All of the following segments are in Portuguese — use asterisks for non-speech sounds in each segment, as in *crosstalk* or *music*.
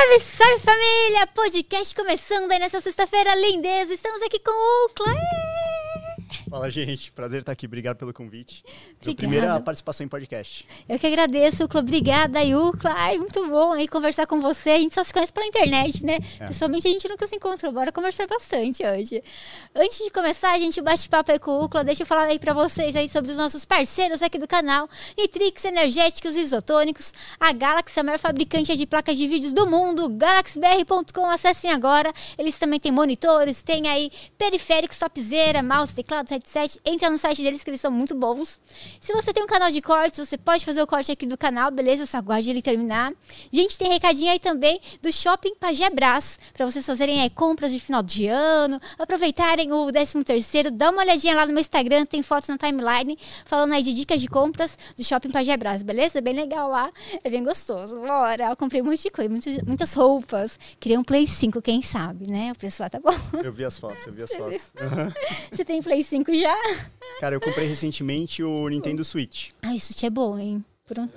Salve, salve família! Podcast começando aí nessa sexta-feira lindeza. Estamos aqui com o Clay. Fala, gente. Prazer estar aqui. Obrigado pelo convite. Minha primeira participação em podcast. Eu que agradeço, Ucla. Obrigada, Ucla. Ai, muito bom aí conversar com você. A gente só se conhece pela internet, né? É. Pessoalmente a gente nunca se encontrou. Bora conversar bastante hoje. Antes de começar, a gente bate papo aí com o Ucla. Deixa eu falar aí pra vocês aí sobre os nossos parceiros aqui do canal. Nitrix Energéticos Isotônicos. A Galaxy, a maior fabricante de placas de vídeos do mundo. GalaxyBR.com. Acessem agora. Eles também têm monitores, tem aí periféricos, topzera, mouse, teclado, headset. Entra no site deles que eles são muito bons. Se você tem um canal de cortes, você pode fazer o corte aqui do canal, beleza? Só aguarde ele terminar. Gente, tem recadinho aí também do Shopping Pajé Brás, para vocês fazerem aí compras de final de ano, aproveitarem o 13 terceiro, dá uma olhadinha lá no meu Instagram, tem fotos na timeline, falando aí de dicas de compras do Shopping Pajé Brás, beleza? É bem legal lá, é bem gostoso. Bora, eu comprei um monte de coisa, muitas, muitas roupas, queria um Play 5, quem sabe, né? O preço lá tá bom. Eu vi as fotos, eu vi as *laughs* Você fotos. Você tem Play 5 *laughs* já? Cara, eu comprei recentemente o Nintendo Switch. Ah, isso é bom, hein? Por um...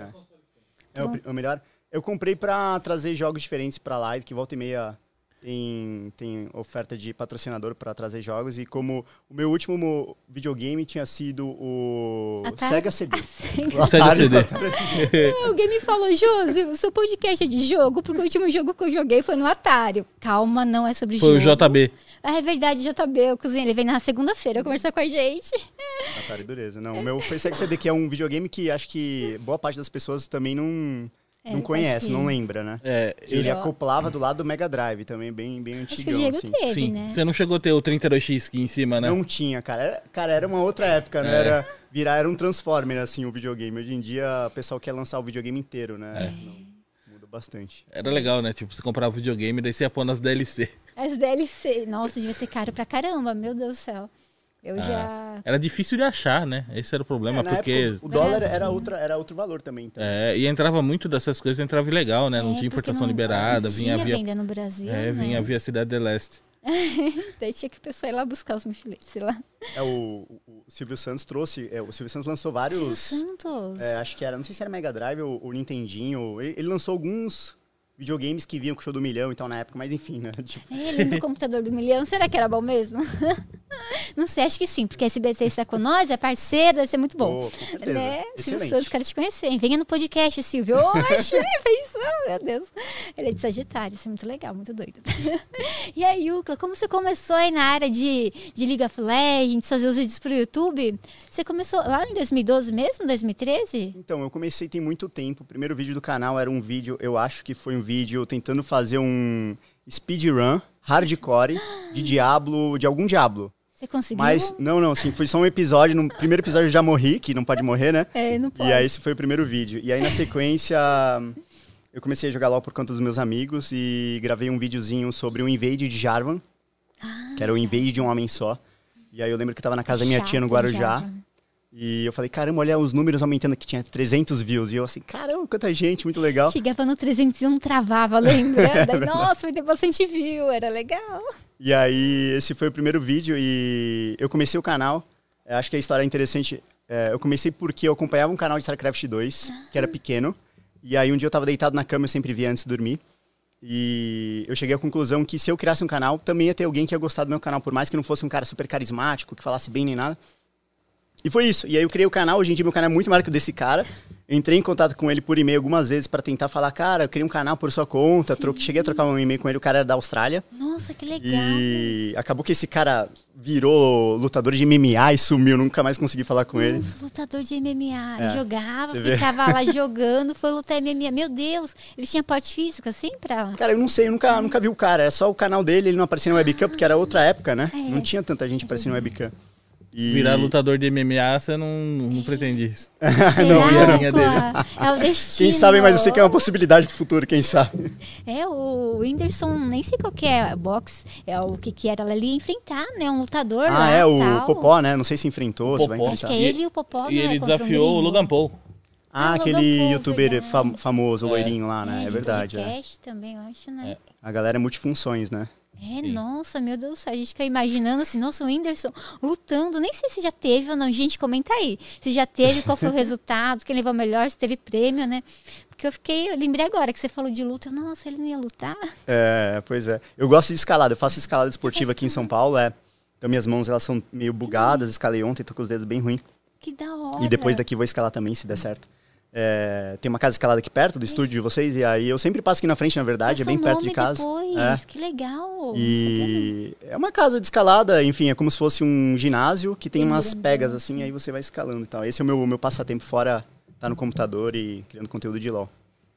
É o, pri- o melhor. Eu comprei pra trazer jogos diferentes pra live, que volta e meia tem, tem oferta de patrocinador pra trazer jogos. E como o meu último mo- videogame tinha sido o Atari? Sega CD. *laughs* Sega. O Sega Atari- CD. Alguém me falou, Josi, o seu podcast é de jogo, porque o último jogo que eu joguei foi no Atari. Calma, não é sobre Foi o jogo. JB. Ah, é verdade, JB, eu cozinhei. Ele vem na segunda-feira conversar com a gente. Atari dureza. Não, o meu foi Sega CD, que é um videogame que acho que boa parte das pessoas também não, É, não conhece, tempo. não lembra, né? É, eu- Ele Já. acoplava do lado do Mega Drive também, bem, bem Acho que o antigão, Diego assim. teve, sim. né? Você não chegou a ter o 32X aqui em cima, né? Não tinha, cara. Era, cara, era uma outra época, né? É. Era, virar era um Transformer, assim, o videogame. Hoje em dia, o pessoal quer lançar o videogame inteiro, É. né? Não, muda bastante. Era legal, né? Tipo, você comprava o videogame, daí você ia pôr nas DLC. As DLC. Nossa, devia ser caro pra caramba, meu Deus do céu. Eu já. Era difícil de achar, né? Esse era o problema, É, porque. época, o dólar Brasil. era, outra, era outro valor também. Então. É, e entrava muito dessas coisas, entrava ilegal, né? Não É, tinha porque importação não- liberada, não vinha tinha via. venda no Brasil. É, né? vinha via Cidade de Leste. *laughs* Daí tinha que a pessoa ir lá buscar os mochiletes, sei lá. É, o, o- o Silvio Santos trouxe... é, o Silvio Santos lançou vários... Silvio Santos. é, acho que era... Não sei se era Mega Drive ou, ou Nintendinho. Ele, ele lançou alguns videogames que vinham com o show do milhão e tal na época, mas enfim, né? *laughs* Tipo, É, lembra do computador do milhão? Será que era bom mesmo? *laughs* Não sei, acho que sim, porque a SBT está com nós, é parceiro, deve ser muito bom. certeza. Né? Silvio. Santos, quero te conhecer. Venha no podcast, Silvio. Oxe, *laughs* pensou, meu Deus. Ele é de Sagitário, isso é muito legal, muito doido. E aí, Ucla, como você começou aí na área de, de League of Legends, fazer os vídeos pro YouTube? Você começou lá em 2012 mesmo, 2013? Então, eu comecei tem muito tempo. O primeiro vídeo do canal era um vídeo, eu acho que foi um vídeo tentando fazer um speedrun hardcore de Diablo, de algum Diablo. Você conseguiu? Mas, não, não, assim, foi só um episódio. No primeiro episódio eu já morri, que não pode morrer, né? É, não pode. E aí esse foi o primeiro vídeo. E aí na sequência eu comecei a jogar LOL por conta dos meus amigos e gravei um videozinho sobre o invade de Jarvan, Ah, que era o invade de um homem só. E aí eu lembro que eu tava na casa da minha tia no Guarujá. Java. E eu falei, caramba, olha os números aumentando aqui, tinha 300 views. E eu assim, caramba, quanta gente, muito legal. Chegava no 301, travava, lembra? *laughs* É Daí, nossa, vai ter bastante view, era legal. E aí, esse foi o primeiro vídeo e eu comecei o canal. Acho que a história é interessante. É, eu comecei porque eu acompanhava um canal de StarCraft 2, que era pequeno. E aí, um dia eu tava deitado na cama, eu sempre via antes de dormir. E eu cheguei à conclusão que se eu criasse um canal, também ia ter alguém que ia gostar do meu canal, por mais que não fosse um cara super carismático, que falasse bem nem nada. E foi isso. E aí eu criei o canal. Hoje em dia meu canal é muito maior que o desse cara. Eu entrei em contato com ele por e-mail algumas vezes para tentar falar, cara, eu criei um canal por sua conta. Troquei, cheguei a trocar um e-mail com ele, o cara era da Austrália. Nossa, que legal. E acabou que esse cara virou lutador de MMA e sumiu, nunca mais consegui falar com ele. Nossa, lutador de MMA. É, jogava, ficava lá *laughs* jogando, foi lutar MMA. Meu Deus, ele tinha porte físico assim pra. Cara, eu não sei, eu nunca, nunca vi o cara. Era só o canal dele, ele não aparecia no webcam, porque era outra época, né? É. Não tinha tanta gente aparecendo no webcam. E... Virar lutador de MMA, você não, não pretende *laughs* isso. Na linha Ucla? É o destino. Quem sabe, mas eu sei que é uma possibilidade pro futuro, quem sabe. É, o Whindersson, nem sei qual que é box, é o que que era, ele ia enfrentar, né, um lutador Ah, lá, é, o tal. Popó, né? Não sei se enfrentou, se vai Popó. Acho enfrentar. que é ele e o Popó, E não é, ele um desafiou o. Logan Paul. Ah, Ah, aquele Paul, youtuber fam- famoso, É. loirinho lá, né? É, de verdade. é. também, eu acho, né? A galera é multifunções, né? É, Sim. nossa, meu Deus do céu. A gente fica imaginando assim, nossa, o Whindersson lutando. Nem sei se já teve ou não. Gente, comenta aí. Se já teve, qual foi o *laughs* resultado, quem levou melhor, se teve prêmio, né? Porque eu fiquei, eu lembrei agora que você falou de luta. Eu, nossa, ele não ia lutar. É, pois é. Eu gosto de escalada, eu faço escalada esportiva aqui em São Paulo, é. Então minhas mãos elas são meio bugadas, escalei ontem, tô com os dedos bem ruins. Que da hora. E depois daqui vou escalar também, se der certo. É, tem uma casa escalada aqui perto do estúdio de vocês, e aí eu sempre passo aqui na frente, na verdade, é bem perto de casa. Depois. É. Que legal. E é uma casa de escalada, enfim, é como se fosse um ginásio que tem umas pegas assim, aí você vai escalando e tal. Esse é o meu, meu passatempo fora tá no computador e criando conteúdo de LOL.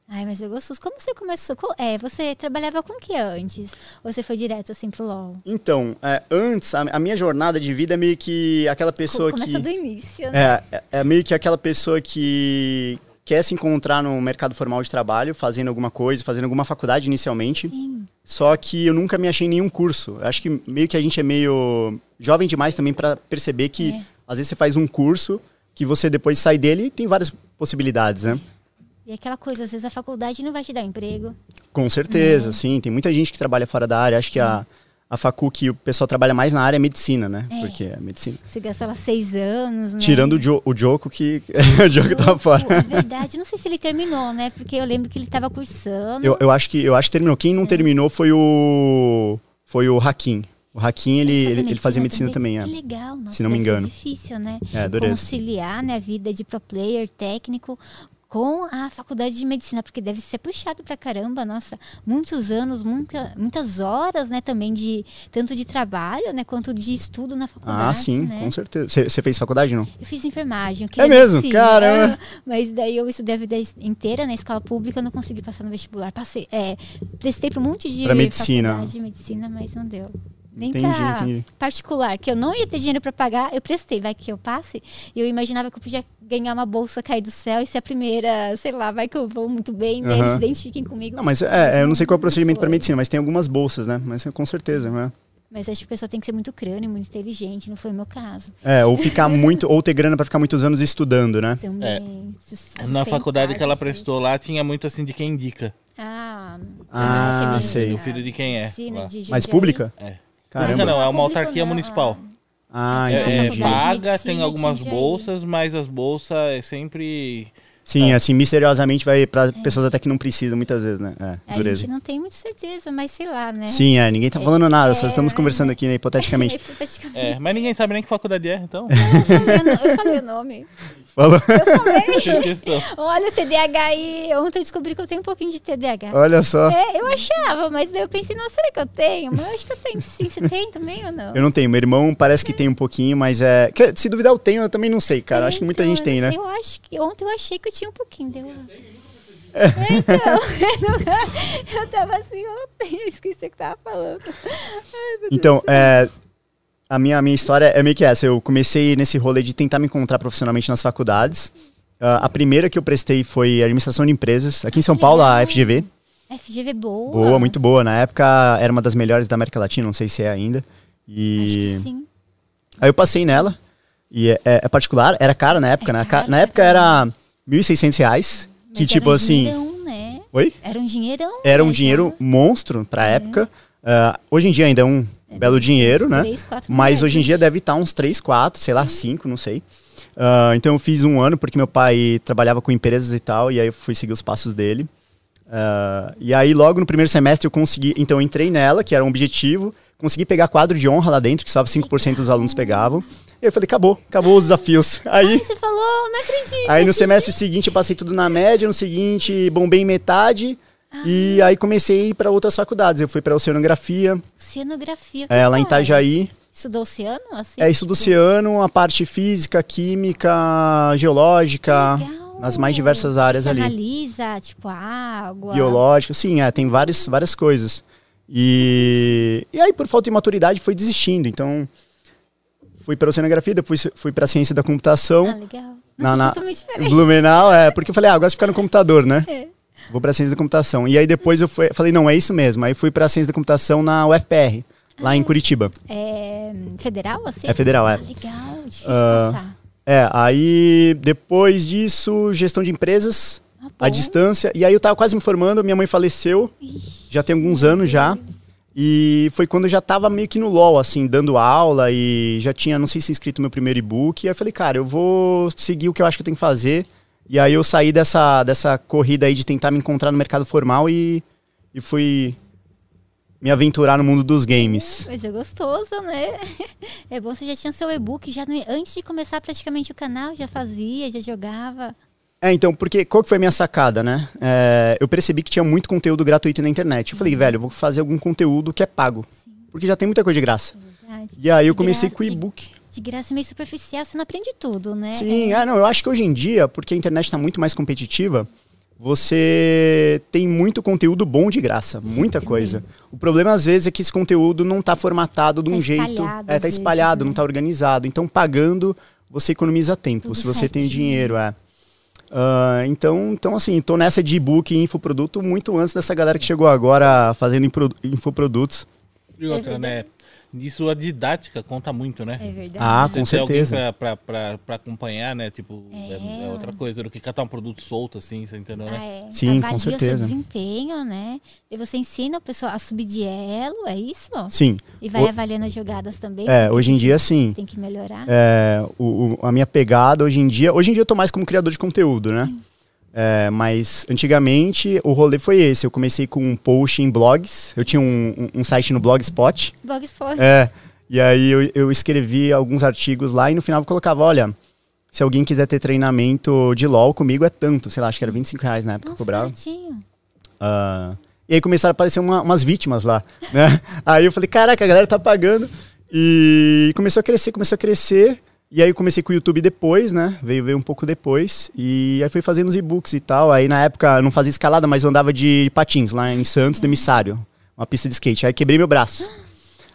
Ai, mas eu gostoso. Como você começou? Co- É, você trabalhava com o que antes? Ou você foi direto assim pro LOL? Então, é, antes, a, a minha jornada de vida é meio que aquela pessoa Co- Começa que. do início, né? É, é- é meio que aquela pessoa que quer se encontrar no mercado formal de trabalho, fazendo alguma coisa, fazendo alguma faculdade inicialmente. Sim. Só que eu nunca me achei em nenhum curso. Eu acho que meio que a gente é meio jovem demais também para perceber que É. às vezes você faz um curso que você depois sai dele e tem várias possibilidades, né? E aquela coisa, às vezes a faculdade não vai te dar emprego. Com certeza, sim. Tem muita gente que trabalha fora da área. Acho que a, a facu que o pessoal trabalha mais na área é medicina, né? É. Porque é medicina. Você gasta lá seis anos, né? Tirando o, jo o Joko, que *laughs* o Joko tava Jogo, fora. É verdade. Não sei se ele terminou, né? Porque eu lembro que ele tava cursando. Eu, eu acho que eu acho que terminou. Quem não É. terminou foi o foi o Hakim. O Hakim ele, fazia ele, ele fazia medicina também, Que é. legal, nossa, Se não me engano. difícil, né? É, dureza. Conciliar né, a vida de pro player técnico com a faculdade de medicina, porque deve ser puxado pra caramba, nossa, muitos anos, muita, muitas horas, né, também de tanto de trabalho, né, quanto de estudo na faculdade, Ah, sim, né? com certeza. Você fez faculdade, não? Eu fiz enfermagem. Eu É mesmo? medicina, Caramba! Mas daí eu estudei a vida inteira na escola pública, não consegui passar no vestibular. Passei, é, prestei para um monte de Pra medicina. faculdade de medicina, mas não deu. Nem Entendi, pra entendi. particular, que eu não ia ter dinheiro para pagar, eu prestei, vai que eu passe. E eu imaginava que eu podia ganhar uma bolsa, cair do céu e ser a primeira, sei lá, vai que eu vou muito bem, né? Eles se identifiquem comigo. Não, mas é, eu não sei qual é o procedimento para medicina, mas tem algumas bolsas, né? Mas é, com certeza, né? Mas acho que a pessoa tem que ser muito crânio, muito inteligente, não foi o meu caso. É, ou ficar muito, ou ter grana para ficar muitos anos estudando, né? Também. se Na faculdade que ela prestou lá, tinha muito assim de quem indica. Ah, Ah, sei. O filho de quem é, Mas pública? É. Caramba. Pública não, é uma autarquia não, municipal. Ah, É, É, entendi. é, paga, tem algumas bolsas, mas as bolsas é sempre. Sim, É. assim, misteriosamente vai para pessoas até que não precisam muitas vezes, né? É, A dureza. gente não tem muita certeza, mas sei lá, né? Sim, é, ninguém tá falando nada, só É, estamos conversando aqui, né, *laughs* hipoteticamente. Hipoteticamente. É, mas ninguém sabe nem que faculdade é, então. Eu falei Eu falei o nome. *laughs* Falou. Eu *laughs* questão. Olha o TDAH aí. Ontem eu descobri que eu tenho um pouquinho de TDAH. Olha só. É, eu achava, mas daí eu pensei, nossa, será que eu tenho? Mas eu acho que eu tenho sim. Você tem também ou não? Eu não tenho, meu irmão parece que tem um pouquinho, mas é. Se duvidar, eu tenho, eu também não sei, cara. Acho que muita Então, gente tem, eu né? Eu acho que ontem eu achei que eu tinha um pouquinho. Deu... É, então, *laughs* eu tava assim ontem, esqueci o que tava falando. Ai, Então, é. A minha, a minha história é meio que essa. Eu comecei nesse rolê de tentar me encontrar profissionalmente nas faculdades. Ah, a primeira que eu prestei foi administração de empresas, aqui em São Paulo, a. FGV. FGV boa. Boa, muito boa. Na época era uma das melhores da América Latina, não sei se é ainda. Acho E que sim. aí eu passei nela. E é, é- é particular, era cara na época, É né? caro, Na época era 1.600 reais. Que Mas tipo era um assim. Dinheirão, né? Oi? Era um dinheirão. Era um né, dinheiro já. monstro pra É. época. Ah, hoje em dia ainda é um belo dinheiro, né? Três, quatro Mas reais, hoje em né? dia deve estar uns 3, 4, sei lá, 5, não sei. Ah, então eu fiz um ano porque meu pai trabalhava com empresas e tal, e aí eu fui seguir os passos dele. Ah, e aí logo no primeiro semestre eu consegui, então eu entrei nela, que era um objetivo, consegui pegar quadro de honra lá dentro, que só 5% dos alunos pegavam. E eu falei, acabou, acabou os desafios. Aí, Ai, você falou, não acredito. aí no semestre seguinte eu passei tudo na média, no seguinte bombei em E aí comecei a ir para outras faculdades. Eu fui para oceanografia, Oceanografia. é, lá em? Itajaí. Estudou oceano? Assim, É do tipo? oceano, a parte física, química, geológica, Legal. nas mais diversas áreas Você ali. analisa, tipo, água. Biológica, sim, é, tem várias, várias coisas. E, e aí, por falta de maturidade, foi desistindo. Então, fui para oceanografia, depois fui para ciência da computação. Ah, legal. Na- Nossa, na- totalmente diferente. Blumenau, é, porque eu falei, ah, eu gosto de ficar no computador, né? É. Vou para ciência da computação. E aí depois eu fui- falei, não, é isso mesmo. Aí fui para ciência da computação na UFPR, lá em Curitiba. É federal, assim? É federal, é. Ah, legal, difícil Ah, passar. É, aí depois disso, gestão de empresas, Ah, à distância. E aí eu tava quase me formando, minha mãe faleceu, Ixi, já tem alguns anos já. E foi quando eu já tava meio que no LoL, assim, dando aula e já tinha, não sei se inscrito meu primeiro e-book. E aí eu falei, cara, eu vou seguir o que eu acho que eu tenho que fazer. E aí eu saí dessa, dessa corrida aí de tentar me encontrar no mercado formal e, e fui me aventurar no mundo dos games. Mas é gostoso, né? *laughs* É bom, você já tinha seu e-book, já antes de começar praticamente o canal, já fazia, já jogava. É, então, porque qual que foi a minha sacada, né? É, eu percebi que tinha muito conteúdo gratuito na internet. Eu falei, velho, eu vou fazer algum conteúdo que é pago. Porque já tem muita coisa de graça. Verdade. E aí eu comecei com o e-book. De graça meio superficial, você não aprende tudo, né? Sim, É, ah, não, eu acho que hoje em dia, porque a internet está muito mais competitiva, você tem muito conteúdo bom de graça, muita também. coisa. O problema às vezes é que esse conteúdo não está formatado de um Tá jeito, espalhado, é, tá vezes, espalhado, né? não está organizado. Então pagando você economiza tempo, Tudo se você tem certinho. dinheiro, é. Ah, então, então, assim, tô nessa de e-book e infoproduto muito antes dessa galera que chegou agora fazendo infoprodutos. E outra, né? Isso a didática conta muito, né? É verdade. Ah, Você com alguém certeza. pra, pra, pra, pra acompanhar, né? Tipo, é, É. é outra coisa do que catar um produto solto, assim, você entendeu, Ah, né? é. Sim, com Avalia o seu certeza. desempenho, né? E você ensina o pessoal a subir de elo, é isso? Sim, E vai O- avaliando as jogadas também. é, hoje em dia sim. Tem que melhorar. É, o- o- a minha pegada hoje em dia. Hoje em dia eu tô mais como criador de conteúdo, né? É, mas antigamente o rolê foi esse. Eu comecei com um post em blogs. Eu tinha um, um- um site no Blogspot. Blogspot. É, e aí eu, eu escrevi alguns artigos lá e no final eu colocava: olha, se alguém quiser ter treinamento de LOL comigo é tanto. Sei lá, acho que era 25 reais na época Nossa, cobrava. baratinho. Ah, e aí começaram a aparecer uma- umas vítimas lá, né? *laughs* Aí eu falei, caraca, a galera tá pagando. E começou a crescer, começou a crescer. E aí eu comecei com o YouTube depois, né? Veio, veio um pouco depois. E aí fui fazendo os e-books e tal. Aí na época não fazia escalada, mas eu andava de patins lá em Santos, do emissário. Uma pista de skate. Aí quebrei meu braço.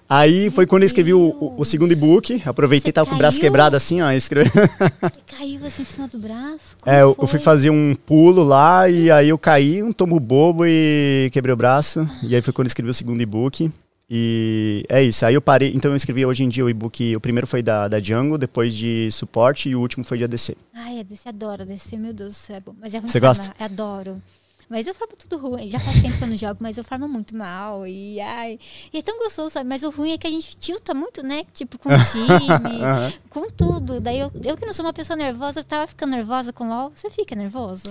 Aí foi quando eu escrevi o, o- o segundo e-book. Aproveitei, Você tava com o braço caiu? quebrado assim, ó. Escrevi... Você caiu assim em cima do braço? Como *laughs* É, eu, eu fui fazer um pulo lá e aí eu caí, um tombo bobo e quebrei o braço. E aí foi quando eu escrevi o segundo e-book. E é isso. Aí eu parei. Então eu escrevi hoje em dia o e-book. O primeiro foi da, da Django, depois de suporte e o último foi de ADC. Ai, a DC adoro, a DC, meu Deus do céu. é bom. Mas é ruim Você gosta? eu Adoro. Mas eu farmo tudo ruim. Já faz tempo que eu não jogo, mas eu farmo muito mal. E, ai, e é tão gostoso, sabe? Mas o ruim é que a gente tilta muito, né? Tipo, com o *laughs* time, com tudo. Daí eu, eu que não sou uma pessoa nervosa, eu tava ficando nervosa com LOL. Você fica nervoso?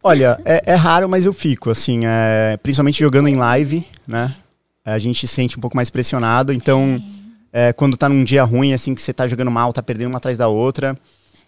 Olha, é, é raro, mas eu fico, assim, é, principalmente jogando em live, né? A gente se sente um pouco mais pressionado. Então, é, quando tá num dia ruim, assim, que você tá jogando mal, tá perdendo uma atrás da outra.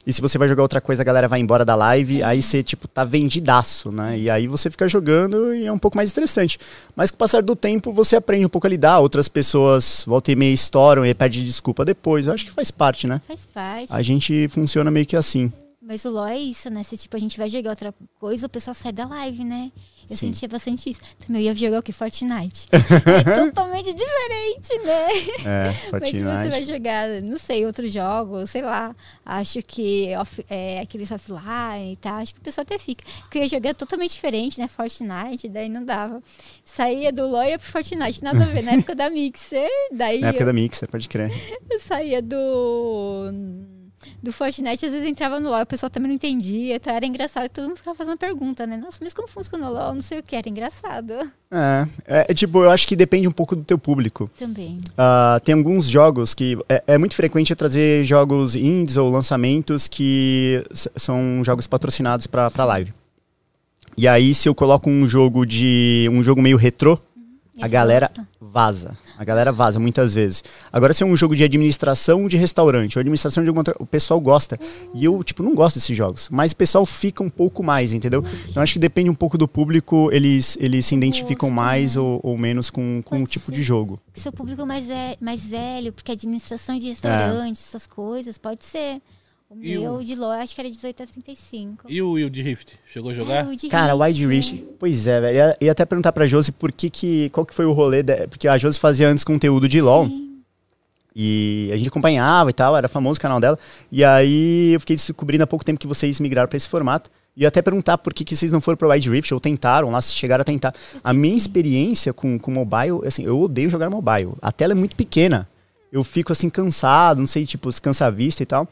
E se você vai jogar outra coisa, a galera vai embora da live, aí você, tipo, tá vendidaço, né? E aí você fica jogando e é um pouco mais estressante. Mas com o passar do tempo, você aprende um pouco a lidar. Outras pessoas voltam e meia estouram e pede desculpa depois. Eu acho que faz parte, né? Faz parte. A gente funciona meio que assim. Mas o LOL é isso, né? Se tipo, a gente vai jogar outra coisa, o pessoal sai da live, né? Eu Sim. sentia bastante isso. Também eu ia jogar o que? Fortnite. *laughs* é totalmente diferente, né? É, *laughs* Mas se você Fortnite. vai jogar, não sei, outros jogos, sei lá, acho que off, é, aqueles offline e tal, acho que o pessoal até fica. Porque eu ia jogar totalmente diferente, né? Fortnite, daí não dava. Saía do LoL e ia pro Fortnite, nada a ver. Na época da Mixer, daí Na época eu, da Mixer, pode crer. eu *laughs* saía do. Do Fortnite, às vezes entrava no LoL, o pessoal também não entendia, então era engraçado, e todo mundo ficava fazendo pergunta, né? Nossa, mas como funciona o LoL? Não sei o que, era engraçado É, é, é tipo, eu acho que depende um pouco do teu público. também. Ah, tem alguns jogos que é, é muito frequente eu trazer jogos indies ou lançamentos que são jogos patrocinados pra pra live. E aí, se eu coloco um jogo de. um jogo meio retrô, a Eles galera vaza. A galera vaza muitas vezes. Agora, se é um jogo de administração de restaurante ou administração de alguma outra, o pessoal gosta. E eu, tipo, não gosto desses jogos. Mas o pessoal fica um pouco mais, entendeu? Então acho que depende um pouco do público, eles, eles se identificam mais né? ou, ou menos com, com o tipo de jogo. seu público mais, ve- mais velho, porque administração de restaurantes, É. essas coisas, pode ser. O E meu o- de LOL, acho que era 18 a 35. E o Will de Rift? Chegou a jogar? É, o Cara, Rift, Wide Reach, pois é, velho. Ia, ia até perguntar pra Josi por que que, qual que foi o rolê, da- porque a Josi fazia antes conteúdo de LoL. Sim. E a gente acompanhava e tal, era famoso o canal dela. E aí eu fiquei descobrindo há pouco tempo que vocês migraram pra esse formato. E ia até perguntar por que, que vocês não foram pro Wide Rift, ou tentaram lá, se chegaram a tentar. A minha experiência com, com mobile, assim, eu odeio jogar mobile. A tela é muito pequena. Eu fico assim cansado, não sei, tipo, se cansa a vista e tal.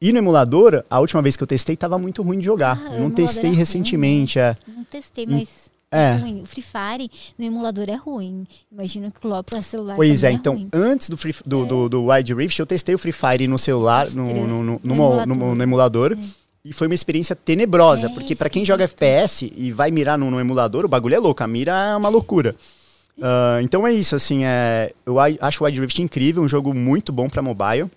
E no emulador, a última vez que eu testei, tava muito ruim de jogar. Ah, não testei é ruim, recentemente, é. Não testei, Hum. mas É. ruim. O Free Fire no emulador é ruim. Imagina que o LoL celular Pois é, também então, ruim. antes do, Free, do, do, do Wide Rift, eu testei o Free Fire no celular, no, no, no, No emulador. no emulador. E foi uma experiência tenebrosa, É, porque pra quem joga. FPS e vai mirar no, no emulador, o bagulho é louco, a mira é uma loucura. Ah, então é isso, assim, é, eu acho o Wide Rift incrível, um jogo muito bom pra mobile.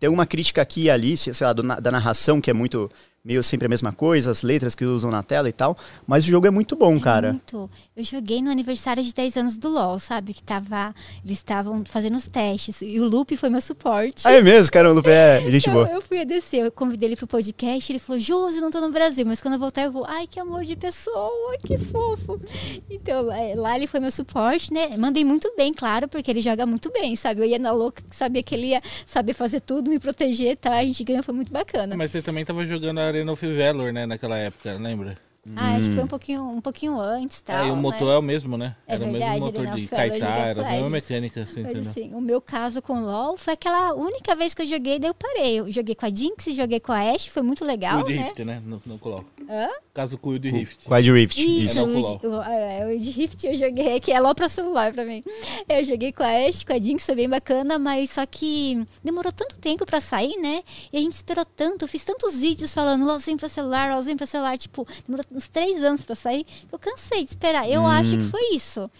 Tem uma crítica aqui e ali, sei lá, da narração, que é muito meio sempre a mesma coisa, as letras que usam na tela e tal, mas o jogo é muito bom, cara. Muito. Eu joguei no aniversário de 10 anos do LoL, sabe? Que tava. Eles estavam fazendo os testes. E o Lupe foi meu suporte. Ah, é mesmo, cara, o Lupe é gente Então, boa. eu fui a descer, eu convidei ele pro podcast, ele falou, Josi, não tô no Brasil, mas quando eu voltar eu vou, ai, que amor de pessoa, que fofo. Então, é, lá ele foi meu suporte, né? Mandei muito bem, claro, porque ele joga muito bem, sabe? Eu ia na louca, sabia que ele ia saber fazer tudo, me proteger, tá? A gente ganhou, foi muito bacana. Mas você também tava jogando a Arena of Valor, né, naquela época, lembra? Ah, acho que foi um pouquinho, um pouquinho antes, tal, é, e o motor né? é o mesmo, né? É era verdade, o mesmo motor de of era a mesma mecânica, assim, Mas entendeu? assim, o meu caso com o LoL foi aquela única vez que eu joguei, daí eu parei. Eu joguei com a Jinx, joguei com a Ashe, foi muito legal, de né? Rift, né? Não, não coloco. Hã? Caso Cuido de Rift. Wide Rift. Isso, É o, o, é, o de Rift eu joguei, que é LOL pra celular pra mim. Eu joguei com a Ashe, com a Jinx, foi bem bacana, mas só que demorou tanto tempo pra sair, né? E a gente esperou tanto, eu fiz tantos vídeos falando LOLzinho pra celular, LOLzinho pra celular, tipo, demorou uns três anos pra sair. Eu cansei de esperar. Eu acho que foi isso.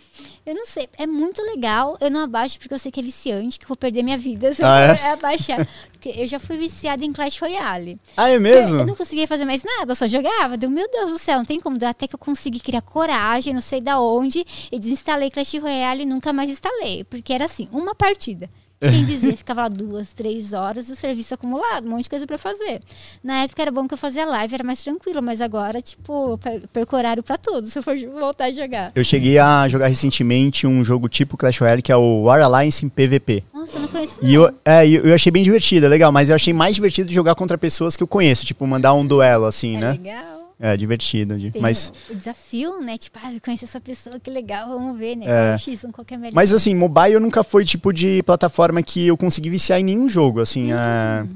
Eu não sei, é muito legal. Eu não abaixo porque eu sei que é viciante, que eu vou perder minha vida se eu Ah, é? for *laughs* abaixar. Porque eu já fui viciada em Clash Royale. Ah, é Eu mesmo? não conseguia fazer mais nada, eu só jogava. Deu, meu Deus do céu, não tem como. Até que eu consegui criar coragem, não sei da onde, e desinstalei Clash Royale e nunca mais instalei. Porque era assim, uma partida. Quem dizia, ficava lá duas, três horas o serviço acumulado, um monte de coisa pra fazer. Na época era bom que eu fazia live, era mais tranquilo, mas agora, tipo, per- perco horário pra tudo, se eu for *laughs* voltar a jogar. Eu cheguei a jogar recentemente um jogo tipo Clash Royale, que é o War Alliance em PVP. Nossa, eu não conheço E eu, é, eu achei bem divertido, é legal, mas eu achei mais divertido jogar contra pessoas que eu conheço, tipo, mandar um duelo, assim, É né? legal. É, divertido. de- Mas, o, desafio, né? Tipo, ah, eu conheço essa pessoa, que legal, vamos ver, né? É. X, um qualquer melhor. mas assim, mobile nunca foi tipo de plataforma que eu consegui viciar em nenhum jogo, assim, é...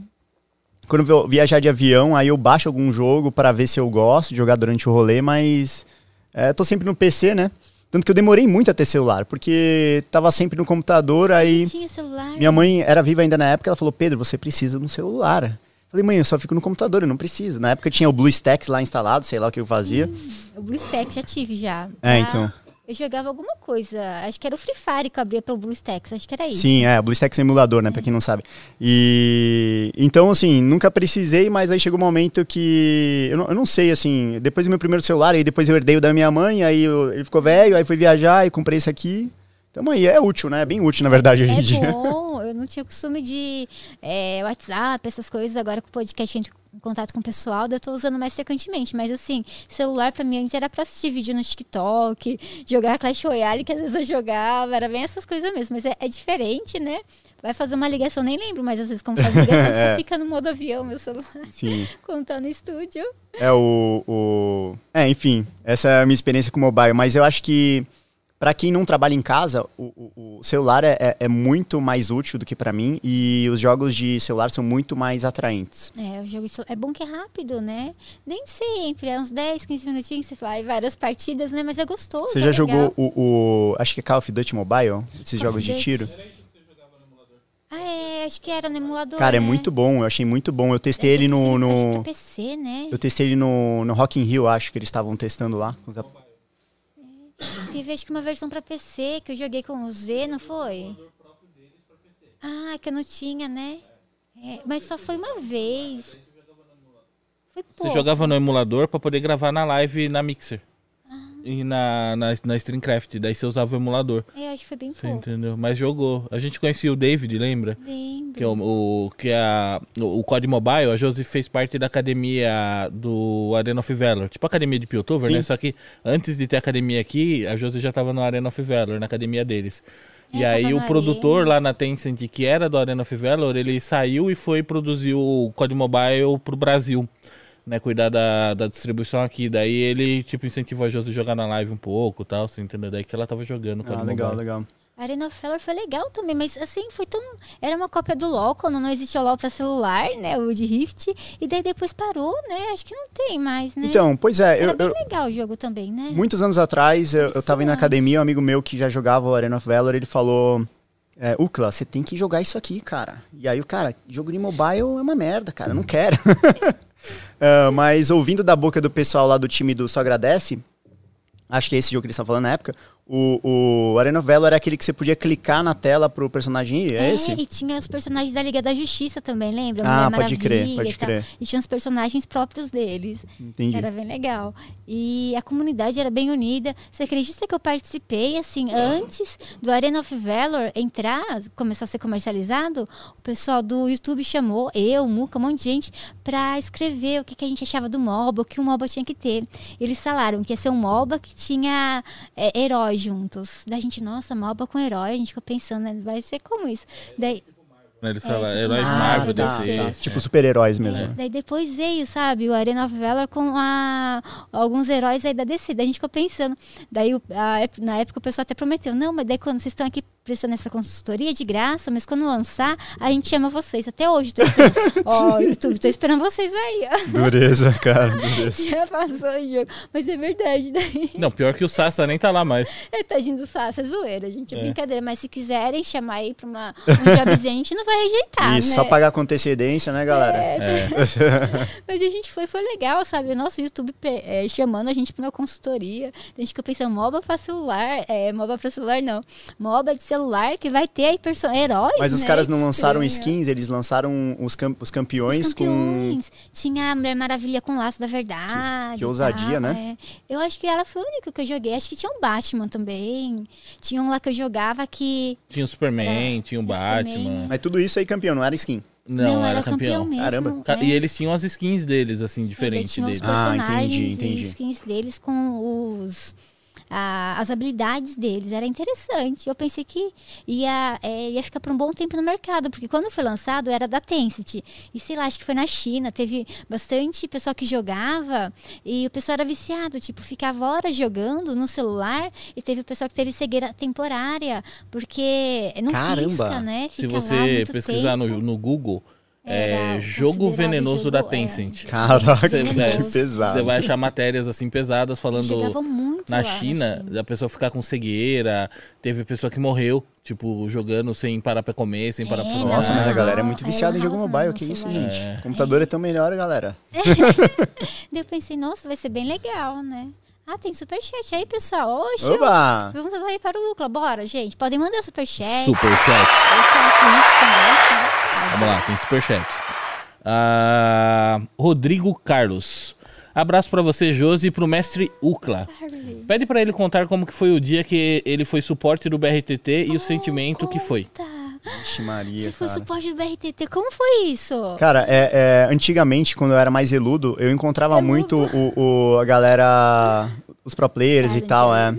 Quando eu viajar de avião, aí eu baixo algum jogo pra ver se eu gosto de jogar durante o rolê, mas é, tô sempre no PC, né? Tanto que eu demorei muito a ter celular, porque tava sempre no computador, aí... Tinha celular. Minha mãe era viva ainda na época, ela falou, Pedro, você precisa de um celular. Falei, mãe, eu só fico no computador, eu não preciso. Na época tinha o BlueStacks lá instalado, sei lá o que eu fazia. O BlueStacks já tive já. É, Ah, então. Eu jogava alguma coisa. Acho que era o Free Fire que eu abria pelo BlueStacks. Acho que era isso. Sim, é, o BlueStacks é emulador, né, pra quem não sabe. E então, assim, nunca precisei, mas aí chegou um momento que eu não, eu não sei, assim, depois do meu primeiro celular, aí depois eu herdei o da minha mãe, aí eu- ele ficou velho, aí fui viajar e comprei esse aqui. Então aí é útil, né? É bem útil, na verdade, hoje em É dia. bom, eu não tinha costume de é, WhatsApp, essas coisas. Agora com o podcast entra em contato com o pessoal, eu tô usando mais frequentemente. Mas assim, celular pra mim antes era pra assistir vídeo no TikTok, jogar Clash Royale, que às vezes eu jogava, era bem essas coisas mesmo. Mas é, é diferente, né? Vai fazer uma ligação, nem lembro, mas às vezes como faz ligação, *laughs* É. você fica no modo avião, meu celular, Sim. *laughs* quando tá no estúdio. É o, o. É, enfim, essa é a minha experiência com o mobile. Mas eu acho que, pra quem não trabalha em casa, o, o- o celular é, é- é muito mais útil do que pra mim. E os jogos de celular são muito mais atraentes. É, o jogo é bom que é rápido, né? Nem sempre, é uns 10, 15 minutinhos, você vai várias partidas, né? Mas é gostoso. Você é já legal. jogou o, o- Acho que é Call of Duty Mobile? Esses Call jogos de tiro? Ah, é, acho que era no emulador. Cara, é né? muito bom. Eu achei muito bom. Eu testei Eu ele no. pensei, Acho que no é PC, né? eu testei ele no, no Rock in Rio, acho que eles estavam testando lá. Teve acho que uma versão pra PC que eu joguei com o Z, não foi? Ah, que eu não tinha, né? É, mas só foi uma vez. Foi Você jogava no emulador pra poder gravar na live na Mixer. E na, na, na Streamcraft. Daí você usava o emulador. É, acho que foi bem Você pouco. entendeu? Mas jogou. A gente conhecia o David, lembra? Lembro. Que é o, o- que é a, o, o COD Mobile, a Josi fez parte da academia do Arena of Valor. Tipo a academia de Piltover, Sim. né? Só que antes de ter academia aqui, a Josi já tava no Arena of Valor, na academia deles. É, e aí o produtor lá na Tencent, que era do Arena of Valor, ele saiu e foi produzir o COD Mobile pro Brasil. Né, cuidar da, da distribuição aqui. Daí ele, tipo, incentivou a Josi a jogar na live um pouco e tal, você entendeu? Daí que ela tava jogando Ah, legal, Mobile. legal. Arena of Valor foi legal também, mas assim, foi tão. Era uma cópia do LOL, quando não existia o LOL pra celular, né? O de Rift. E daí depois parou, né? Acho que não tem mais, né? Então, pois é, Era eu, bem eu- legal o jogo também, né? muitos anos atrás, eu, eu tava indo na academia, um amigo meu que já jogava o Arena of Valor, ele falou. É, Ucla, você tem que jogar isso aqui, cara. E aí o cara, jogo de mobile é uma merda, cara, eu não quero. *laughs* Ah, mas ouvindo da boca do pessoal lá do time do Só Agradece, acho que é esse jogo que eles estavam falando na época, o, o Arena of Valor era aquele que você podia clicar na tela pro personagem ir, é, esse? e tinha os personagens da Liga da Justiça também, lembra? Ah, Mulher pode crer, pode e crer. E tinha os personagens próprios deles. Entendi. Era bem legal. E a comunidade era bem unida. Você acredita que eu participei, assim, antes do Arena of Valor entrar, começar a ser comercializado? O pessoal do YouTube chamou eu, Muca, um monte de gente, pra escrever o que, que a gente achava do MOBA, o que o MOBA tinha que ter. Eles falaram que ia ser um MOBA que tinha é, juntos. Da gente, nossa, MOBA com herói, a gente ficou pensando, né? Vai ser como isso? Daí, Né, Eles É, falam, tipo heróis Marvel, Marvel, tá, DC. tá. Tipo super-heróis mesmo. É, daí depois veio, sabe, o Arena of Valor com a, alguns heróis aí da DC. Daí a gente ficou pensando. Daí a na época o pessoal até prometeu, não, mas daí quando vocês estão aqui prestando essa consultoria de graça, mas quando lançar, a gente chama vocês. Até hoje, tô esperando. *laughs* Ó, YouTube, tô esperando vocês aí. Dureza, *laughs* cara, dureza. Já passou o jogo. Mas é verdade, daí. Não, pior que o Sassa nem tá lá mais. É, tadinho do Sassa, é zoeira, gente. É, É. brincadeira. Mas se quiserem chamar aí pra uma, um jobzinho, a gente não vai rejeitar, Isso, né? só pagar com antecedência, né, galera? É. *laughs* *laughs* Mas a gente foi, foi legal, sabe? O nosso YouTube é, chamando a gente pra uma consultoria. A gente fica pensando, MOBA pra celular. É, MOBA pra celular não. MOBA de celular que vai ter aí perso- heróis. Mas os né? caras não lançaram Estranho. skins, eles lançaram os, cam- os campeões, Os com. campeões. Tinha a Mulher Maravilha com laço da verdade. Que- que ousadia, tal, né? é. Eu acho que ela foi a única que eu joguei. Acho que tinha um Batman também. Tinha um lá que eu jogava que. Tinha o Superman, É, tinha o Superman, Batman. né? Mas tudo isso aí campeão, não era skin. Não, era, era campeão. mesmo. Caramba. Ca- é. E eles tinham as skins deles, assim, Ainda diferentes tinha os deles. Ah, entendi, e entendi. skins deles com os a- as habilidades deles. Era interessante. Eu pensei que ia, é, ia ficar por um bom tempo no mercado, porque quando foi lançado era da Tencent. E sei lá, acho que foi na China. Teve bastante pessoal que jogava e o pessoal era viciado. Tipo, ficava horas jogando no celular e teve o pessoal que teve cegueira temporária, porque não Caramba! pisca, né? Se Fica lá você muito pesquisar no, tempo. no Google, é jogo venenoso jogo, da é. Tencent. Caraca, Você, Venenoso. é, que pesado. você vai achar matérias assim pesadas falando Jogava muito na China, da pessoa ficar com cegueira, teve pessoa que morreu, tipo, jogando sem parar pra comer, sem parar pra É, jogar. Nossa, mas a galera é muito é viciada em jogo mobile. não, Que isso, celular. gente? É. O computador é tão melhor, galera. *laughs* Daí eu pensei, nossa, vai ser bem legal, né? Ah, tem superchat aí, pessoal. Oxe, Oba! vamos aí para o Lucla. Bora, gente. Podem mandar superchat. Superchat. Eu quero também? Vamos lá, tem superchat. Ah, Rodrigo Carlos. Abraço pra você, Josi, e pro mestre Ucla. Pede pra ele contar como que foi o dia que ele foi suporte do BRTT e o sentimento que foi. Tá. Vixe, Maria, Você foi cara. suporte do BRTT. Como foi isso? Cara, é, é, antigamente, quando eu era mais eludo, eu encontrava Eludo. muito o, o- a galera, os pro players e Cara, tal, é.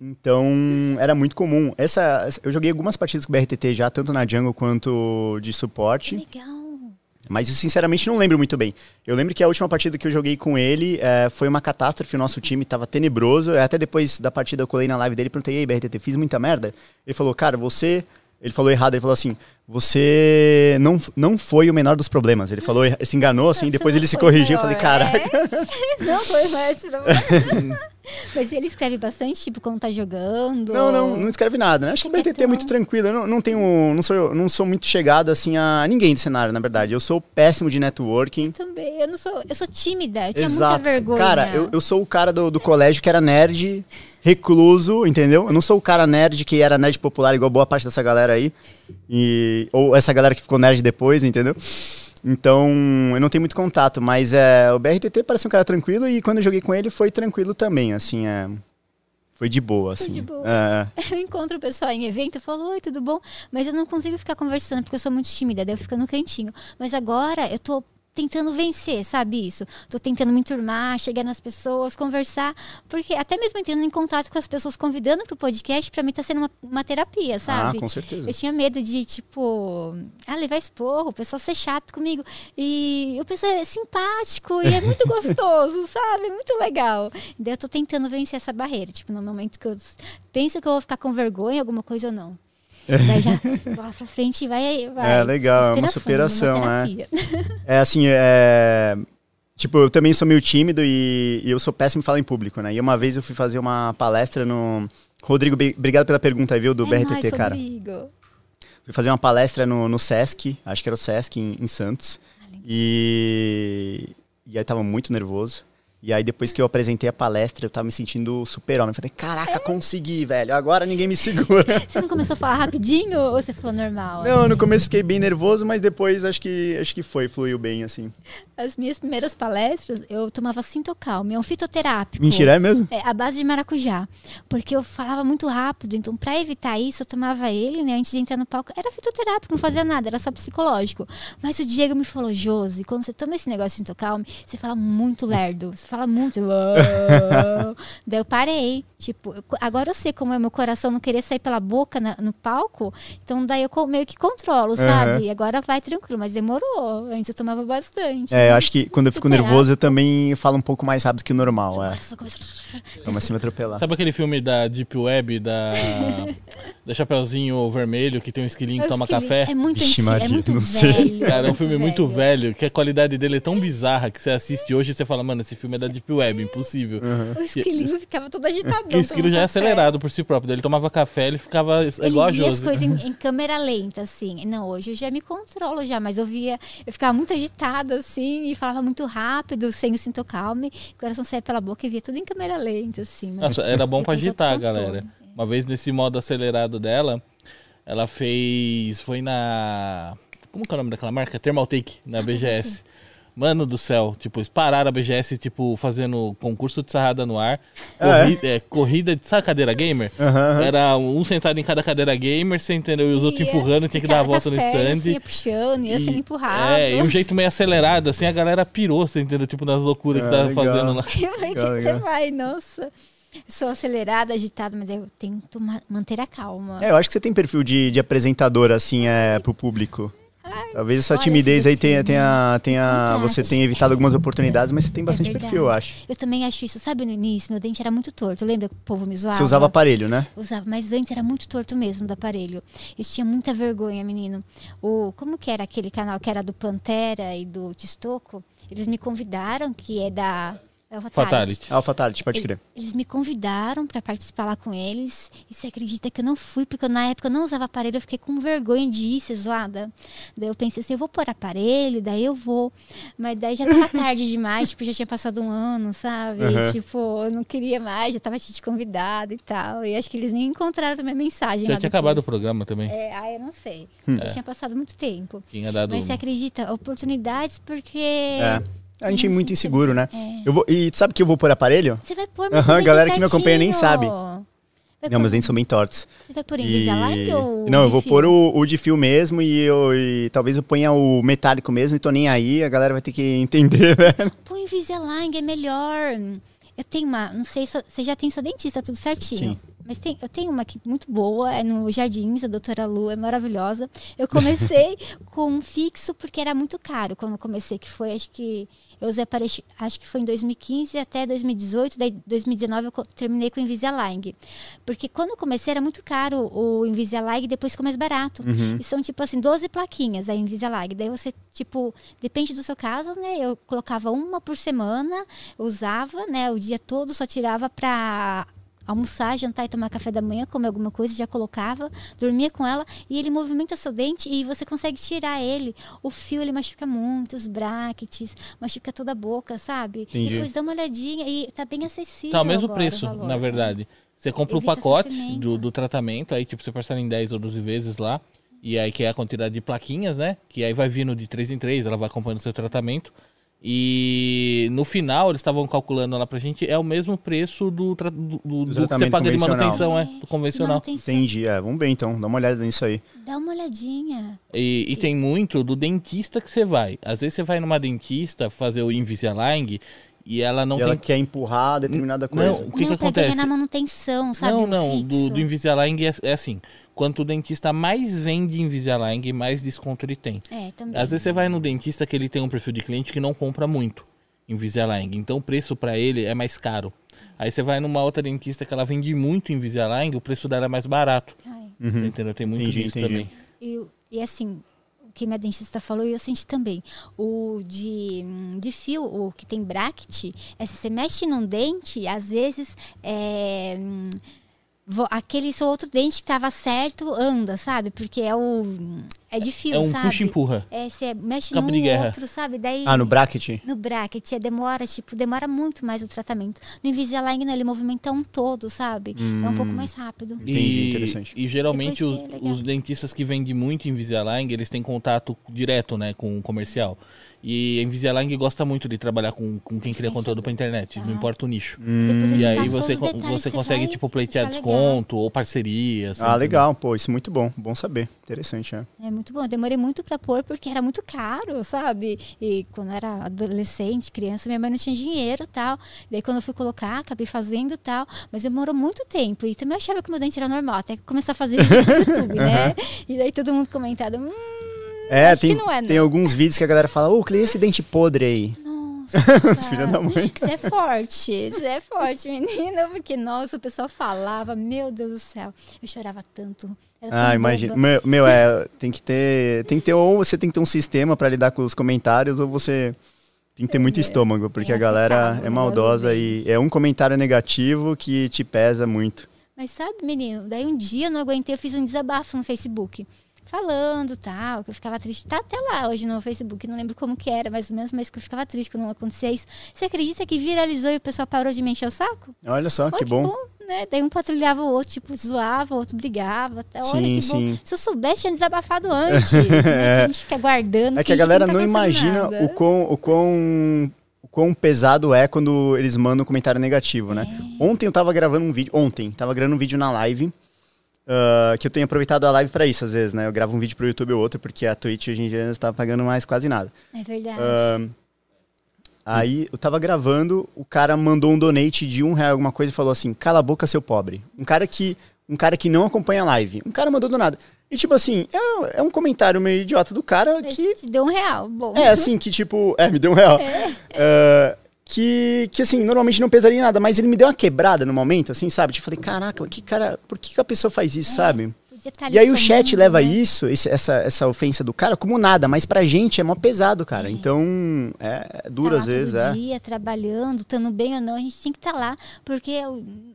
Então, era muito comum. Essa, eu joguei algumas partidas com o BRTT já, tanto na jungle quanto de Que suporte. legal. Mas eu sinceramente não lembro muito bem. Eu lembro que a última partida que eu joguei com ele eh, foi uma catástrofe. O nosso time tava tenebroso. Até depois da partida eu colei na live dele e perguntei: Ei, BRTT, fiz muita merda? Ele falou: Cara, você. Ele falou errado, ele falou assim: Você não, não foi o menor dos problemas. Ele falou, se enganou assim, depois ele se corrigiu. Eu falei: Caraca. é? *laughs* Não foi mais. Não. *laughs* Mas ele escreve bastante, tipo, quando tá jogando. Não, não, não escreve nada, né? Acho que o BRTT é muito quietão. tranquilo. Eu não, não tenho. Não sou, não sou muito chegado assim a ninguém do cenário, na verdade. Eu sou péssimo de networking. Também. Eu não sou. Eu sou tímida. Eu tinha Exato. muita vergonha. Cara, eu, eu sou o cara do, do colégio que era nerd, recluso, entendeu? Eu não sou o cara nerd que era nerd popular, igual boa parte dessa galera aí. E, ou essa galera que ficou nerd depois, entendeu? Então, eu não tenho muito contato, mas é, o BRTT parece um cara tranquilo e quando eu joguei com ele foi tranquilo também, assim, é, foi de boa, Foi assim. de boa. É, *laughs* Eu encontro o pessoal em evento e falo, oi, tudo bom? Mas eu não consigo ficar conversando porque eu sou muito tímida, daí eu fico no cantinho. Mas agora eu tô tentando vencer, sabe isso? Tô tentando me enturmar, chegar nas pessoas, conversar, porque até mesmo entrando em contato com as pessoas, convidando pro podcast, pra mim tá sendo uma, uma terapia, sabe? Ah, com certeza. Eu tinha medo de, tipo, ah, levar esporro, o pessoal ser chato comigo. E o pessoal é simpático e é *laughs* muito gostoso, sabe? É muito legal. Daí eu tô tentando vencer essa barreira. Tipo, no momento que eu penso que eu vou ficar com vergonha, alguma coisa ou não. Daí já *laughs* bola pra frente e vai, vai. É legal, é uma fundo, superação, uma é. *laughs* É assim, é. Tipo, eu também sou meio tímido e, e eu sou péssimo em falar em público, né? E uma vez eu fui fazer uma palestra no. Rodrigo, bri- obrigado pela pergunta aí, viu, do É BRTT, nóis, cara. Rodrigo. Fui fazer uma palestra no, no Sesc, acho que era o Sesc em, em Santos. E, e aí tava muito nervoso. E aí depois que eu apresentei a palestra, eu tava me sentindo super-homem. Falei, caraca, É? consegui, velho. Agora ninguém me segura. *laughs* Você não começou a falar rapidinho ou você falou normal? Não, assim? no começo fiquei bem nervoso, mas depois acho que acho que foi, fluiu bem, assim. As minhas primeiras palestras, eu tomava Sintocalme, é um fitoterápico. Mentira, é mesmo? É, a base de maracujá. Porque eu falava muito rápido, então pra evitar isso, eu tomava ele, né, antes de entrar no palco. Era fitoterápico, não fazia nada, era só psicológico. Mas o Diego me falou, Josi, quando você toma esse negócio de Sintocalme, você fala muito lerdo. Fala muito. *laughs* Daí eu parei. Tipo, agora eu sei como é meu coração não querer sair pela boca na- no palco. Então daí eu meio que controlo, sabe? E agora vai tranquilo, mas demorou. Antes eu tomava bastante. É, eu acho que quando eu fico nervoso, eu também falo um pouco mais rápido que o normal. É. Começou. Vamos assim me atropelar. Sabe aquele filme da Deep Web, da, *laughs* da Chapeuzinho Vermelho, que tem um esquilinho que toma Esquilinho. café? É muito Vixe, antigo, é muito não sei. velho. Cara, é um filme muito velho, que a qualidade dele é tão bizarra que você assiste hoje e você fala, mano, esse filme é da Deep Web, impossível. O esquilinho ficava todo agitadão. Porque o esquilo já é café. acelerado por si próprio. Ele tomava café, ele ficava Ele igual a via as Josi. coisas em, *laughs* em câmera lenta, assim. Não, hoje eu já me controlo já, mas eu via, eu ficava muito agitada, assim, e falava muito rápido, sem o sintocalme. O coração saía pela boca e via tudo em câmera lenta, assim. Nossa, era bom pra agitar, galera. Uma vez nesse modo acelerado dela, ela fez. Foi na. Como que é o nome daquela marca? Thermaltake, na BGS. Mano do céu, tipo, eles pararam a BGS, tipo, fazendo concurso de sarrada no ar. Ah, é? corri- é, corrida de. Sabe cadeira gamer? Era um sentado em cada cadeira gamer, você entendeu? E os outros Ia, empurrando, tinha que dar a volta no pernas, stand. assim, ia puxando, ia sendo E- empurrado. É, e um jeito meio acelerado, assim, a galera pirou, você entendeu? Tipo, nas loucuras Ah, que tava legal. fazendo lá. *laughs* Por que, você vai? Nossa. Sou acelerada, agitada, mas eu tento ma- manter a calma. É, eu acho que você tem perfil de, de apresentador, assim, é, pro público. Talvez essa olha timidez aí tenha, tenha, tenha você tenha evitado algumas oportunidades, mas você tem É bastante verdade. perfil, eu acho. Eu também acho isso. Sabe, no início, meu dente era muito torto. Lembra que o povo me zoava? Você usava aparelho, né? Usava, mas antes era muito torto mesmo do aparelho. Eu tinha muita vergonha, menino. O, como que era aquele canal que era do Pantera e do Tistoco? Eles me convidaram, que é da... É o Fatality. Ah, o Fatality, pode crer. Eles me convidaram para participar lá com eles. E você acredita que eu não fui, porque eu, na época eu não usava aparelho, eu fiquei com vergonha de ir, ser zoada. Daí eu pensei assim, eu vou pôr aparelho, daí eu vou. Mas daí já tava tarde demais, *laughs* tipo, já tinha passado um ano, sabe? Uhum. Tipo, eu não queria mais, já tava te convidado e tal. E acho que eles nem encontraram a minha mensagem Já lá tinha acabado o programa também. É, ah, eu não sei. Hum. Já tinha passado muito tempo. Tinha dado. Mas você acredita, oportunidades porque... É. A gente é muito inseguro, né? É. Eu vou, e tu sabe que eu vou por aparelho? Você vai pôr, mas seu dente galera que me acompanha nem sabe. Vai Não, pôr- meus dentes são bem tortos. Você vai pôr E- Invisalign ou Não, eu vou fio? pôr o, o de fio mesmo e, eu, e talvez eu ponha o metálico mesmo e tô nem aí, a galera vai ter que entender, *laughs* velho. Põe Invisalign, é melhor. Eu tenho uma, não sei se você já tem sua dentista, tudo certinho. Sim. Mas tem, eu tenho uma aqui muito boa, é no Jardins, a doutora Lu, é maravilhosa. Eu comecei *laughs* com um fixo porque era muito caro quando eu comecei, que foi, acho que eu usei aparelho, acho que foi em 2015 até 2018, daí 2019 eu terminei com o Invisalign. Porque quando eu comecei era muito caro o Invisalign, depois ficou mais barato. E são tipo assim, 12 plaquinhas a Invisalign. Daí você, tipo, depende do seu caso, né? Eu colocava uma por semana, usava, né, o dia todo, só tirava pra almoçar, jantar e tomar café da manhã, comer alguma coisa, já colocava, dormia com ela e ele movimenta seu dente e você consegue tirar ele. O fio ele machuca muito, os brackets, machuca toda a boca, sabe? Entendi. Depois dá uma olhadinha e tá bem acessível. Tá o mesmo agora, o preço, valor. na verdade. Você compra o Evita pacote sofrimento. do, do tratamento, aí tipo, você parcela em 10 ou 12 vezes lá. E aí que é a quantidade de plaquinhas, né? Que aí vai vindo de 3 em 3, ela vai acompanhando o seu tratamento. E no final eles estavam calculando lá pra gente, é o mesmo preço do, do, do- do que você paga de manutenção, é, É, do convencional. manutenção. Entendi. É, vamos ver então. Dá uma olhada nisso aí. Dá uma olhadinha. E, e tem muito do dentista que você vai. Às vezes você vai numa dentista fazer o Invisalign e ela não e ela tem. quer empurrar determinada coisa. Não, o que, não, que pra acontece? na manutenção, sabe? Não, não, fixo. do, do Invisalign é, é assim. Quanto o dentista mais vende Invisalign, mais desconto ele tem. É, também. Às vezes você vai no dentista que ele tem um perfil de cliente que não compra muito Invisalign, então o preço pra ele é mais caro. Aí você vai numa outra dentista que ela vende muito Invisalign, o preço dela é mais barato. Ai. Uhum. Entendeu? Tem muito Entendi, disso entendi. também. E, e assim, que minha dentista falou, e eu senti também. O de, hum, de fio, o que tem bracket, é se você mexe num dente, às vezes é. Hum, Aquele seu outro dente que tava certo anda, sabe? Porque é o. É de fio, É um sabe? puxa-empurra. É, você mexe Cabo num de guerra. outro, sabe? Daí. Ah, no bracket? No bracket, é, demora, tipo, demora muito mais o tratamento. No Invisalign, ele movimenta um todo, sabe? É um pouco mais rápido. Entendi, e, interessante. E geralmente os, legal. os dentistas que vendem muito Invisalign, eles têm contato direto, né, com o comercial. E a Invisalign gosta muito de trabalhar com, com quem cria conteúdo pra internet, não Tá. importa o nicho. Eu E aí você, detalhes, você consegue, tipo, pleitear achar legal. desconto ou parceria. assim, Ah, legal. Pô, isso é muito bom. Bom saber. Interessante, é. É muito bom. Eu demorei muito pra pôr porque era muito caro, sabe? E quando eu era adolescente, criança, minha mãe não tinha dinheiro e tal. Daí quando eu fui colocar, acabei fazendo e tal. Mas demorou muito tempo. E também eu achava que o meu dente era normal, até que começar a fazer vídeo no *laughs* YouTube, né? E daí todo mundo comentado, hum, É, acho tem, é, tem alguns vídeos que a galera fala, ô, oh, esse dente podre aí. Nossa. *laughs* Filha da mãe. Isso é forte, isso é forte, menina, porque, nossa, o pessoal falava, meu Deus do céu, eu chorava tanto. Ah, imagina. Meu, meu, é, tem que ter, tem que ter ou você tem que ter um sistema pra lidar com os comentários ou você tem que ter muito estômago, porque É a galera é maldosa e é um comentário negativo que te pesa muito. Mas sabe, menino, daí um dia eu não aguentei, eu fiz um desabafo no Facebook. Falando tal, que eu ficava triste. Tá até lá hoje no Facebook, não lembro como que era, mais ou menos, mas que eu ficava triste quando não acontecia isso. Você acredita que viralizou e o pessoal parou de me encher o saco? Olha só, Olha que bom. né? Daí um patrulhava o outro, tipo, zoava, o outro brigava. Até, olha Sim, que bom. sim. Se eu soubesse, tinha desabafado antes. né? Que *laughs* A gente fica guardando. É que a galera tá não acontecendo imagina nada. o quão, o, quão, o quão pesado é quando eles mandam um comentário negativo, né? É. Ontem eu tava gravando um vídeo, ontem, tava gravando um vídeo na live, ah, que eu tenho aproveitado a live pra isso, às vezes, né? Eu gravo um vídeo pro YouTube ou outro, porque a Twitch hoje em dia não tá pagando mais quase nada. É verdade. Ah, aí eu tava gravando, o cara mandou um donate de um real, alguma coisa, e falou assim: cala a boca, seu pobre. Um cara que, um cara que não acompanha a live. Um cara mandou do nada. E tipo assim, é, é um comentário meio idiota do cara Mas que te deu um real. Bom. é, assim, que tipo. É, me deu um real. *laughs* Ah, que, que, assim, normalmente não pesaria em nada, mas ele me deu uma quebrada no momento, assim, sabe? Tipo, falei, caraca, que cara, por que, que a pessoa faz isso, sabe? Tá ali E aí o chat leva né? isso, esse- essa, essa ofensa do cara, como nada, mas pra gente é mó pesado, cara. Então, é, é duro tá às vezes, todo é. dia, trabalhando, estando bem ou não, a gente tem que estar lá, porque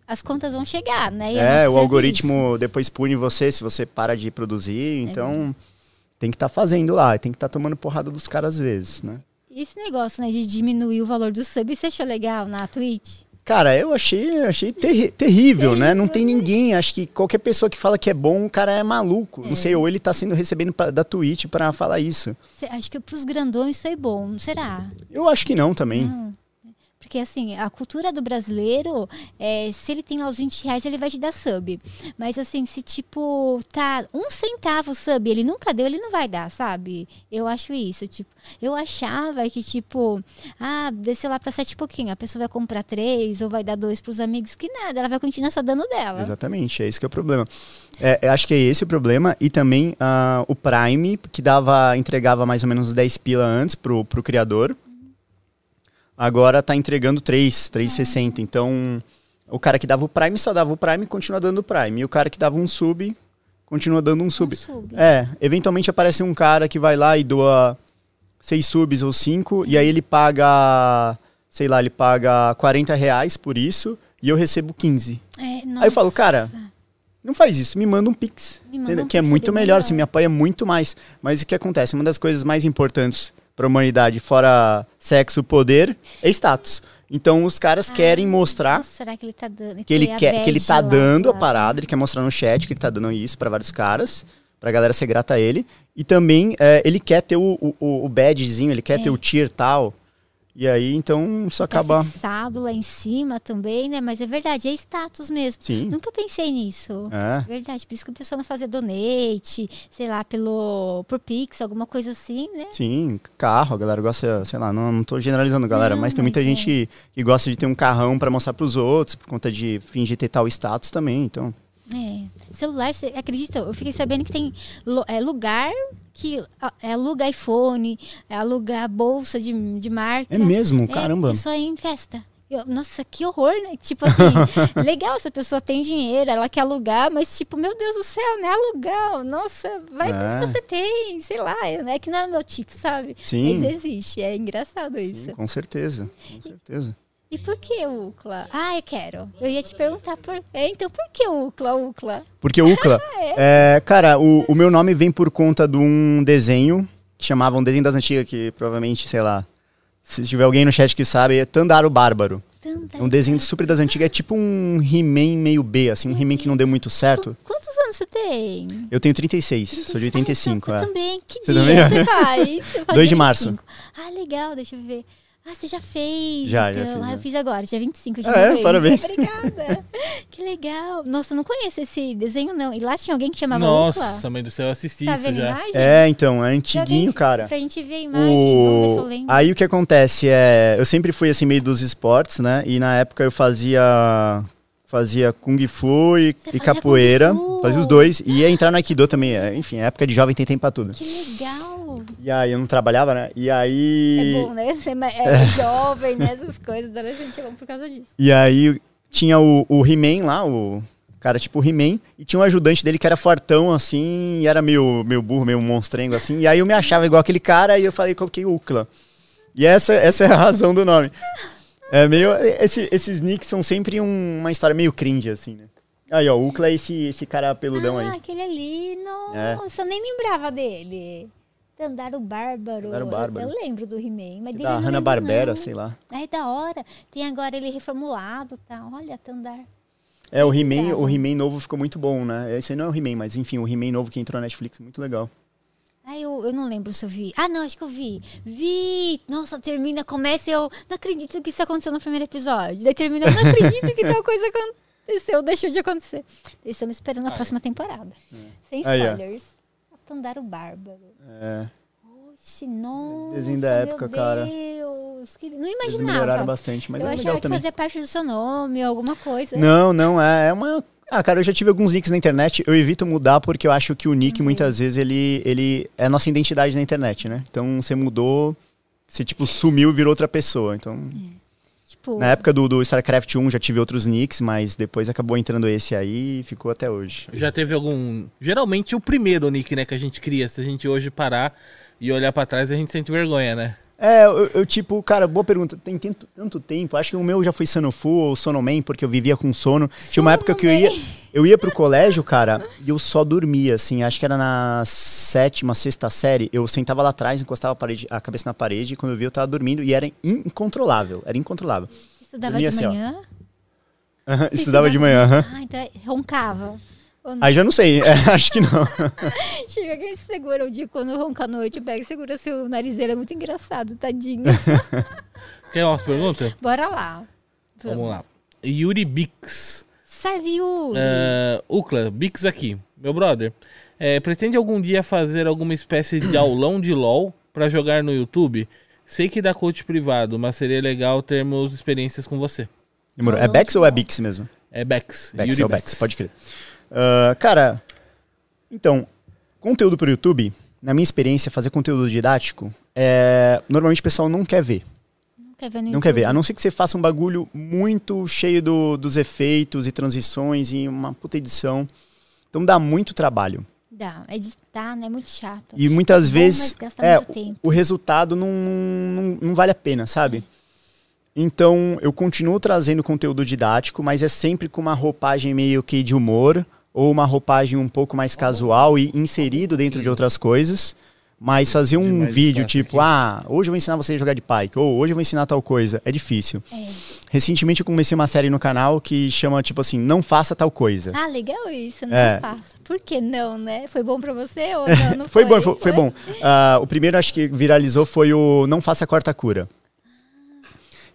as contas vão chegar, né? E É, nosso o algoritmo depois pune você se você para de É produzir, então tem que estar fazendo lá, tem que estar tomando porrada dos caras às vezes, né? Esse negócio, né, de diminuir o valor do sub, você achou legal na Twitch? Cara, eu achei, achei terri- terrível, né? Não tem ninguém. Acho que qualquer pessoa que fala que é bom, o cara é maluco. Não sei, ou ele tá sendo recebendo pra- da Twitch pra falar isso. Acho que pros grandões foi bom, será? Eu acho que não também. Não. Porque assim, a cultura do brasileiro, é, se ele tem lá os 20 reais, ele vai te dar sub. Mas assim, se tipo, tá um centavo sub, ele nunca deu, ele não vai dar, sabe? Eu acho isso, tipo, eu achava que, tipo, ah, desceu lá pra sete e pouquinho, a pessoa vai comprar três ou vai dar dois pros amigos, que nada, ela vai continuar só dando dela. Exatamente, é isso que é o problema. É, acho que é esse o problema. E também ah, o Prime, que dava, entregava mais ou menos 10 pila antes pro, pro criador. Agora tá entregando 3, 3,60. Então, o cara que dava o Prime só dava o Prime e continua dando o Prime. E o cara que dava um sub, continua dando um sub. Um sub. É, eventualmente aparece um cara que vai lá e doa seis subs ou cinco, e aí ele paga, sei lá, ele paga 40 reais por isso, e eu recebo 15. É, Aí eu falo, cara, Não faz isso, me manda um Pix. Manda um que é Pix, muito seria melhor, melhor. você me apoia muito mais. Mas o que acontece? Uma das coisas mais importantes para a humanidade, fora sexo, poder, é status. Então os caras querem mostrar será que ele tá dando? que ele a quer, que ele tá lá, dando a lá. parada, ele quer mostrar no chat que ele tá dando isso pra vários caras, pra galera ser grata a ele. E também é, ele quer ter o, o, o badgezinho, ele quer É. ter o tier tal. E aí, então, isso Tá acaba. fixado lá em cima também, né? Mas é verdade, é status mesmo. Sim. Nunca pensei nisso. É. Verdade, por isso que o pessoal não fazia donate, sei lá, pelo por Pix, alguma coisa assim, né? Sim, carro, a galera gosta, sei lá, não, não tô generalizando, galera, Não, mas tem muita mas é. gente que, que gosta de ter um carrão pra mostrar pros outros, por conta de fingir ter tal status também, então. É. Celular, você acredita? Eu fiquei sabendo que tem é, lugar que é aluga iPhone, é alugar bolsa de, de marca. É mesmo, É, caramba. É só em festa. Eu- nossa, que horror, né? Tipo assim, *laughs* legal, essa pessoa tem dinheiro, ela quer alugar, mas tipo, meu Deus do céu, né? Alugar, nossa, vai É. que você tem, sei lá, é que não é meu tipo, sabe? Sim. Mas existe, é engraçado isso. Sim, com certeza, com certeza. E por que o UCLA? Ah, eu quero. Eu ia te perguntar por. É, então por que o UCLA, UCLA? Porque o UCLA, *laughs* é, cara, o, o meu nome vem por conta de um desenho que chamava um desenho das antigas, que provavelmente, sei lá, se tiver alguém no chat que sabe, é Tandaro Bárbaro. É um desenho super das antigas, é tipo um He-Man meio B, assim, um He-Man que não deu muito certo. Quantos anos você tem? Eu tenho 36, sou de 85, eu é. também. Que Você dia também? você vai? Você faz 2 de março. 25. Ah, legal, deixa eu ver. Ah, você já fez. Já, já então. fiz, Ah, já. eu fiz agora, dia 25 de Ah, é? Parabéns. Obrigada. *laughs* que legal. Nossa, eu não conheço esse desenho, não. E lá tinha alguém que chamava? Nossa, mãe do céu, eu assisti Tá isso já. imagem? É, então, é Já antiguinho, cara. Pra gente ver a imagem, vamos ver se eu O... lembro. Aí o que acontece é, eu sempre fui assim meio dos esportes, né? E na época eu fazia fazia kung fu e, e capoeira, Fu? fazia os dois e ia entrar no aikido também. é, Enfim, época de jovem tem tempo pra tudo. Que legal. E aí eu não trabalhava, né? E aí É bom, né? Você é é *laughs* jovem, né? Essas coisas, adolescente é bom por causa disso. E aí tinha o, o He-Man lá, o cara tipo He-Man, e tinha um ajudante dele que era fortão assim, e era meio, meio burro, meio monstrengo assim. E aí eu me achava igual aquele cara e eu falei, coloquei Ukla. E essa, essa é a razão do nome. É meio. Esse, esses nicks são sempre um- uma história meio cringe, assim, né? Aí, ó, o Ukla é esse, esse cara peludão ah, aí. aquele ali, É. nossa, eu nem lembrava dele. Tandaro Bárbaro. Tandaro Bárbaro. Eu, eu lembro do He-Man, mas dele Da não lembro, Hanna-Barbera, não. sei lá. Ai, da hora. Tem agora ele reformulado, tá? Olha, Tandar. É, o He-Man o He novo ficou muito bom, né? Esse não é o He-Man, mas enfim, o He-Man novo que entrou na Netflix, muito legal. Ai, eu, eu não lembro se eu vi. Ah, não, acho que eu vi. Vi! Nossa, termina, começa e eu não acredito que isso aconteceu no primeiro episódio. Daí termina, eu não acredito que tal coisa aconteceu, deixou de acontecer. Estamos esperando a próxima temporada. Sem Aí, ó. spoilers. Tandaro Bárbaro. É, Oxi, nossa. desenho da época, meu cara. Deus. Que... Não eles imaginava. melhoraram bastante, mas eu é achava legal que também. fazia parte do seu nome alguma coisa. Não, não, é, é uma. Ah, cara, eu já tive alguns nicks na internet. Eu evito mudar porque eu acho que o nick, muitas vezes, ele, ele é a nossa identidade na internet, né? Então, você mudou, você, tipo, sumiu e virou outra pessoa. Então, Tipo, na época do, do StarCraft 1, já tive outros nicks, mas depois acabou entrando esse aí e ficou até hoje. Já teve algum. Geralmente o primeiro nick, né, que a gente cria. Se a gente hoje parar e olhar pra trás, a gente sente vergonha, né? É, eu, eu, tipo, cara, boa pergunta. Tem tanto, tanto tempo. Acho que o meu já foi Sanofu ou Sonoman, porque eu vivia com sono. Tinha uma época que eu ia, eu ia pro colégio, cara, e eu só dormia, assim. Acho que era na sétima, sexta série. Eu sentava lá atrás, encostava a, parede, a cabeça na parede, e quando eu vi, eu tava dormindo e era incontrolável. Era incontrolável. estudava dormia de assim, manhã. Estudava de manhã. aham. Ah, então é- roncava. Aí já não sei, é, *laughs* acho que não. *laughs* Chega quem segura o dia quando ronca à noite, pega e segura seu nariz. Ele é muito engraçado, tadinho. *laughs* Quer umas perguntas? Bora lá. Vamos lá. Yuri Bix. Serviu. Uh, Ucla, Bix aqui. Meu brother, é, pretende algum dia fazer alguma espécie de aulão de LoL pra jogar no YouTube? Sei que dá coach privado, mas seria legal termos experiências com você. Demorou. É Bex ou é Bix mesmo? É Bex. Bex Yuri é o Bex, pode crer. Ah, cara, então, conteúdo pro YouTube, na minha experiência, fazer conteúdo didático, é, normalmente o pessoal não quer ver. Não quer ver Não quer ver. A não ser que você faça um bagulho muito cheio do- dos efeitos e transições e uma puta edição. Então dá muito trabalho. Dá. Editar, né? É muito chato. E muitas Bom, vezes gasta é, o resultado não, não, não vale a pena, sabe? Então, eu continuo trazendo conteúdo didático, mas é sempre com uma roupagem meio que de humor, ou uma roupagem um pouco mais casual e inserido dentro de outras coisas. Mas fazer um vídeo tipo, aqui. ah, hoje eu vou ensinar você a jogar de Pike, ou hoje eu vou ensinar tal coisa, é difícil. É. Recentemente eu comecei uma série no canal que chama, tipo assim, não faça tal coisa. Ah, legal isso. Não É. faça. Por que não, né? Foi bom pra você ou não? Não *laughs* Foi bom, foi, foi bom. Ah, o primeiro acho que viralizou foi o Não Faça Corta Cura.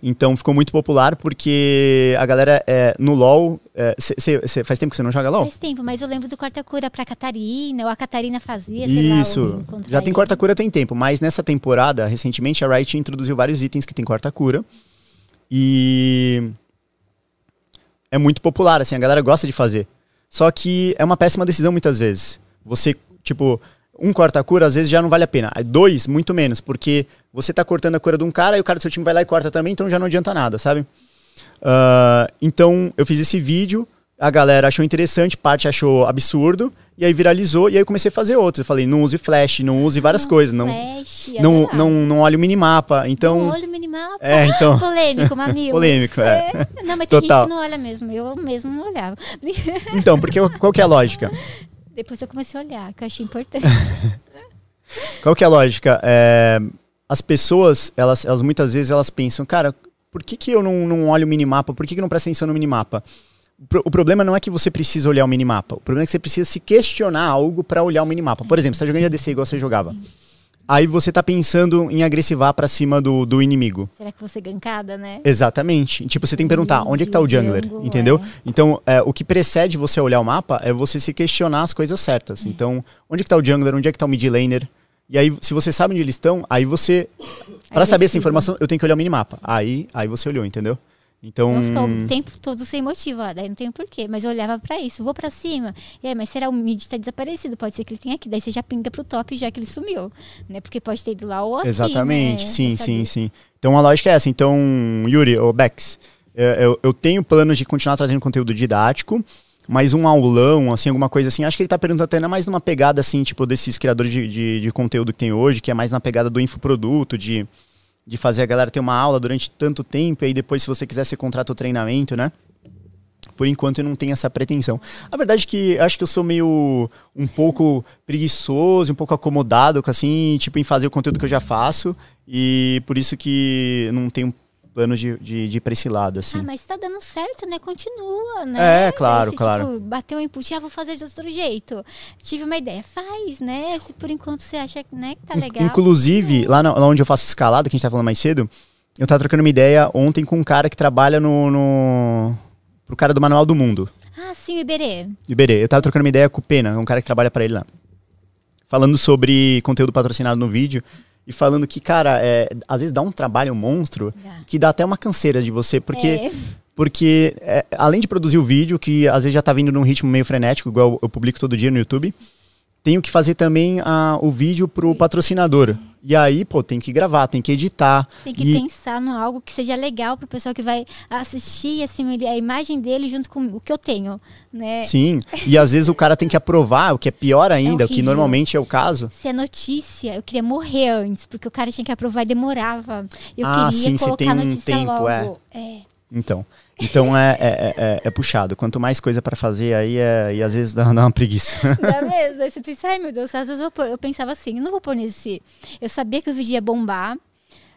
Então ficou muito popular porque a galera é, no LoL. é, cê- cê- cê- faz tempo que você não joga LoL? Faz tempo, mas eu lembro do corta-cura pra Catarina, ou a Catarina fazia, lá, Isso. contra Já tem ele. corta-cura tem tempo, mas nessa temporada, recentemente, a Riot introduziu vários itens que tem corta-cura. E é muito popular, assim, a galera gosta de fazer. Só que é uma péssima decisão muitas vezes. Você, tipo, um corta-cura às vezes já não vale a pena. Dois, muito menos, porque você tá cortando a cura de um cara e o cara do seu time vai lá e corta também, então já não adianta nada, sabe? Ah, então, eu fiz esse vídeo, a galera achou interessante, parte achou absurdo, e aí viralizou, e aí eu comecei a fazer outros. Eu falei, não use flash, não use várias Nossa, coisas, não, Flash, é não, não, não olhe o minimapa. Então, Não olha o minimapa. é, então, *laughs* Polêmico, mamilo. Polêmico, é. Não, mas tem Total. gente que não olha mesmo. Eu mesmo não olhava. então, porque qual que é a lógica? *laughs* Depois eu comecei a olhar, que eu achei importante. *laughs* Qual que é a lógica? É, as pessoas, elas, elas muitas vezes elas pensam, cara, por que, que eu não, não olho o minimapa? Por que, que eu não presto atenção no minimapa? O pro- O problema não é que você precisa olhar o minimapa. O problema é que você precisa se questionar algo pra olhar o minimapa. Por exemplo, você tá jogando de ADC igual você jogava. Aí você tá pensando em agressivar pra cima do, do inimigo. Será que você gankada, né? Exatamente. Tipo, você tem que perguntar, onde é que tá o jungler? Jungle, Entendeu? é. Então, é, o que precede você olhar o mapa é você se questionar as coisas certas. Então, onde é que tá o jungler? Onde é que tá o mid laner? E aí, se você sabe onde eles estão, aí você... Pra saber essa informação, eu tenho que olhar o minimapa. Aí, aí você olhou, entendeu? Então... Eu ficava o tempo todo sem motivo, ó, daí não tem porquê. Mas eu olhava pra isso, vou pra cima. E aí, mas será o mid tá desaparecido? Pode ser que ele tenha aqui. Daí você já pinga pro top já que ele sumiu. Né? Porque pode ter ido lá ou aqui, Exatamente, né? sim, sim, sim. Então a lógica é essa. Então, Yuri, ou Bex, eu, eu, eu tenho planos de continuar trazendo conteúdo didático, mas um aulão, assim, alguma coisa assim. Acho que ele tá perguntando até mais numa pegada, assim, tipo, desses criadores de, de, de conteúdo que tem hoje, que é mais na pegada do infoproduto, de, de fazer a galera ter uma aula durante tanto tempo, e aí depois, se você quiser, você contrata o treinamento, né? Por enquanto eu não tenho essa pretensão. A verdade é que acho que eu sou meio um pouco preguiçoso, um pouco acomodado com assim, tipo, em fazer o conteúdo que eu já faço. E por isso que não tenho plano de, de, de ir pra esse lado, assim. Ah, mas tá dando certo, né? Continua, né? É, claro, Se, claro. Tipo, bateu um input, ah, vou fazer de outro jeito. Tive uma ideia, faz, né? Se por enquanto você acha né, que tá legal. Inclusive, lá, na- lá onde eu faço escalada, que a gente tá falando mais cedo, eu tava trocando uma ideia ontem com um cara que trabalha no. no pro cara do Manual do Mundo. Ah, sim, o Iberê. Iberê. Eu tava trocando uma ideia com o Pena, um cara que trabalha pra ele lá. Falando sobre conteúdo patrocinado no vídeo. E falando que, cara, é, às vezes dá um trabalho monstro Dá. que dá até uma canseira de você, porque É, Porque, é, além de produzir o vídeo, que às vezes já tá vindo num ritmo meio frenético, igual eu publico todo dia no YouTube, tenho que fazer também a, o vídeo pro patrocinador. E aí, pô, tem que gravar, tem que editar. tem que e, pensar no algo que seja legal pro pessoal que vai assistir assim, a imagem dele junto com o que eu tenho, né? Sim, e às vezes o cara tem que aprovar, o que é pior ainda, o que normalmente é o caso. Se é notícia, eu queria morrer antes, porque o cara tinha que aprovar e demorava. Eu Ah, queria sim, colocar tem um tempo, logo. É. Então, então é, é, é- é- é puxado. Quanto mais coisa pra fazer aí, é, e às vezes dá, dá uma preguiça. Dá *laughs* mesmo. Aí você pensa, ai meu Deus, às vezes eu, eu pensava assim, eu não vou pôr nesse. Eu sabia que o vídeo ia bombar,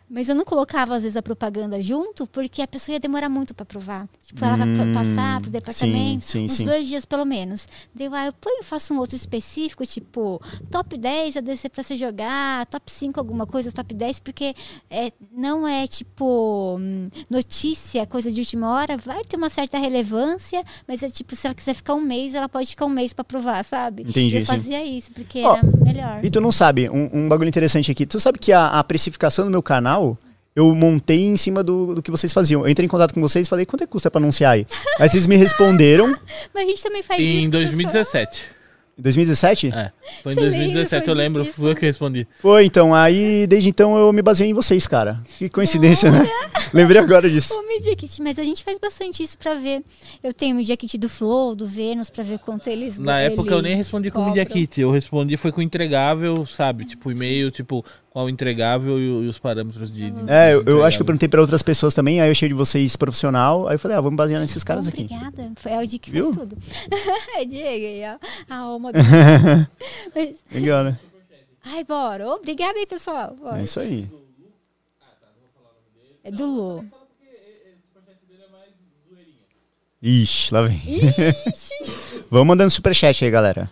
mas eu não colocava, às vezes, a propaganda junto, porque a pessoa ia demorar muito pra provar. Tipo, ela vai pa- Hum, passar pro departamento, sim, uns sim. dois dias pelo menos. Daí eu, ah, eu ponho, faço um outro específico, tipo, top 10 ADC pra você jogar, top 5 alguma coisa, top 10, porque é, não é tipo hum, notícia, coisa de última hora, vai ter uma certa relevância, mas é tipo, se ela quiser ficar um mês, ela pode ficar um mês pra provar, sabe? Entendi, Eu sim. fazia isso, porque Ó, era melhor. E tu não sabe, um, um bagulho interessante aqui. Tu sabe que a, a precificação do meu canal, eu montei em cima do, do que vocês faziam. Eu entrei em contato com vocês e falei, quanto é que custa pra anunciar aí? aí vocês me responderam. *laughs* Mas a gente também faz isso. Em com 2017. Em 2017? É. Foi em Você 2017, lembra? eu Foi lembro, isso. fui eu que respondi. Foi, então. Aí, desde então, eu me baseei em vocês, cara. Que coincidência, né? *laughs* Lembrei agora disso. O Media Kit, mas a gente faz bastante isso pra ver. Eu tenho o Media Kit do Flow, do Vênus, pra ver quanto eles Na época eu nem eles respondi com o cobram. Media Kit, eu respondi foi com o entregável, sabe? Tipo, e-mail, tipo, qual o entregável e, e os parâmetros de. de- É, eu, eu acho que eu perguntei pra outras pessoas também, aí eu achei de vocês profissional, aí eu falei, ah, vamos basear nesses caras aqui. Obrigada. Foi é o Di que Viu? fez tudo. *laughs* é Diego aí, ó. A alma do... *laughs* Mas- Legal, né? Ai, bora. Obrigada aí, pessoal. Bora. É isso aí. É do Lu. Ixi, lá vem. *laughs* vamos mandando superchat aí, galera.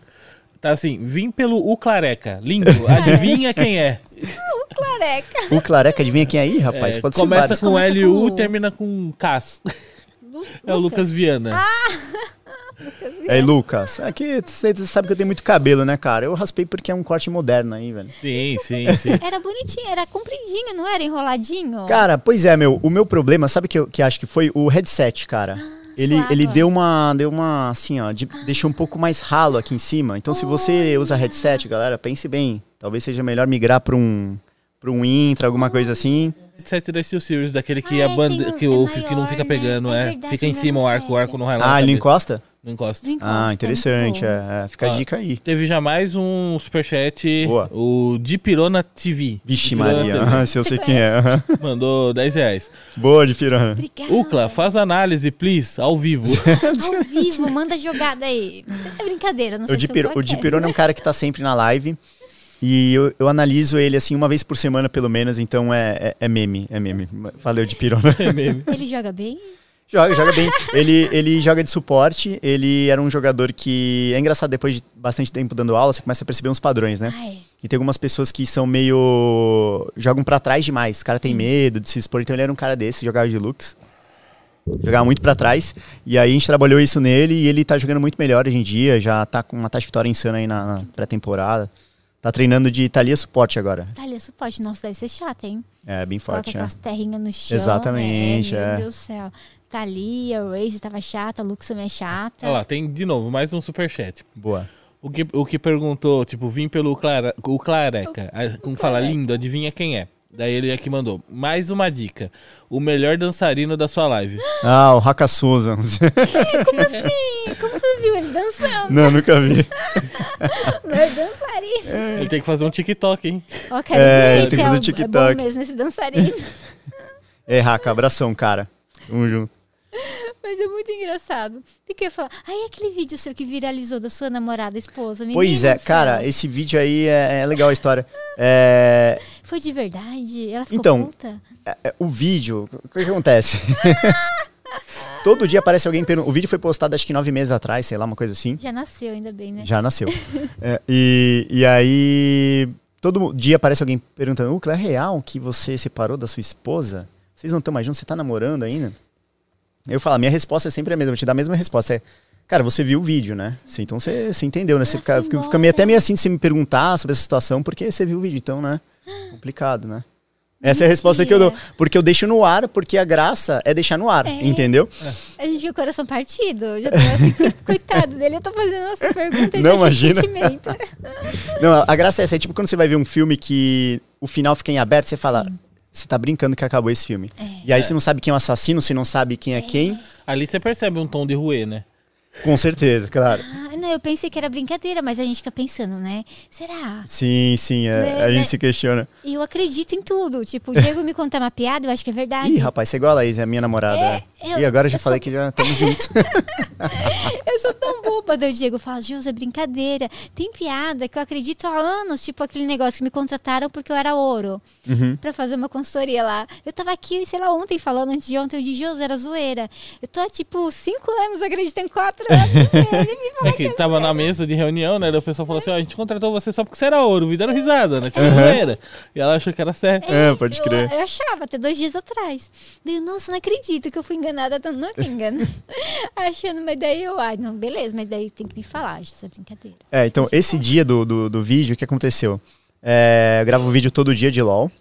Tá assim, vim pelo U Clareca. Lindo. Adivinha *laughs* quem é? O Clareca. O Clareca, adivinha quem é aí, rapaz? É, Pode ser começa vários. com Começa LU com- e termina com Cas. Lu- *laughs* É o Lucas Viana. *laughs* Aí, Lucas, aqui você sabe que eu tenho muito cabelo, né, cara? Eu raspei porque é um corte moderno aí, velho. Sim, sim, sim. Era bonitinho, era compridinho, não era enroladinho? Cara, pois é, meu. O meu problema, sabe o que, eu- que acho que foi? O headset, cara. Ele, suado. ele deu uma. Deu uma. Assim, ó. de- deixou um pouco mais ralo aqui em cima. Então, se você usa headset, galera, pense bem. Talvez seja melhor migrar pra um. Pra um Intra, alguma coisa assim. Headset da Steel Series, daquele que Ah, a é, banda. um- que é o fio que não maior, fica né? pegando, É é. verdade, fica em ainda cima o arco, o arco não vai lá. Ah, ele encosta? Não encosta. Não encosta, Ah, é interessante. É, é, fica a Ah. dica aí. Teve já mais um superchat, Boa. o Dipirona TV. Vixe, Dipirona Maria. TV. aham, *laughs* Se eu sei quem é. *laughs* Mandou 10 reais. Boa de piranha. Obrigada. Ucla, faz análise, please, ao vivo. *laughs* Ao vivo, manda jogada aí. É brincadeira, não sei O se Dipiro- eu o. Dipirona é um cara que tá sempre na live. E eu, eu analiso ele assim uma vez por semana, pelo menos, então é, é, é meme, é meme. Valeu, Dipirona. É meme. Ele joga bem? Joga, joga bem. Ele, ele joga de suporte, ele era um jogador que. É engraçado, depois de bastante tempo dando aula, você começa a perceber uns padrões, né? Ah, é. E tem algumas pessoas que são meio. jogam pra trás demais. O cara tem medo de se expor, então ele era um cara desse, jogava de Lux. Jogava muito pra trás. E aí a gente trabalhou isso nele e ele tá jogando muito melhor hoje em dia. Já tá com uma taxa de vitória insana aí na, na pré-temporada. Tá treinando de Thalia suporte agora. Thalia, suporte. Nossa, deve ser chato, hein? É, bem Coloca forte, né? aquelas terrinhas no chão. Exatamente, É, meu é. Deus do céu. Thalia, Raze tava chata, Lux também é chata. Olha lá, tem de novo mais um superchat. Boa. O que, o que perguntou, tipo, vim pelo Clara, o Clareca. a- Como fala lindo, adivinha quem é? Daí ele aqui mandou. Mais uma dica. O melhor dançarino da sua live. Ah, o Haka Souza. Como assim? Como você viu ele dançando? Não, nunca vi. *laughs* Meu dançarino. Ele tem que fazer um TikTok, hein? Quero É, ver tem que fazer é, o o- TikTok. é bom mesmo esse dançarino. *laughs* É, Haka, abração, cara. Tamo junto. Mas é muito engraçado. O que eu ia falar? Aí aquele vídeo seu que viralizou da sua namorada, esposa. menino Pois é, cara, esse vídeo aí é, é legal a história. É, Foi de verdade? Ela ficou Então, puta? é, é, o vídeo, o que, acontece? *laughs* Todo dia aparece alguém perguntando. O vídeo foi postado acho que nove meses atrás, sei lá, uma coisa assim. Já nasceu, ainda bem, né? Já nasceu. *laughs* É, e, e aí, todo dia aparece alguém perguntando: Ucla, é real que você separou da sua esposa? Vocês não estão mais juntos? Você tá namorando ainda? Eu falo: a minha resposta é sempre a mesma, eu te dar a mesma resposta. É, cara, você viu o vídeo, né? Sim, então você, você entendeu, né? Você Ela fica, foi fica, fica meio, até meio assim de você me perguntar sobre essa situação, porque você viu o vídeo, então, né? Complicado, né? Essa é a resposta que eu dou. Porque eu deixo no ar, porque a graça é deixar no ar, É. entendeu? A gente com o coração partido. Já tô assim, *laughs* coitado dele, eu tô fazendo essa pergunta. Não, imagina. sentimento. *laughs* Não, a- graça é essa. É tipo quando você vai ver um filme que o final fica em aberto, você fala. Você tá brincando que acabou esse filme. É. E aí você não sabe quem é o assassino, você não sabe quem é quem. Ali você percebe um tom de ruê, né? Com certeza, claro. Ah, não, eu pensei que era brincadeira, mas a gente fica pensando, né? Será? Sim, sim, é, Né, a né? gente se questiona. E eu acredito em tudo. Tipo, o Diego me contar uma piada, eu acho que é verdade. Ih, rapaz, você é igual a Laís, é a minha namorada. É, eu- e agora eu já falei sou- que já estamos juntos. *laughs* Eu sou tão boba. Daí o Diego fala, Gilza, é brincadeira. Tem piada que eu acredito há anos, tipo aquele negócio que me contrataram porque eu era ouro. Uhum. Pra fazer uma consultoria lá. Eu tava aqui, sei lá, ontem falando, antes de ontem, eu disse, Gilza, era zoeira. Eu tô há, tipo, cinco anos, acredito em quatro anos. *laughs* Ele me falou É que tava na mesa de reunião, né? Daí o pessoal falou assim: ó, a gente contratou você só porque você era ouro, vida era risada, né? Tipo, zoeira. E ela achou que era sério. É, pode eu, crer. Eu achava, até dois dias atrás. Daí, eu, nossa, não acredito que eu fui enganada. Tanto. Não me engano. Achando, mas daí eu, ai, não, beleza, mas daí tem que me falar, isso é brincadeira. É, então, esse dia do, do, do vídeo, o que aconteceu? É, eu gravo vídeo todo dia de LOL.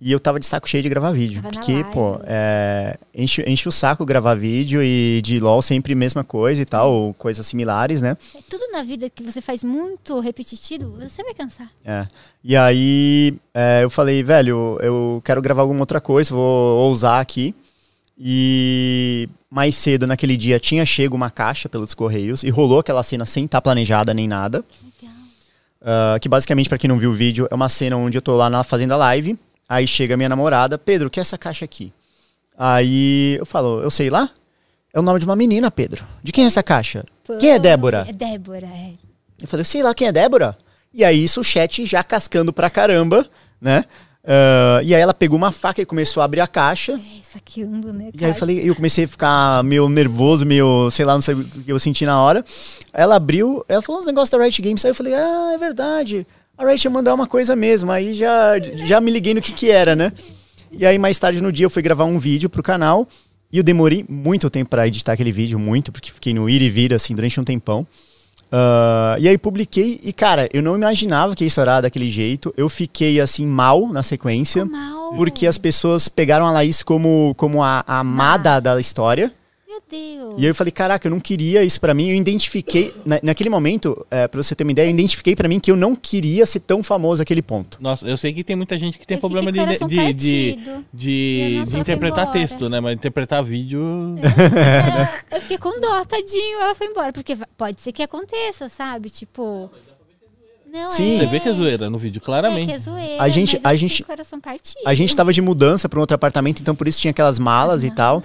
E eu tava de saco cheio de gravar vídeo. Tava Porque, pô, é, enche, enche o saco gravar vídeo e de LOL sempre mesma coisa e tal, ou coisas similares, né? É tudo na vida que você faz muito repetitivo, você vai cansar. É. E aí é, eu falei, velho, eu quero gravar alguma outra coisa, vou ousar aqui. E mais cedo naquele dia tinha chego uma caixa pelos correios e rolou aquela cena sem estar planejada nem nada. Ah, que basicamente, pra quem não viu o vídeo, é uma cena onde eu tô lá na, fazendo a live. Aí chega minha namorada, Pedro, o que é essa caixa aqui? Aí eu falo, eu sei lá? É o nome de uma menina, Pedro. De quem é essa caixa? Quem é Débora? É Débora, é. Eu falei, sei lá quem é Débora. E aí isso o chat já cascando pra caramba, né? Ah, e aí ela pegou uma faca e começou a abrir a caixa. É, saqueando, né? E aí eu falei, eu comecei a ficar meio nervoso, meio, sei lá, não sei o que eu senti na hora. Ela abriu, ela falou uns negócios da Riot Games, aí eu falei, ah, é verdade. a Riot ia mandar uma coisa mesmo. Aí já, já me liguei no que que era, né? E aí mais tarde no dia eu fui gravar um vídeo pro canal e eu demorei muito tempo pra editar aquele vídeo, muito, porque fiquei no ir e vir assim durante um tempão. Ah, e aí publiquei e, cara, eu não imaginava que ia estourar daquele jeito. Eu fiquei assim mal na sequência. Mal. Porque as pessoas pegaram a Laís como, como a, a amada da história. Meu Deus. E aí eu falei, caraca, eu não queria isso pra mim. Eu identifiquei, na, naquele momento, é, pra você ter uma ideia, eu identifiquei pra mim que eu não queria ser tão famoso aquele ponto. Nossa, eu sei que tem muita gente que tem Eu problema de, de, de, de, de interpretar texto, né? Mas interpretar vídeo. É, eu fiquei com dó, tadinho. Ela foi embora. Porque pode ser que aconteça, sabe? Tipo. Não, Sim. é. Você vê que é zoeira no vídeo, É, claramente. que é zoeira, A gente- a gente-. A gente tava de mudança pra um outro apartamento, então por isso tinha aquelas malas e tal.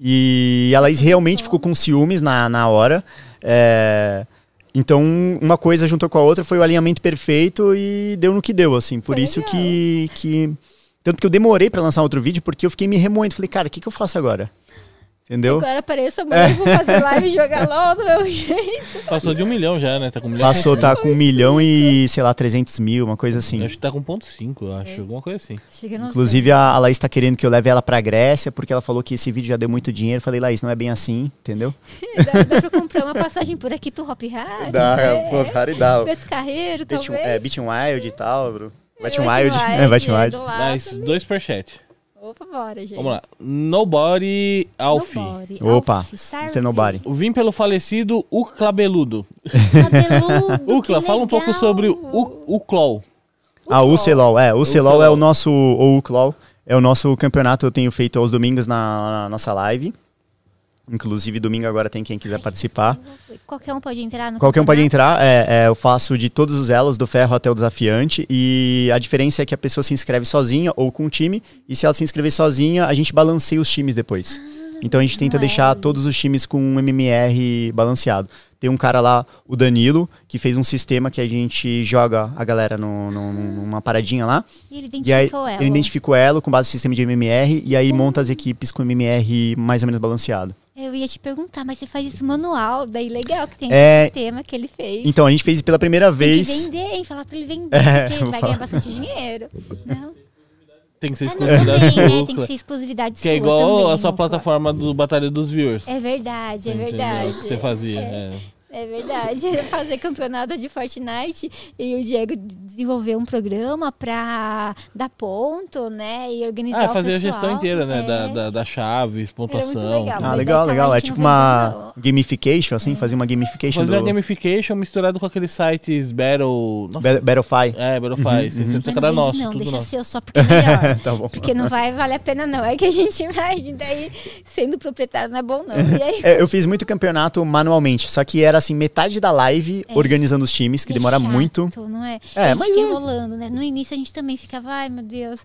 E a Laís realmente ficou com ciúmes na, na hora. É, Então, uma coisa juntou com a outra, foi o alinhamento perfeito e deu no que deu, assim. Por isso que, que. Tanto que eu demorei pra lançar outro vídeo, porque eu fiquei me remoendo. Falei, cara, o que, que eu faço agora? Entendeu? Agora apareça amanhã, eu vou fazer live e jogar *laughs* LOL do meu jeito. Passou de um milhão já, né? Tá com um milhão. e Passou, tá com um milhão e, sei lá, 300 mil, uma coisa assim. Eu acho que tá com ponto cinco, eu acho. Alguma coisa assim. Inclusive, a, a Laís tá querendo que eu leve ela pra Grécia, porque ela falou que esse vídeo já deu muito dinheiro. Eu falei, Laís, não é bem assim, entendeu? *laughs* Dá, dá pra comprar uma passagem por aqui pro Hop Hard? é, raro e dá. Beto Carreiro, Beat, talvez. é, Beat Wild e tal, bro. Beat Wet Wild. É, Beat é, Wild. do lado Mais dois per chat. Opa, bora, gente. Vamos lá. Nobody Alf. Nobody. Opa. Mr. Nobody. Vim pelo falecido Uclabeludo. Cabeludo, Ucla, *laughs* que fala um pouco sobre o Uclol. Ah, o Celol, é. O Celol é o nosso, ou o Claw, é o nosso campeonato eu tenho feito aos domingos na, na nossa live. Inclusive, domingo agora tem quem quiser participar. Qualquer um pode entrar no Qualquer um pode campeonato? entrar, é, é, eu faço de todos os elos, do ferro até o desafiante, e a diferença é que a pessoa se inscreve sozinha ou com um time, e se ela se inscrever sozinha, a gente balanceia os times depois. Então a gente tenta é deixar todos os times com um MMR balanceado. Tem um cara lá, o Danilo, que fez um sistema que a gente joga a galera no- no- numa paradinha lá, E ele identificou ela. ele identifica o elo com base no sistema de MMR, e aí monta as equipes com MMR mais ou menos balanceado. Eu ia te perguntar, mas você faz isso manual, daí legal que tem É. esse sistema que ele fez. Então a gente fez pela primeira tem que vez. vender, hein? Falar pra ele vender, É, porque ele vai falar. ganhar bastante dinheiro. Não? Tem que ser Ah, não, exclusividade também, do né? Tem que ser exclusividade Que é igual também, a sua plataforma do Batalha dos Viewers. É verdade, é Entendeu? verdade. Que você fazia. é. É verdade. *laughs* Fazer campeonato de Fortnite e o Diego desenvolveu um programa pra dar ponto, né? E organizar Ah, o fazer a gestão inteira, né? É. Da, da, da chaves, pontuação. legal. Ah, legal, legal. É tipo uma gamification, assim, fazer uma gamification Fazer do a gamification misturado com aqueles sites Battle. Nossa, Battlefy. é, Battlefy. Você uhum. Mas que não vende nosso, não, tudo deixa nosso. seu só porque é melhor. *laughs* Tá bom. Porque não vai valer a pena, não. É que a gente *laughs* vai, daí, sendo proprietário não é bom, não. E aí, É, eu fiz muito campeonato manualmente, só que era assim, metade da live organizando os times, que é demora chato, muito. Não é? É, a gente mas fica é- enrolando, né? No início a gente também ficava, ai meu Deus,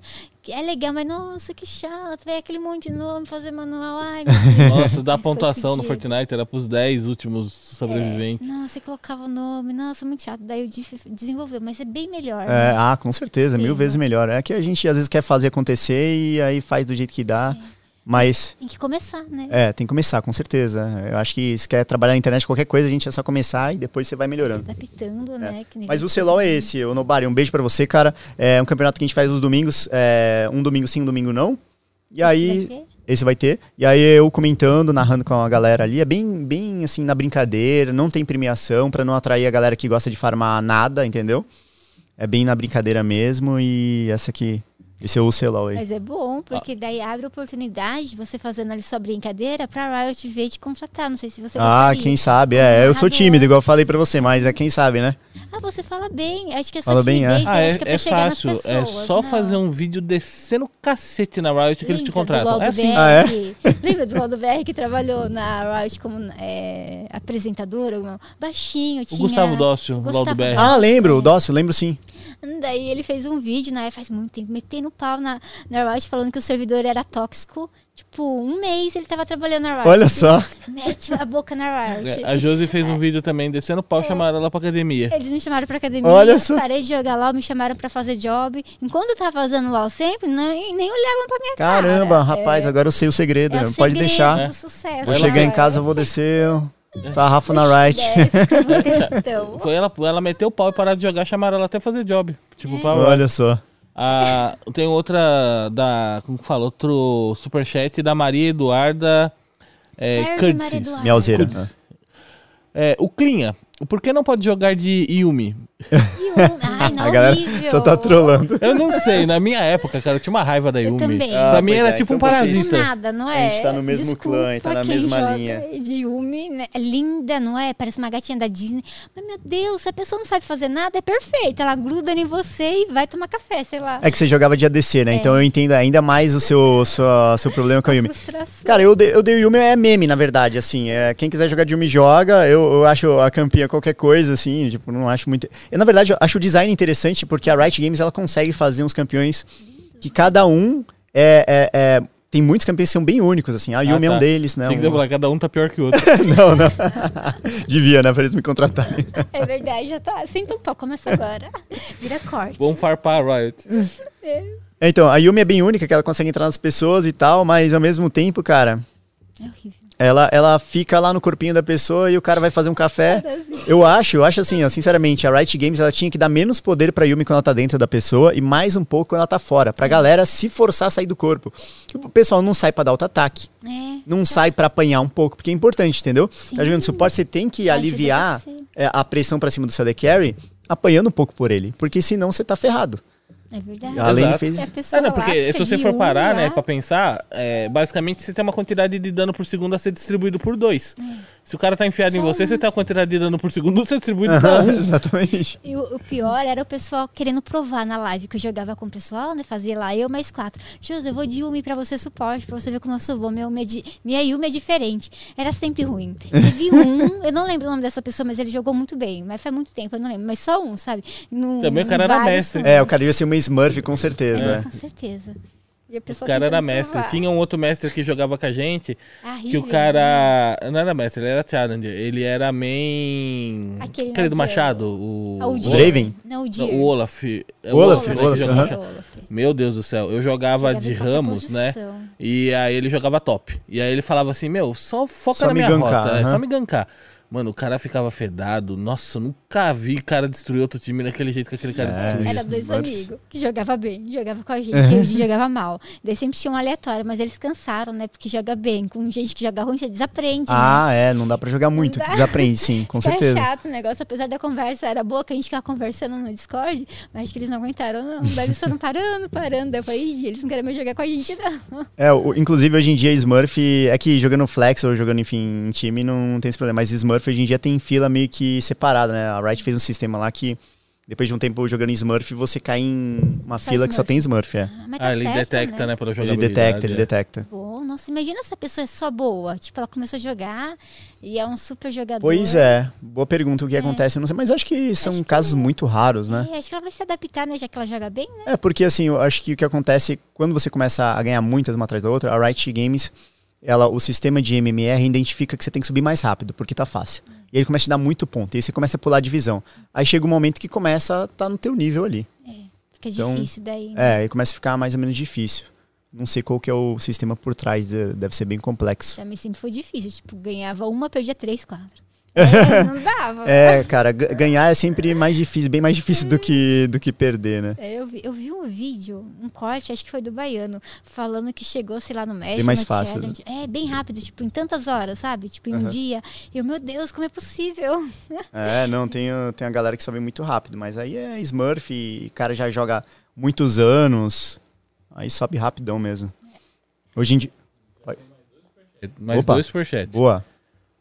é legal, mas nossa, que chato, vai aquele monte de nome fazer manual, ai. *laughs* Nossa, foi pontuação no. Fortnite, era pros 10 últimos sobreviventes. Nossa, você colocava o nome, nossa, muito chato. Daí o Diff desenvolveu, mas é bem melhor. É, né? ah, com certeza, mil Sim, vezes né? melhor. É que a gente às vezes quer fazer acontecer e aí faz do jeito que dá. Mas, Tem que começar, né? é, tem que começar, com certeza. Eu acho que se quer trabalhar na internet, qualquer coisa, a gente é só começar e depois você vai Se melhorando. adaptando, né? que nem Mas o você Celol é esse, o Nobari. Um beijo pra você, cara. É um campeonato que a gente faz nos domingos. é, um domingo sim, um domingo não. E Vai aí, ter? esse vai ter. E aí eu comentando, narrando com a galera ali. É bem, bem assim, na brincadeira. Não tem premiação pra não atrair a galera que gosta de farmar nada, entendeu? É bem na brincadeira mesmo. E essa aqui, esse é o Celol aí. Mas é bom, porque daí abre oportunidade, você fazendo ali sua brincadeira, pra Riot ver te contratar. Não sei se você Ah, gostaria. quem sabe. É, eu sou narrador. tímido, igual eu falei pra você, mas é quem sabe, né? Ah, você fala bem. Acho que é só Fala bem, é. timidez, Ah, é, acho que é pra é fácil. É pessoas. só Não. fazer um vídeo descendo cacete na Riot que eles te Lembra do contratam. Laudo É assim. Ah, é? Lembra do Laudo BR que trabalhou na Riot como é, apresentadora? um- Baixinho, O tinha... Gustavo Dócio, Gustavo Laudo BR. Ah, lembro, é. o Dócio, lembro sim. Daí ele fez um vídeo, né, faz muito tempo, metendo pau na, na Riot, falando que o servidor era tóxico. Tipo, um mês ele tava trabalhando na Riot. Olha só. Mete a boca na Riot. É, A Josi fez um vídeo também descendo pau, chamaram ela pra academia. Eles me chamaram pra academia, Olha só. parei de jogar LOL, me chamaram pra fazer job. Enquanto eu tava fazendo LOL sempre, nem, nem olhavam pra minha cara. Caramba, É, rapaz, agora eu sei o segredo. é né? o Pode segredo deixar. sucesso. Vou Vai chegar em casa, vou descer. Sarrafo na right. É. Foi ela, ela meteu o pau e parar de jogar, chamaram ela até fazer job. Tipo, pra Olha só. Ah, tem outra da. Como que fala? Outro superchat da Maria Eduarda é, Curtis. Curtis. É, o Clinha, por que não pode jogar de Yumi? Um, ai, não, A galera horrível. só tá trolando. Eu não sei, na minha época, cara, eu tinha uma raiva da Eu Yumi. também. Pra Ah, mim pois era é, tipo um então vocês- parasita. Nada, não é? A gente tá no mesmo clã, a gente tá na quem mesma joga linha. De Yumi, né? É linda, não é? Parece uma gatinha da Disney. Mas, meu Deus, se a pessoa não sabe fazer nada, é perfeito. Ela gruda em você e vai tomar café, sei lá. É que você jogava de ADC, né? Então eu entendo ainda mais o seu, sua, seu problema com a Yumi. Frustração. Cara, eu dei, eu dei Yumi é meme, na verdade, assim. É, quem quiser jogar de Yumi, joga. Eu, eu acho a campinha qualquer coisa, assim, tipo, não acho muito... Eu, na verdade, eu acho o design interessante, porque a Riot Games, ela consegue fazer uns campeões que cada um é... é- é- tem muitos campeões que são bem únicos, assim. A Yumi é tá. um deles, né? Tinha que Um- falar, cada um tá pior que o outro. *laughs* não, não. *laughs* Devia, né? Pra eles me contratarem. É verdade, já tá. Senta um pau, começa agora. *laughs* Vira corte. Vamos farpar a Riot. É, Então, a Yumi é bem única, que ela consegue entrar nas pessoas e tal, mas ao mesmo tempo, cara, É horrível. Ela, ela fica lá no corpinho da pessoa e o cara vai fazer um café. Eu acho, eu acho assim, ó, sinceramente, a Riot Games ela tinha que dar menos poder pra Yumi quando ela tá dentro da pessoa e mais um pouco quando ela tá fora, pra galera se forçar a sair do corpo. O pessoal não sai pra dar auto-ataque, É. não sai pra apanhar um pouco, porque é importante, entendeu? Sim. Tá jogando suporte, você tem que aliviar é, a pressão pra cima do seu Carry apanhando um pouco por ele, porque senão você tá ferrado. É verdade. A Lane Exato. fez... Ah, pessoa não, porque se você de for um parar, né, lá. pra pensar, é, basicamente você tem uma quantidade de dano por segundo a ser distribuído por dois. Se o cara tá enfiado em Só você, um. você tem uma quantidade de dano por segundo a ser distribuído pra um. Exatamente. E o, o pior era o pessoal querendo provar na live, que eu jogava com o pessoal, né? Fazia lá eu mais quatro. José, eu vou de Yumi pra você suporte, pra você ver como eu sou bom. Meu, Yumi é di- minha Yumi é diferente. Era sempre ruim. Teve *laughs* um, eu não lembro o nome dessa pessoa, mas ele jogou muito bem. Mas faz muito tempo, eu não lembro. Mas só um, sabe? No, Também o cara em era mestre. É, o cara ia ser uma Smurf, com certeza. É, né? com certeza. E a O cara era mestre. provar. Tinha um outro mestre que jogava com a gente, que Horrível, o cara. Não era mestre, ele era challenger. Ele era main. Aquele Aquele do. Machado. O, Ah, o. Draven? Não, o Dier. o Olaf. É o Olaf, né, que Olaf, joga aham. Machado. Olaf. Meu Deus do céu, eu jogava Jogava de em qualquer Ramos, né? E aí ele jogava top. E aí ele falava assim, meu, só foca Só na minha gankar, rota, é só me gankar. Mano, o cara ficava fedado. Nossa, eu nunca vi cara destruir outro time daquele jeito que aquele cara É, destruía. Era dois amigos que jogavam bem, jogava com a *laughs* gente, e o de jogava mal. Daí sempre tinha um aleatório, mas eles cansaram, né? Porque joga bem. Com gente que joga ruim, você desaprende. né? Ah, é, não dá pra jogar muito, dá. desaprende, sim, *laughs* com Fica certeza. chato o negócio, apesar da conversa era boa, que a gente ficava conversando no Discord, mas acho que eles não aguentaram, não. Daí eles foram parando, parando. Daí eu falei, "Ih, eles não querem mais jogar com a gente, não. *laughs* É, o- inclusive hoje em dia Smurf, é que jogando flex ou jogando, enfim, em time não tem esse problema, mas Smurf hoje em dia tem fila meio que separada, né? A Riot fez um sistema lá que depois de um tempo jogando em Smurf, você cai em uma Só fila que só Smurf. tem Smurf, é. Ah, mas tá Ah, ele certo, detecta, né, pela Ele detecta, ele é. detecta. Bom, nossa, imagina se a pessoa é só boa. Tipo, ela começou a jogar e é um super jogador. Pois é, boa pergunta o que acontece, eu não sei, mas acho que são Acho que casos não. muito raros, né? É, acho que ela vai se adaptar, né? Já que ela joga bem, né? É, porque assim, eu acho que o que acontece quando você começa a ganhar muitas uma atrás da outra, a Riot Games, ela, o sistema de MMR identifica que você tem que subir mais rápido, porque tá fácil. E ele começa a te dar muito ponto, e aí você começa a pular a divisão. Aí chega um momento que começa a tá no teu nível ali. Fica Então, difícil daí. né? É, aí começa a ficar mais ou menos difícil. Não sei qual que é o sistema por trás, de- deve ser bem complexo. Mim sempre foi difícil. Tipo, ganhava uma, perdia três, quatro. É, não dava. É, cara, ganhar é sempre mais difícil, bem mais difícil do que, do que perder, né? É, Eu vi, eu vi um vídeo, um corte, acho que foi do Baiano, falando que chegou, sei lá, no México. Bem mais fácil, né? É, bem rápido, tipo, em tantas horas, sabe? Tipo, em um dia. E eu, meu Deus, como é possível? *laughs* É, não, tem, o- tem a galera que sobe muito rápido, mas aí é Smurf e o cara já joga muitos anos, aí sobe rapidão mesmo. Hoje em dia. Mais Opa. dois superchats. Boa.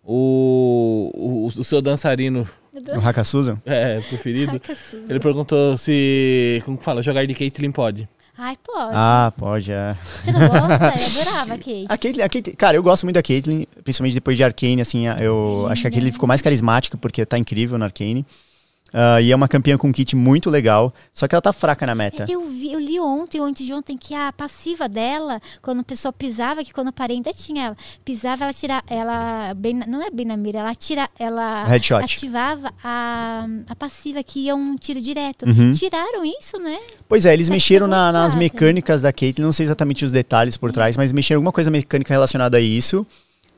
O, o, o seu dançarino O Haka Susan? é, preferido, ele perguntou se, como que fala, jogar de Caitlyn pode. Ai, pode. Ah, pode, é. Você não gosta? Eu adorava a Caitlyn, a Caitlyn- cara, eu gosto muito da Caitlyn, principalmente depois de Arcane, assim, eu acho que a Caitlyn ficou mais carismática porque tá incrível no Arcane. Ah, e é uma campeã com um kit muito legal, só que ela tá fraca na meta. Eu, vi, eu li ontem, ou antes de ontem, que a passiva dela, quando o pessoal pisava, que quando eu parei ainda tinha ela, pisava, ela tira, ela bem, não é bem na mira, ela tira, ela Headshot. ativava a, a passiva que ia um tiro direto. Uhum. Tiraram isso, né? Pois é, eles Tá mexeram na- nas mecânicas da Caitlyn, não sei exatamente os detalhes por trás, mas mexeram alguma coisa mecânica relacionada a isso.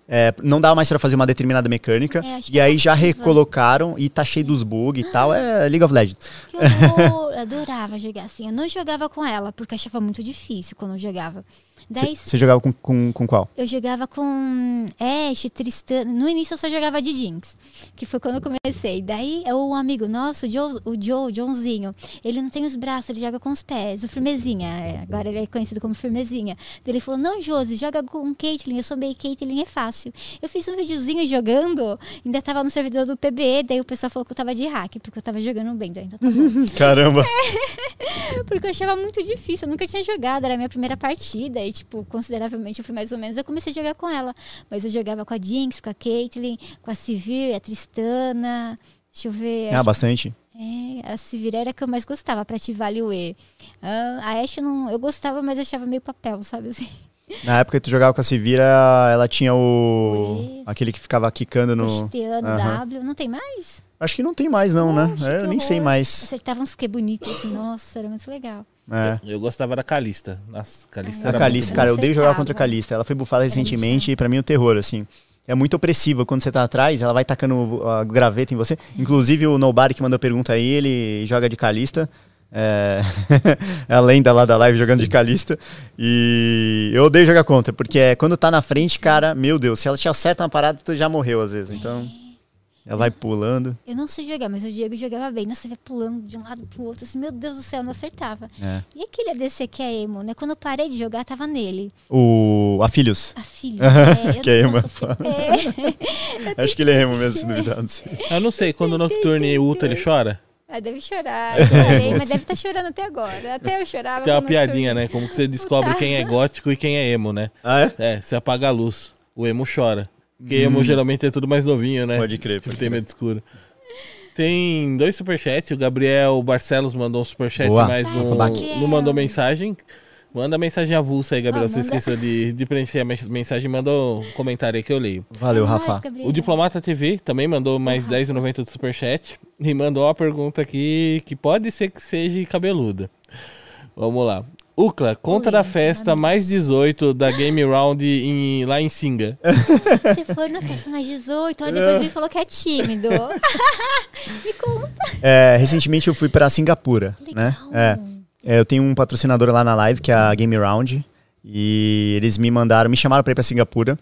É, não dava mais pra fazer uma determinada mecânica. É, e é aí já recolocaram e tá cheio dos bugs e tal. É League of Legends. *laughs* Eu adorava jogar assim. Eu não jogava com ela, porque achava muito difícil quando eu jogava. Daí Você jogava com, com, com qual? eu jogava com Ash, Tristana. No início eu só jogava de Jinx, que foi quando eu comecei. Daí é um amigo nosso, o Joe, o Joe, o Joãozinho. Ele não tem os braços, ele joga com os pés. O Firmezinha, é, agora ele é conhecido como Firmezinha. Daí ele falou: Não, Josi, joga com Caitlyn. Eu sou meio Caitlyn, é fácil. Eu fiz um videozinho jogando, ainda tava no servidor do PB. Daí o pessoal falou que eu tava de hack, porque eu tava jogando bem. Daí, então tá. *laughs* Caramba! *laughs* Porque eu achava muito difícil, eu nunca tinha jogado, era a minha primeira partida e, tipo, consideravelmente eu fui mais ou menos, eu comecei a jogar com ela. Mas eu jogava com a Jinx, com a Caitlyn, com a Sivir, a Tristana, deixa eu ver, Ah, acho- bastante. é, a Sivir era a que eu mais gostava, pra o E. Ah, a Ashe não, eu gostava, mas achava meio papel, sabe assim? Na época que tu jogava com a Sivira, ela tinha o. Aquele que ficava quicando no. Costeando, Aham. W, não tem mais? Acho que não tem mais, não, né? Poxa, É, eu nem sei horror. mais. Acertava uns que bonitos, assim, nossa, era muito legal. É. Eu gostava da Calista. Nossa, Calista A era Calista, muito cara, eu odeio jogar contra a Calista. Ela foi bufada recentemente e pra mim é um terror, assim. É muito opressiva quando você tá atrás, ela vai tacando a graveta em você. Inclusive o Nobody que mandou pergunta aí, ele joga de Calista. É... *laughs* é a lenda lá da live jogando de Calista. E eu odeio jogar contra, porque é, quando tá na frente, cara, meu Deus, se ela te acerta uma parada, tu já morreu às vezes. Então, ela vai pulando. Eu não sei jogar, mas o Diego jogava bem. Nossa, ele ia pulando de um lado pro outro, assim, meu Deus do céu, eu não acertava. É. E aquele ADC que é emo, né? Quando eu parei de jogar, tava nele. O Afilhos. A filha. *laughs* é, Que é emo, posso- *laughs* é É. Acho que ele é emo mesmo, se duvidar. não sei. Eu não sei, quando o Nocturne e Ultra ele chora. Ah, deve chorar. Eu parei, mas deve estar chorando até agora. Até eu chorava. Tem uma piadinha, né? Como que você descobre quem é gótico e quem é emo, né? Ah, é? É, você apaga a luz. O emo chora. Porque emo geralmente é tudo mais novinho, né? Pode crer, Tipo, pode tem crer. medo escuro. Tem dois superchats. O Gabriel Barcelos mandou um superchat, Boa. mas não, não mandou mensagem. Manda mensagem avulsa aí, Gabriel. Ah, Você manda. esqueceu de, de preencher a mens- mensagem. Mandou um comentário aí que eu leio. Valeu, Rafa. O Diplomata TV também mandou mais R$10,90 do superchat. E mandou uma pergunta aqui que pode ser que seja cabeluda. Vamos lá. Ucla, conta Oi, da festa mais 18 da Game Round em- lá em Singa. Você foi na festa mais 18, aí depois me falou que é tímido. *laughs* me conta. É, recentemente eu fui pra Singapura, Legal. né? É, é, eu tenho um patrocinador lá na live, que é a Game Round. E eles me mandaram, me chamaram pra ir pra Singapura.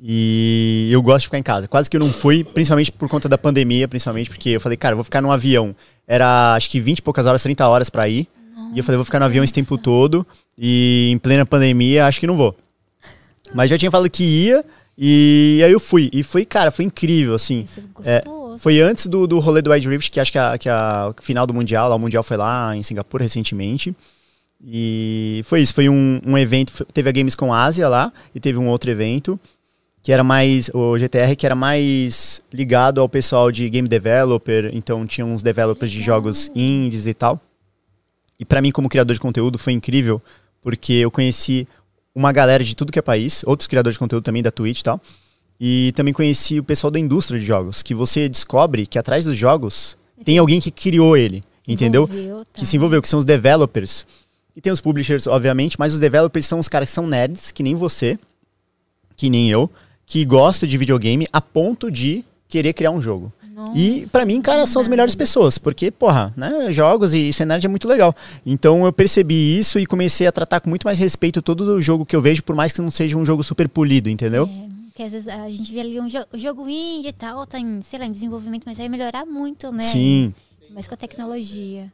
E eu gosto de ficar em casa. Quase que eu não fui, principalmente por conta da pandemia, principalmente porque eu falei, cara, eu vou ficar num avião. Era acho que 20 e poucas horas, 30 horas pra ir. E eu falei, vou ficar no avião esse tempo todo. E em plena pandemia, acho que não vou. Mas já tinha falado que ia. E aí eu fui. E foi, cara, foi incrível, assim. É, gostoso. Foi antes do, do rolê do Wide Rift, que acho que a, que a final do Mundial, lá, o Mundial foi lá em Singapura recentemente. E foi isso, foi um, um evento, teve a Gamescom Ásia lá, e teve um outro evento, que era mais, o GTR, que era mais ligado ao pessoal de game developer, então tinha uns developers de jogos indies e tal. E pra mim, como criador de conteúdo, foi incrível, porque eu conheci uma galera de tudo que é país, outros criadores de conteúdo também da Twitch e tal. E também conheci o pessoal da indústria de jogos, que você descobre que atrás dos jogos *laughs* tem alguém que criou ele, Se entendeu? envolveu, tá. Que se envolveu, que são os developers. E tem os publishers, obviamente, mas os developers são os caras que são nerds, que nem você, que nem eu, que gostam de videogame a ponto de querer criar um jogo. Nossa, E pra mim, cara, são as melhores pessoas, porque, porra, né, jogos e nerd é muito legal. Então eu percebi isso e comecei a tratar com muito mais respeito todo o jogo que eu vejo, por mais que não seja um jogo super polido, entendeu? É, que às vezes a gente vê ali um jo- jogo indie e tal, tá em, sei lá, em desenvolvimento, mas vai melhorar muito, né? Sim. Mas com a tecnologia.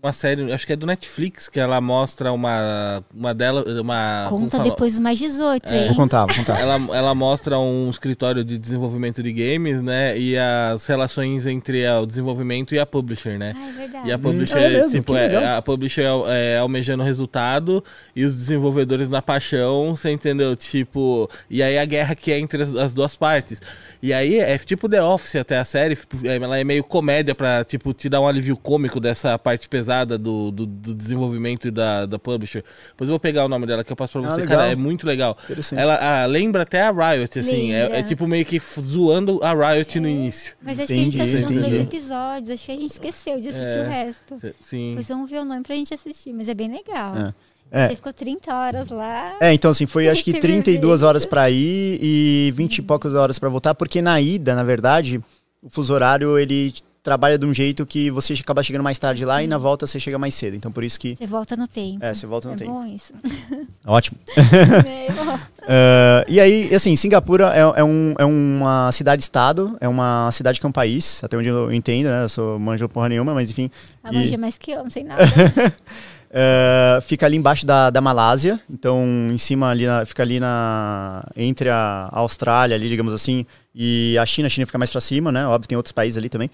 Uma série, acho que é do Netflix, que ela mostra uma, uma dela, uma... Conta depois do mais 18, Vou hein? contar, vou contar. Ela, ela mostra um escritório de desenvolvimento de games, né? E as relações entre a- o desenvolvimento e a publisher, né? Ah, é verdade. E a publisher, é mesmo? tipo, é, a publisher é, é almejando resultado e os desenvolvedores na paixão, você entendeu? Tipo, e aí a guerra que é entre as, as duas partes. E aí é tipo The Office até a série, tipo, é, ela é meio comédia pra, tipo, te dar um alívio cômico dessa parte pesada do, do, do desenvolvimento e da, da publisher. Depois eu vou pegar o nome dela que eu passo pra Ah, você. legal. Cara, é muito legal. Ela ah, lembra até a Riot, assim. É, é tipo meio que zoando a Riot no início. Mas acho que a gente Entendi, assistiu uns entendi. dois episódios, acho que a gente esceseu de assistir É. o resto. Sim. Depois vamos ver o nome pra gente assistir, mas é bem legal. É. É. Você ficou 30 horas lá. É, então assim, foi acho que Teve 32 evento. horas pra ir e 20 e poucas horas pra voltar, porque na ida, na verdade, o fuso horário ele trabalha de um jeito que você acaba chegando mais tarde lá e na volta você chega mais cedo. Então por isso que Você volta no tempo. é, você volta no é tempo. bom isso. *laughs* Ótimo. *laughs* É. Ah, e aí, assim, Singapura é, é um, é uma cidade-estado, é uma cidade que é um país, até onde eu entendo, né? Eu sou manjo porra nenhuma, mas enfim. A E- manja mais que eu, não sei nada. *laughs* Ah, fica ali embaixo da, da Malásia, então em cima ali, na- fica ali na entre a Austrália ali, digamos assim, e a China, a China fica mais pra cima, né? Óbvio, tem outros países ali também.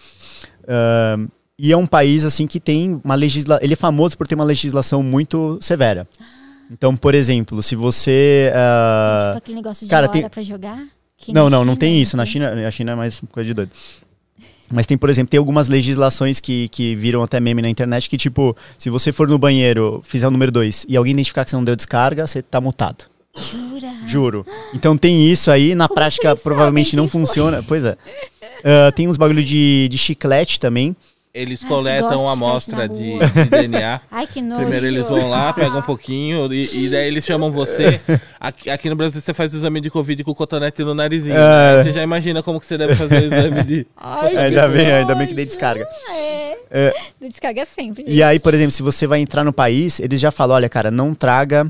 Ah, e é um país assim que tem uma legisla, ele é famoso por ter uma legislação muito severa. Então, por exemplo, se você ah, tipo aquele negócio de cara, hora tem- pra jogar. não, não, não China tem isso. Na China, a China é mais coisa de doido. Mas tem, por exemplo, tem algumas legislações que, que viram até meme na internet que, tipo, se você for no banheiro, fizer o número 2 e alguém identificar que você não deu descarga, você tá multado. Jura? Juro. Então tem isso aí, na Como prática provavelmente não funciona. Pois é. Ah, tem uns bagulho de, de chiclete também. Eles Ah, coletam uma amostra de, de DNA. *laughs* Ai, que nojo. Primeiro eles vão lá, pegam um pouquinho e, e daí eles chamam você. Aqui, aqui no Brasil você faz o exame de Covid com o cotonete no narizinho. É. Aí Você já imagina como que você deve fazer o exame de. *laughs* Ai, Ainda bem, ainda bem que dei descarga. É. É. Descarga sempre. E aí, por exemplo, se você vai entrar no país, eles já falam, olha, cara, não traga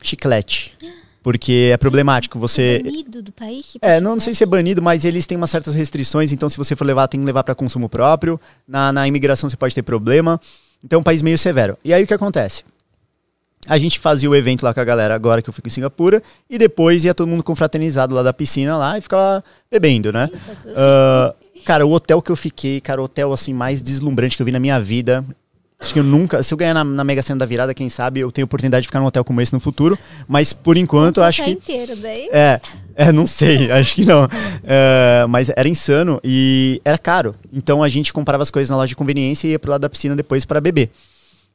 chiclete. *gasps* Porque é problemático. Você. Banido do país? Tipo, É, não, não sei se é banido, mas eles têm umas certas restrições, então se você for levar, tem que levar para consumo próprio. Na, na imigração você pode ter problema. Então é um país meio severo. E aí o que acontece? A gente fazia o evento lá com a galera agora que eu fico em Singapura, e depois ia todo mundo confraternizado lá da piscina lá e ficava bebendo, né? Ah, cara, o hotel que eu fiquei, cara, o hotel assim mais deslumbrante que eu vi na minha vida. Acho que eu nunca, se eu ganhar na, na Mega Sena da virada, quem sabe eu tenho oportunidade de ficar num hotel como esse no futuro, mas por enquanto eu acho que inteiro daí. é, é, não sei, *laughs* acho que não. É, mas era insano e era caro. Então a gente comprava as coisas na loja de conveniência e ia pro lado da piscina depois para beber.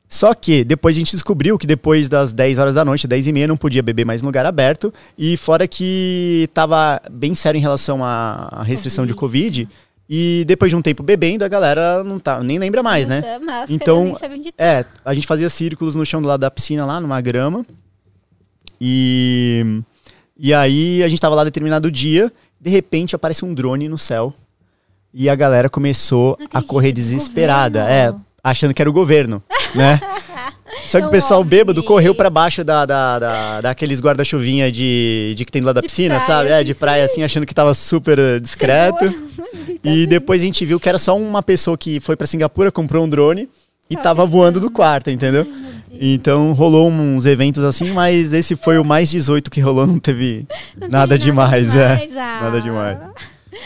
Só que depois a gente descobriu que depois das 10 horas da noite, 10 e meia, não podia beber mais em lugar aberto. E fora que tava bem sério em relação à à restrição de Covid. E depois de um tempo bebendo, a galera não tá, nem lembra mais, né? Usa máscara, Então. É, a gente fazia círculos no chão do lado da piscina lá, numa grama. E e aí a gente tava lá determinado dia, de repente aparece um drone no céu. E a galera começou a correr desesperada, é, achando que era o governo, né? *laughs* Só que o pessoal bêbado correu pra baixo da, da, da, daqueles guarda-chuvinha de, de que tem do lado da De piscina, praia, sabe? É, de praia, assim, achando que tava super eh, discreto. *laughs* E depois a gente viu que era só uma pessoa que foi pra Singapura, comprou um drone e tava voando do *laughs* quarto, entendeu? Então rolou uns eventos assim, mas esse foi o mais 18 que rolou, não teve Não nada demais, é. demais, ah. Nada demais.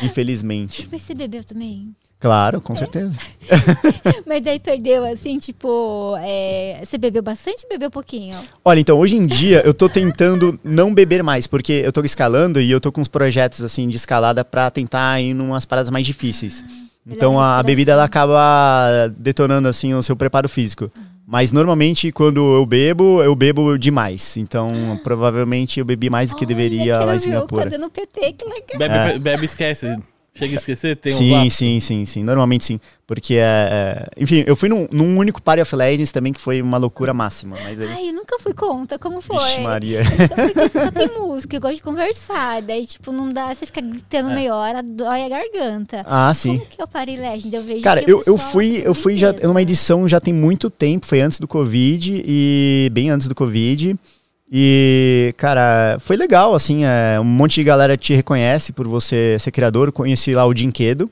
Infelizmente. Mas você bebeu também? Claro, com certeza. *laughs* Mas daí perdeu, assim, tipo... é, Você bebeu bastante ou bebeu pouquinho? Olha, então, hoje em dia eu tô tentando não beber mais, porque eu tô escalando e eu tô com uns projetos assim de escalada pra tentar ir em umas paradas mais difíceis. Então melhor a, a bebida ela acaba detonando assim o seu preparo físico. Mas normalmente quando eu bebo, eu bebo demais. Então provavelmente eu bebi mais do que Olha, deveria lá em Singapura. Fazendo PT, que legal. Bebe, É. bebe esquece. Chega a esquecer, tem um sim, lapso. sim, sim, sim. Normalmente sim. Porque é. é- Enfim, eu fui num, num único Party of Legends também que foi uma loucura máxima. Mas aí. Ai, eu nunca fui conta, como foi? Vixe, Maria. Porque só tem música, eu gosto de conversar. Daí, tipo, não dá, você fica gritando meia hora, dói a garganta. Ah, sim. Como que é o Party Legend? Eu vejo Cara, eu, eu fui, eu fui já numa edição já tem muito tempo, foi antes do Covid e bem antes do Covid. E, cara, foi legal, assim, é, um monte de galera te reconhece por você ser criador. Conheci lá o Dinquedo,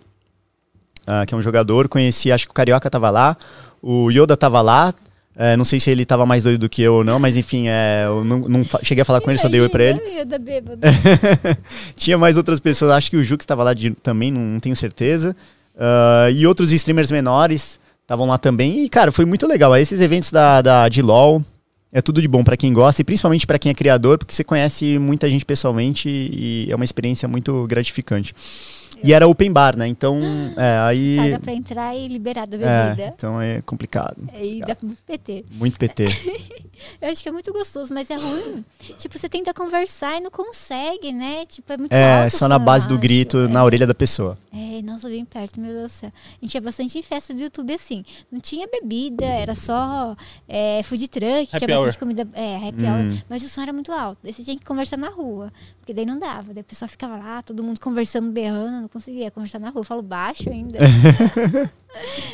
ah, que é um jogador, conheci, acho que o Carioca tava lá, o Yoda tava lá. é, não sei se ele tava mais doido do que eu ou não, mas enfim, é, eu não, não cheguei a falar com ele, só dei oi pra ele. Imagina, eu da bêbada. *laughs* Tinha mais outras pessoas, acho que o Jux estava lá de- também, não, não tenho certeza. Ah, e outros streamers menores estavam lá também. E, cara, foi muito legal. Esses eventos da, da, de LoL é tudo de bom pra quem gosta e principalmente pra quem é criador, porque você conhece muita gente pessoalmente e é uma experiência muito gratificante. E era open bar, né? Então, *gasps* é, aí. Paga pra entrar e liberar da É, bebida. então é complicado. E dá muito PT. Muito PT. *laughs* Eu acho que é muito gostoso, mas é ruim. Tipo, você tenta conversar e não consegue, né? Tipo, é muito É, alto o só na base do grito É. na orelha da pessoa. É, nossa, bem perto, meu Deus do céu. A gente ia bastante em festa do YouTube assim. Não tinha bebida, era só é, food truck, Happy tinha hour. bastante comida. É, happy Hum. hour. Mas o som era muito alto. Daí você tinha que conversar na rua. Porque daí não dava. Daí a pessoa ficava lá, todo mundo conversando, berrando, não conseguia conversar na rua. Eu falo baixo ainda. *laughs*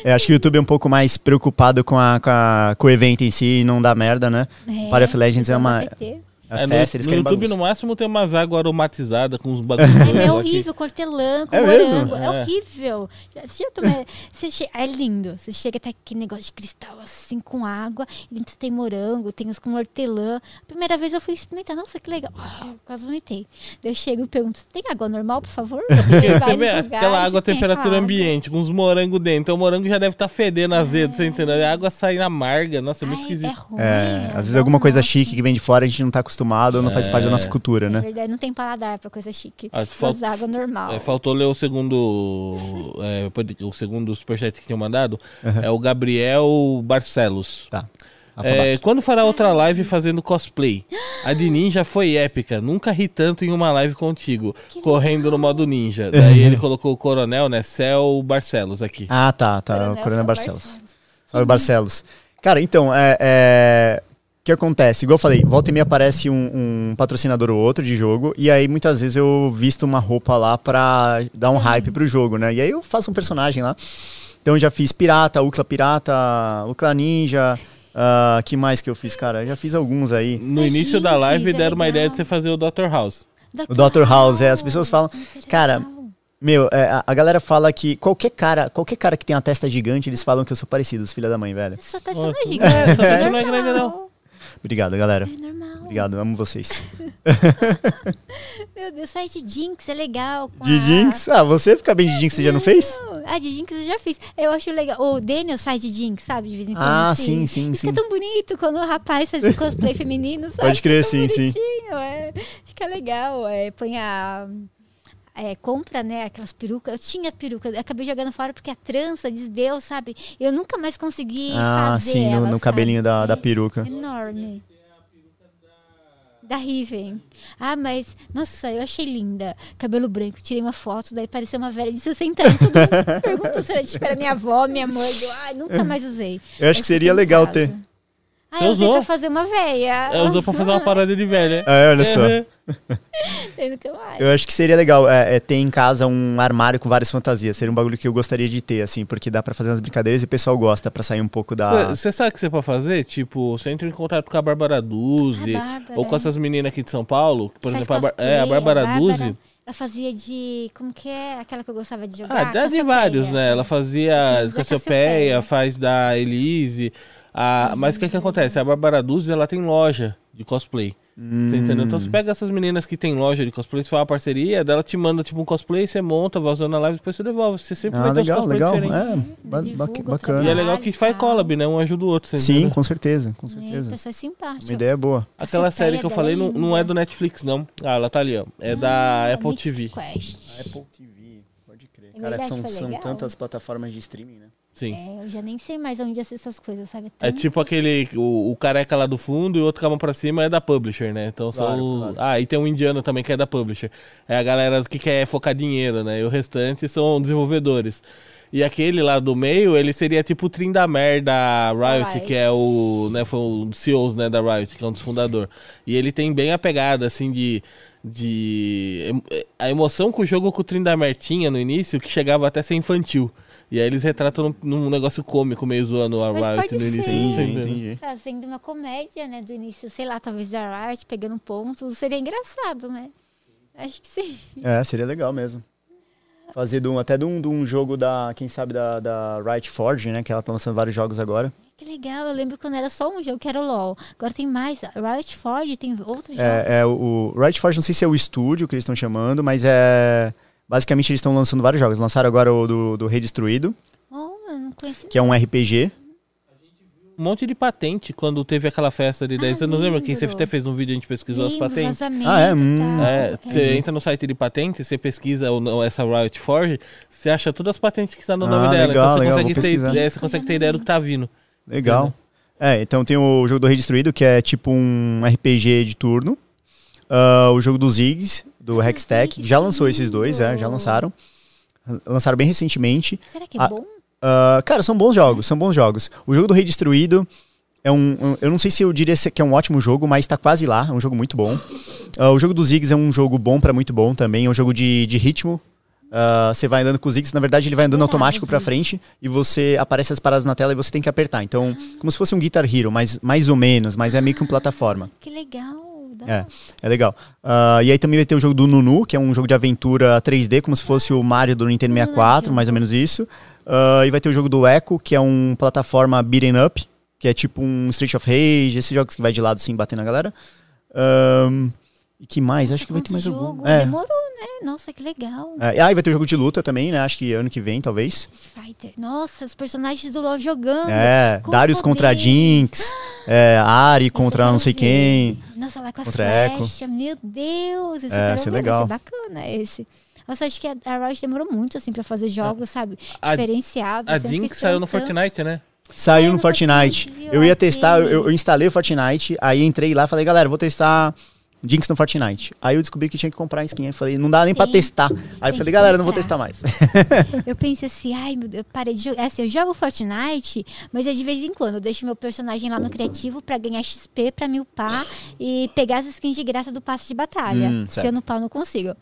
É, acho que o YouTube é um pouco mais preocupado com, a, com, a- com o evento em si e não dá merda, né? É, Party of Legends é uma PT. A É, no, festa, eles no querem YouTube, bagunça. no máximo, tem umas águas aromatizadas com uns *laughs* bagulhos. É, é horrível, cortelã com É morango. É. É. horrível. Você já tomou- você che- É lindo. Você chega até aquele negócio de cristal assim com água. E dentro tem morango, tem os com hortelã. A primeira vez eu fui experimentar. Nossa, que legal. Eu quase vomitei. Daí eu chego e pergunto: tem água normal, por favor? *laughs* Lugares aquela água a tem temperatura aquela água. ambiente, com uns morangos dentro. Então o morango já deve estar fedendo azedo, você entendeu? A água sai amarga. Nossa, é muito Ai, esquisito. é ruim. É, às vezes alguma um coisa chique que vem de fora a gente não tá acostumado ou não faz parte da nossa É. cultura, né? verdade, não tem paladar pra coisa chique. Ah, Mas falta- água normal. É, faltou ler o segundo. *laughs* é, o segundo superchat que tinham mandado. É o Gabriel Barcelos. Tá. A É, quando fará outra live fazendo cosplay? A de ninja foi épica. Nunca ri tanto em uma live contigo. correndo no modo ninja. Daí ele colocou o coronel, né? Cel Barcelos aqui. Ah, tá, tá. Coronel o Coronel Barcelos. Barcelos. Salve, Barcelos. Cara, então, é, é, o que acontece? Igual eu falei, volta e meia aparece um, um patrocinador ou outro de jogo, e aí muitas vezes eu visto uma roupa lá pra dar um hype pro jogo, né? E aí eu faço um personagem lá. Então eu já fiz pirata, Ucla pirata, Ucla ninja. ah, que mais que eu fiz, cara? Eu já fiz alguns aí. No início da live é deram uma ideia de você fazer o Dr. House. O Dr. House, é, as pessoas falam, é cara. Meu, é, a, galera fala que qualquer cara, qualquer cara que tem uma testa gigante, eles falam que eu sou parecido, os filha da mãe, velho. Tá Nossa, sendo é, gigante. só tá É sendo grande, normal. não. Obrigado, galera. É normal. Obrigado, amo vocês. *laughs* Meu Deus, sai de Jinx, é legal. De a- Jinx? Ah, você fica bem de Jinx, você já não fez? Ah, de Jinx eu já fiz. Eu acho legal. O Daniel sai de Jinx, sabe? De vez em quando. Ah, assim. sim, sim, Fica sim. tão bonito quando o rapaz faz um cosplay *laughs* feminino, sabe? Pode crer, Fica sim, sim. É. Fica legal. É, põe a. é, compra, né, aquelas perucas. Eu tinha peruca, eu acabei jogando fora porque a trança desdeu, sabe? Eu nunca mais consegui Ah, fazer sim, no, ela, no cabelinho da, da É peruca. Enorme. Da Riven. Ah, mas, nossa, eu achei linda. Cabelo branco, tirei uma foto, daí parecia uma velha de 60 anos. Todo mundo pergunta se era tipo era minha avó, minha mãe. Eu, ai, nunca mais usei. Eu acho que Essa seria legal ter. Ah, Você eu usei usou? pra fazer uma velha. É, usou pra fazer uma *laughs* parada de velha. É, olha só. Uhum. Eu acho que seria legal é, é, ter em casa um armário com várias fantasias. Seria um bagulho que eu gostaria de ter, assim, porque dá pra fazer umas brincadeiras e o pessoal gosta pra sair um pouco da. Você sabe o que você pode fazer? Tipo, você entra em contato com a Bárbara Duzzi, ou com essas meninas aqui de São Paulo, por Faz exemplo, a, Bar- é, a Bárbara Duzzi. Ela fazia de. Como que é? Aquela que eu gostava de jogar? Ah, já de vários, né? Ela fazia Da Cassiopeia. faz da Elise. A... Mas o que que acontece? A Bárbara Duzzi, ela tem loja de cosplay. Você entendeu? Então você pega essas meninas que tem loja de cosplay, você faz uma parceria, dela te manda tipo um cosplay, você monta, vai usando na live, depois você devolve. Você sempre Ah, vai ter os legal, legal. É, ba- Divulga bacana. E é legal que faz collab, né? Um ajuda o outro. Você Sim, entendeu? com certeza, com É, certeza. pessoa é simpática. Uma ideia boa. Aquela Cassiopeia série que eu falei é não, não é do Netflix, não. Ah, ela tá ali, ó. É da Ah, Apple Mythic TV. Quest. Apple TV, pode crer. Cara, são, são legal. tantas plataformas de streaming, né? Sim. É, eu já nem sei mais onde assisto essas coisas, sabe? É Tanto- tipo aquele, o, o careca lá do fundo e o outro com a mão pra cima é da publisher, né? Então são Claro, os... claro. Ah, e tem um indiano também que é da publisher. É a galera que quer focar dinheiro, né? E o restante são desenvolvedores. E aquele lá do meio, ele seria tipo o Trindamer da Riot, Riot. que é o, né, foi um dos CEOs, né, da Riot, que é um dos fundadores. E ele tem bem a pegada, assim, de... de a emoção que o jogo com o Trindamer tinha no início, que chegava até a ser infantil. E aí eles retratam num, num negócio cômico, meio zoando a Mas Riot no início. ser. não sei, Entendi. Trazendo uma comédia, né? Do início, sei lá, talvez da Riot, pegando pontos. Seria engraçado, né? Acho que sim. É, seria legal mesmo. Fazer de um- até de um, de um jogo da, quem sabe, da, da Riot Forge, né? Que ela tá lançando vários jogos agora. Que legal, eu lembro quando era só um jogo, que era o LoL. Agora tem mais. Riot Forge tem outros jogos. É, é o, o Riot Forge, não sei se é o estúdio que eles estão chamando, mas é. Basicamente eles estão lançando vários jogos. Lançaram agora o do, do Rei Destruído, Oh, eu não conheci. que é um RPG. um monte de patente quando teve aquela festa de 10 Ah, anos. Lembra que você até fez um vídeo e a gente pesquisou as patentes? Ah, é? Hum. É, você entra no site de patentes, você pesquisa o- essa Riot Forge, você acha todas as patentes que estão no Ah, nome dela. legal, então você legal, consegue, ter, é, você consegue ter ideia do que tá vindo. Legal. É, então tem o jogo do Rei Destruído, que é tipo um RPG de turno. Ah, o jogo dos Ziggs, do Hextech. Já lançou esses dois, é, já lançaram. Lançaram bem recentemente. Será que é Ah, bom? Ah, cara, são bons jogos, são bons jogos. O jogo do Rei Destruído é um, um- Eu não sei se eu diria se- que é um ótimo jogo, mas tá quase lá. É um jogo muito bom. Ah, o jogo dos Ziggs é um jogo bom pra muito bom também. É um jogo de, de ritmo. Você vai andando com os Ziggs, na verdade ele vai andando Verdade, automático pra frente e você aparece as paradas na tela e você tem que apertar. Então, como se fosse um Guitar Hero, mas mais ou menos, mas é meio que uma plataforma. Que legal. Dá É, é legal. Ah, e aí também vai ter o jogo do Nunu, que é um jogo de aventura 3D, como se fosse o Mario do Nintendo 64, jogo. mais ou menos isso. Ah, e vai ter o jogo do Echo, que é um plataforma beaten up, que é tipo um Street of Rage, esses jogos que vai de lado assim, batendo na galera. Ahn, e que mais? Nossa, Acho que vai ter mais jogo. algum. É. Demorou, né? Nossa, que legal. É, ah, e vai ter o jogo de luta também, né? Acho que ano que vem, talvez. Fighter. Nossa, os personagens do LoL jogando. É, com Darius contra poderes. Jinx, é, Ari contra não sei ver. quem. Nossa, lá com Contra Echo. flechas. Meu Deus, esse É, esse é ver, legal. Vai ser bacana esse. Nossa, acho que a, a Riot demorou muito, assim, pra fazer jogos, sabe? A- Diferenciados. A assim, Jinx saiu no. Fortnite, né? Saiu Saiu no Fortnite. Fortnite? Eu ia testar, eu, eu instalei o Fortnite, aí entrei lá, falei, galera, vou testar Jinx no Fortnite. Aí eu descobri que tinha que comprar skin. Aí falei, não dá nem pra Tem- testar. Aí eu falei, galera, não vou testar mais. *laughs* Eu pensei assim, ai meu Deus, eu parei de jogar. Assim, eu jogo Fortnite, mas é de vez em quando. Eu deixo meu personagem lá no criativo pra ganhar XP, pra me upar e pegar as skins de graça do passe de batalha. Hum, Se eu não upar, eu não consigo.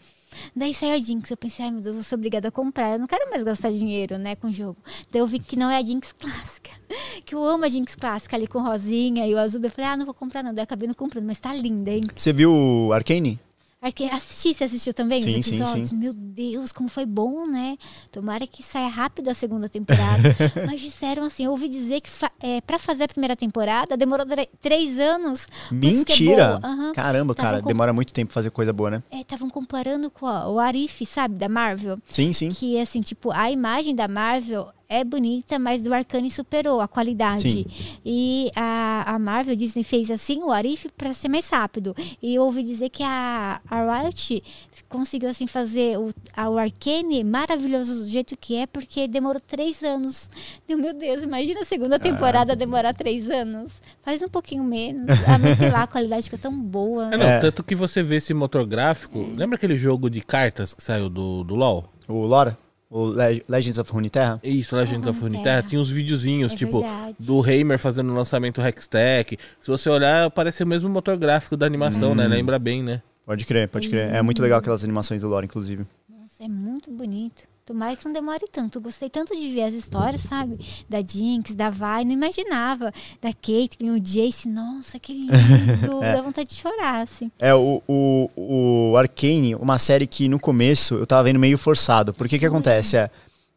Daí saiu a Jinx, eu pensei, ai meu Deus, eu sou obrigada a comprar. Eu não quero mais gastar dinheiro, né, com o jogo. Daí eu vi que não é a Jinx clássica. *laughs* Que eu amo a Jinx clássica ali com rosinha e o azul. Eu falei, ah, não vou comprar não. Daí eu acabei não comprando, mas tá linda, hein? Você viu Arcane? Arque- Assisti, você assistiu também Sim, os sim, episódios? sim. Meu Deus, como foi bom, né? Tomara que saia rápido a segunda temporada. *laughs* Mas disseram assim, eu ouvi dizer que fa é, para fazer a primeira temporada demorou três anos. é Mentira! boa. Aham. Caramba, Tava cara, demora muito tempo pra fazer coisa boa, né? Estavam comparando com a- o Arif, sabe, da Marvel. Sim, sim. Que, assim, tipo, a imagem da Marvel é bonita, mas do Arcane superou a qualidade. Sim. E a, a Marvel, Disney fez assim, o Arif, para ser mais rápido. E eu ouvi dizer que a, a Riot conseguiu, assim, fazer o, a, o Arcane maravilhoso do jeito que é, porque demorou três anos. Meu Deus, imagina a segunda temporada demorar três anos. Faz um pouquinho menos. Ah, mas sei lá, a qualidade ficou tão boa. É, não, É. tanto que você vê esse motor gráfico. Lembra aquele jogo de cartas que saiu do, do LoL? O Lora? O Le- Legends of Runeterra? Isso, Legends of Runeterra. Tinha uns videozinhos, É tipo, verdade. do Heimer fazendo o lançamento Hextech. Se você olhar, parece o mesmo motor gráfico da animação, Hum. né? Lembra bem, né? Pode crer, pode crer. É muito legal aquelas animações do Lore, inclusive. Nossa, é muito bonito. Tomara que não demore tanto. Gostei tanto de ver as histórias, sabe? Da Jinx, da Vi. Não imaginava. Da Caitlyn, o Jace. Nossa, que lindo. *laughs* Dá vontade de chorar, assim. É, o, o, o Arcane, uma série que no começo eu tava vendo meio forçado. Porque que acontece? É,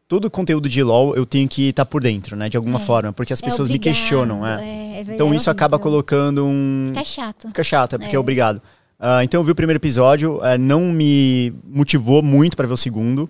todo o conteúdo de LoL eu tenho que estar por dentro, né? De alguma É. forma. Porque as É pessoas me obrigado, questionam, é. é, é verdade, Então isso é acaba colocando um. Fica chato. Fica chato, é porque é, É. obrigado. Ah, então eu vi o primeiro episódio, eh, não me motivou muito pra ver o segundo,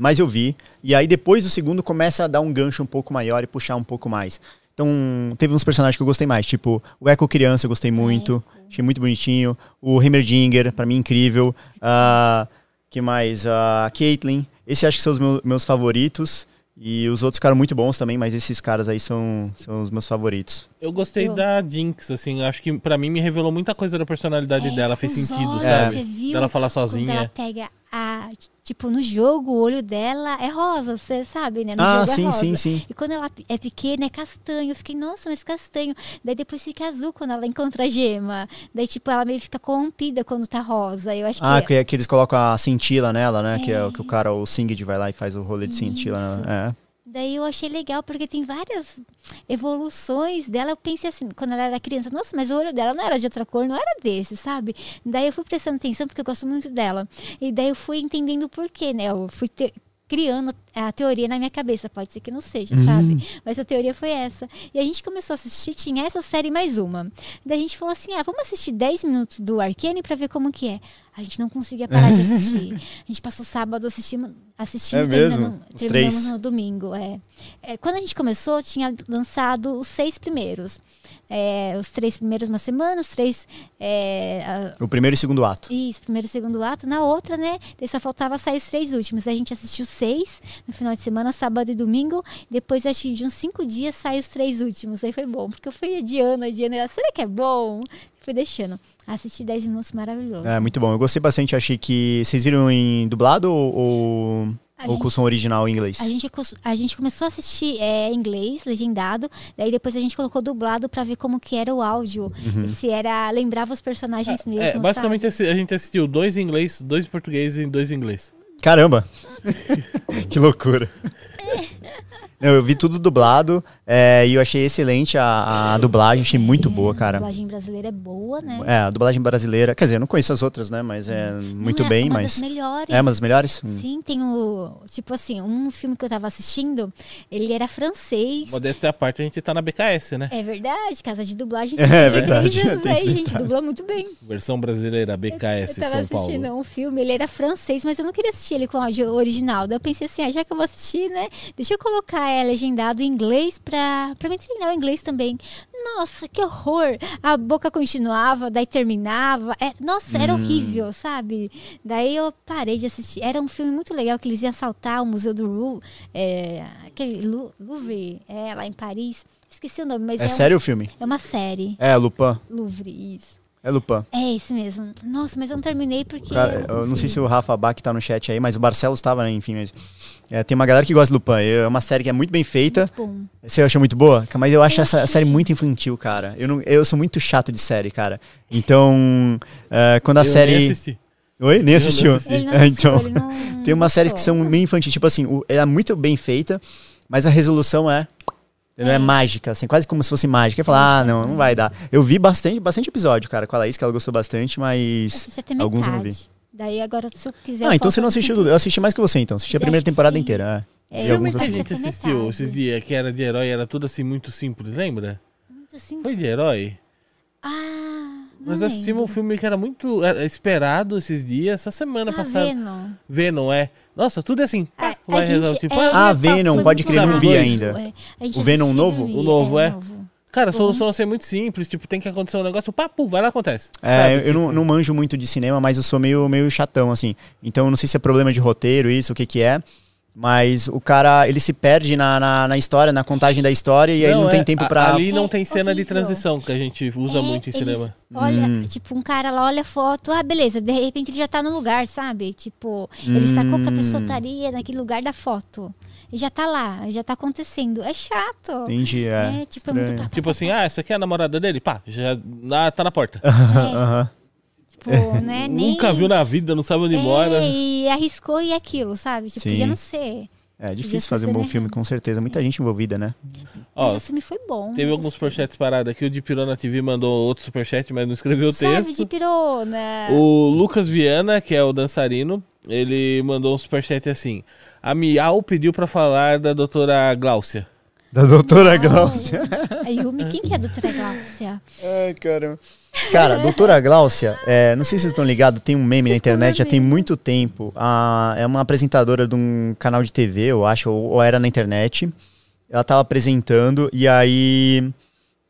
mas eu vi. E aí depois do segundo começa a dar um gancho um pouco maior e puxar um pouco mais. Então teve uns personagens que eu gostei mais, tipo o Echo Criança eu gostei muito, achei muito bonitinho. O Heimerdinger, pra mim incrível. Ah, que mais? A Caitlyn. Esses acho que são os meu- meus favoritos. E os outros ficaram muito bons também, mas esses caras aí são, são os meus favoritos. Eu gostei Eu- da Jinx, assim, acho que pra mim me revelou muita coisa da personalidade É, dela, fez sentido, olhos, sabe? Você viu? Dela falar Quando ela sozinha. pega a. Tipo, no jogo, o olho dela é rosa, você sabe, né? No ah, jogo é sim, rosa. sim, sim. E quando ela é pequena, é castanho. Eu fiquei, nossa, mas castanho. Daí depois fica azul quando ela encontra a gema. Daí, tipo, ela meio fica corrompida quando tá rosa. Eu acho Ah, que. é que eles colocam a cintila nela, né? Que é o É. que o cara, o Singed, vai lá e faz o rolê de cintila. né? É. Daí eu achei legal, porque tem várias evoluções dela. Eu pensei assim, quando ela era criança, nossa, mas o olho dela não era de outra cor, não era desse, sabe? Daí eu fui prestando atenção, porque eu gosto muito dela. E daí eu fui entendendo o porquê, né? Eu fui te- criando a teoria na minha cabeça. Pode ser que não seja, sabe? Mas a teoria foi essa. E a gente começou a assistir, tinha essa série mais uma. Daí a gente falou assim: ah, vamos assistir 10 minutos do Arcane pra ver como que é. A gente não conseguia parar de assistir. *laughs* A gente passou sábado assistindo, assistindo É mesmo? terminando- Os terminamos no domingo. É. É, quando a gente começou, tinha lançado os seis primeiros. É, os três primeiros uma semana, os três. é, a- O primeiro e segundo ato. isso, primeiro e segundo ato. Na outra, né? Só faltava sair os três últimos. A gente assistiu seis no final de semana, sábado e domingo. Depois, acho que de uns cinco dias, sai os três últimos. Aí foi bom, porque eu fui adiando, adiando. Será que é bom? Fui deixando. Assisti 10 minutos maravilhoso. É, muito bom. Eu gostei bastante. Achei que. Vocês viram em dublado ou, ou, A ou gente- com som original em inglês? A gente, a gente começou a assistir é, em inglês, legendado, daí depois a gente colocou dublado pra ver como que era o áudio. Uhum. Se era. lembrava os personagens mesmo. É, basicamente sabe? a gente assistiu dois em inglês, dois em português e dois em inglês. Caramba! *laughs* que loucura. Não, eu vi tudo dublado é, e eu achei excelente a, a dublagem, achei muito boa, A cara. dublagem brasileira é boa, né? É, a dublagem brasileira. Quer dizer, eu não conheço as outras, né? Mas é muito Não é bem, uma mas. Das melhores. É uma das melhores? Hum. Sim, tem o. Tipo assim, um filme que eu tava assistindo, ele era francês. Modéstia à parte, a gente tá na BKS, né? É verdade, casa de dublagem. *laughs* É 53 verdade, anos *laughs* aí, gente, detalhe. dubla muito bem. Versão brasileira, BKS eu tava São Paulo. assistindo um filme, ele era francês, mas eu não queria assistir ele com áudio original. Daí eu pensei assim, ah, já que eu vou assistir, né? Deixa eu colocar é, legendado em inglês pra, pra me treinar o inglês também. Nossa, que horror! A boca continuava, daí terminava. É, nossa, era horrível, sabe? Daí eu parei de assistir. Era um filme muito legal que eles iam assaltar o Museu do Louvre, é, aquele Louvre, é, lá em Paris. Esqueci o nome, mas é, É um- sério o filme? é uma série. É, Lupin. Louvre, isso. É Lupin. É esse mesmo. Nossa, mas eu não terminei porque. Cara, eu não sei se o Rafa Bach tá no chat aí, mas o Barcelos tava, né? Enfim, mas. é, tem uma galera que gosta de Lupin. É uma série que é muito bem feita. Bom. Você acha muito boa? Mas eu acho Eu essa achei. série muito infantil, cara. Eu, não, eu sou muito chato de série, cara. Então, é, quando a Eu série. nem assisti. Oi? Nem não assistiu? assisti. É, então, não tem umas séries que são meio infantis. Tipo assim, o- ela é muito bem feita, mas a resolução é. Não é, É. mágica, assim, quase como se fosse mágica. Eu falar, ah, não, não vai dar. Eu vi bastante, bastante episódio, cara, com a Laís, que ela gostou bastante, mas. Alguns eu não metade. Daí agora, se eu quiser. Ah, eu então você não assistiu tudo. Eu assisti mais que você, então. Assisti a primeira temporada sim? inteira. É, E alguns que a assisti. gente assistiu metade. esses dias, que era de herói, era tudo assim muito simples, lembra? Muito assim. Foi de herói? Ah. Nós assistimos um filme que era muito é, esperado esses dias, essa semana Ah, passada. Venom. Venom, é. Nossa, tudo é assim. A- pá, a vai resolver. Tipo, é, ah, falar, Venom, foi pode muito crer, não vi ainda. É, O Venom novo? O novo, é? novo. Cara, a solução vai ser muito simples. Tipo, tem que acontecer um negócio, pá, pum, vai lá, acontece. É, Sabe, eu- eu não, tipo, não manjo muito de cinema, mas eu sou meio, meio chatão, assim. Então eu não sei se é problema de roteiro, isso, o que que é. Mas o cara, ele se perde na, na, na história, na contagem da história, e aí ele não é, tem tempo pra. Ali não É tem cena de transição, que a gente usa É, muito em cinema. Olha, Hum. tipo, um cara lá olha a foto, ah, beleza, de repente ele já tá no lugar, sabe? Tipo, ele sacou que a pessoa Hum. estaria naquele lugar da foto. E já tá lá, já tá acontecendo. É chato. Entendi, é. É, tipo, é muito estranho. papo. Tipo assim, ah, essa aqui é a namorada dele? Pá, já tá na porta. *laughs* Aham. Tipo, né? *laughs* Nunca nem- viu na vida, não sabe onde mora. É, e arriscou e aquilo, sabe? Tipo, Sim. podia não ser. É Podia difícil fazer um bom né? filme, com certeza. Muita gente envolvida, né? Ó, Mas o filme foi bom. teve alguns superchats parados aqui. O de Pirona TV mandou outro superchat, mas não escreveu o texto. de pirona. O Lucas Viana, que é o dançarino, ele mandou um superchat assim. A Miau pediu pra falar da doutora Gláucia. Da doutora Uau. Gláucia. A Yumi, quem que é a doutora Gláucia? Ai, caramba. Cara, doutora Gláucia, é, não sei se vocês estão ligados, tem um meme na internet já tem muito tempo. A- é uma apresentadora de um canal de TV, eu acho, ou, ou era na internet. Ela tava apresentando e aí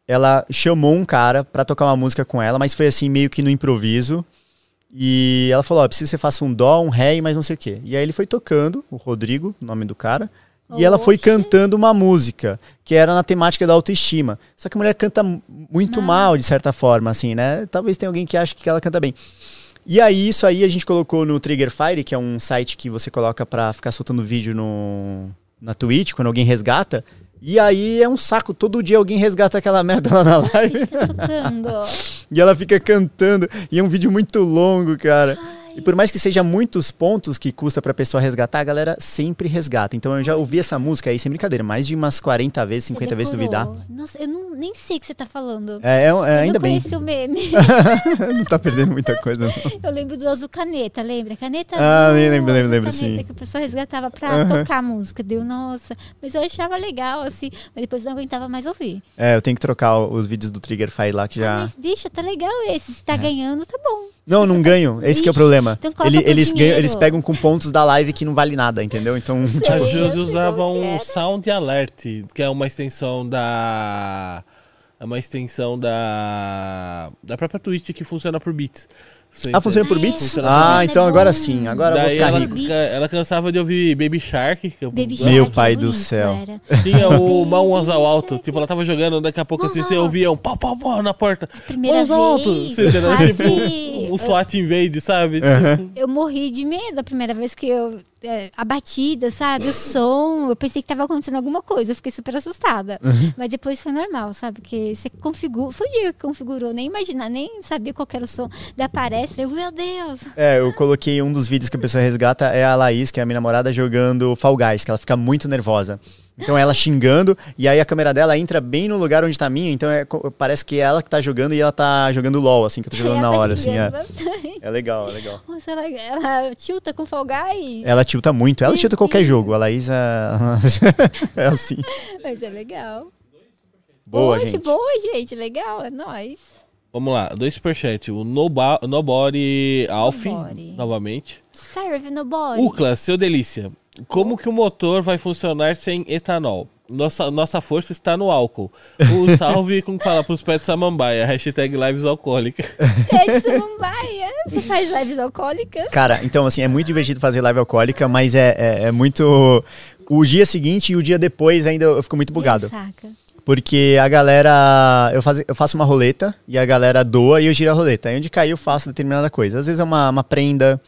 ela chamou um cara pra tocar uma música com ela, mas foi assim meio que no improviso. E ela falou: Ó, preciso que você faça um dó, um ré e mais não sei o quê. E aí ele foi tocando, o Rodrigo, o nome do cara. E ela foi cantando uma música que era na temática da autoestima. Só que a mulher canta mu- muito Mal. mal, de certa forma, assim, né? Talvez tenha alguém que ache que ela canta bem. E aí, isso aí a gente colocou no Trigger Fire, que é um site que você coloca pra ficar soltando vídeo no, na Twitch, quando alguém resgata. E aí é um saco, todo dia alguém resgata aquela *laughs* merda lá na live. *laughs* E ela fica cantando. E é um vídeo muito longo, cara. E por mais que seja muitos pontos que custa pra pessoa resgatar, a galera sempre resgata. Então eu já ouvi essa música aí, sem brincadeira, mais de umas 40 vezes, 50 vezes duvidar. Nossa, eu não, nem sei o que você tá falando. É, é- é, eu ainda não bem. conheci o meme. *laughs* não tá perdendo muita coisa, não. *laughs* Eu lembro do azul caneta, lembra? Caneta Ah, azul. lembro, lembro, lembro, caneta, sim. Que a pessoa resgatava pra tocar a música. Deu, nossa. Mas eu achava legal, assim. Mas depois não aguentava mais ouvir. É, eu tenho que trocar os vídeos do Trigger Fire lá que Ah, já. mas deixa, tá legal esse. Se tá É. ganhando, tá bom. Não, não ganho. Esse que é o Ixi. problema. Então Ele- eles, ganham- eles pegam com pontos da live que não vale nada, entendeu? Então, Sei. A eu Josi sei usava um. Sound Alert, que é uma extensão da. É uma extensão da. Da própria Twitch que funciona por bits. Você ah, funciona por Ah, é, bits? funciona Ah, então agora sim. Agora eu vou Daí ficar ela, rico. Ela cansava de ouvir Baby Shark. Que eu- Baby Meu Shark, pai é do céu. era. Tinha o mãos ao alto. Shark. Tipo, ela tava jogando, daqui a pouco assim, Mãos você ouvia um pau, pau, pau na porta. Primeira Mãos ao alto. Você entendeu? Tipo, um SWAT invade, sabe? Tipo, Eu morri de medo a primeira vez que eu. É, a batida, sabe? O som. Eu pensei que tava acontecendo alguma coisa. Eu fiquei super assustada. Uhum. Mas depois foi normal, sabe? Porque você configura. Foi o dia que configurou, nem imaginar, nem sabia qual era o som. Daí aparece, eu, meu Deus! É, eu coloquei um dos vídeos que a pessoa resgata é a Laís, que é a minha namorada, jogando Fall Guys, que ela fica muito nervosa. Então ela xingando, e aí a câmera dela entra bem no lugar onde tá a minha, então é parece que é ela que tá jogando e ela tá jogando LOL, assim, que eu tô jogando na ela hora, assim. É, é legal, é legal. Nossa, ela, ela tilta com Fall Guys. Ela tilta muito, ela tilta qualquer jogo, a Laís é, *laughs* é assim. Mas é legal. Boa, Poxa, gente. boa, gente. Legal, é nóis. Vamos lá, dois superchats. O Noba- Nobody Alf, Nobody. novamente. Serve no body. Ucla, seu delícia. Como que o motor vai funcionar sem etanol? Nossa, nossa força está no álcool. Um *laughs* salve com fala pros pets samambaia. Hashtag lives alcoólica. Pede samambaia. Você faz lives alcoólicas? Cara, então assim, é muito divertido fazer live alcoólica, mas é, é, é muito. O dia seguinte e o dia depois ainda eu fico muito bugado. Saca. Porque a galera. Eu, faz, eu faço uma roleta e a galera doa e eu giro a roleta. Aí onde cair eu faço determinada coisa. Às vezes é uma, uma prenda,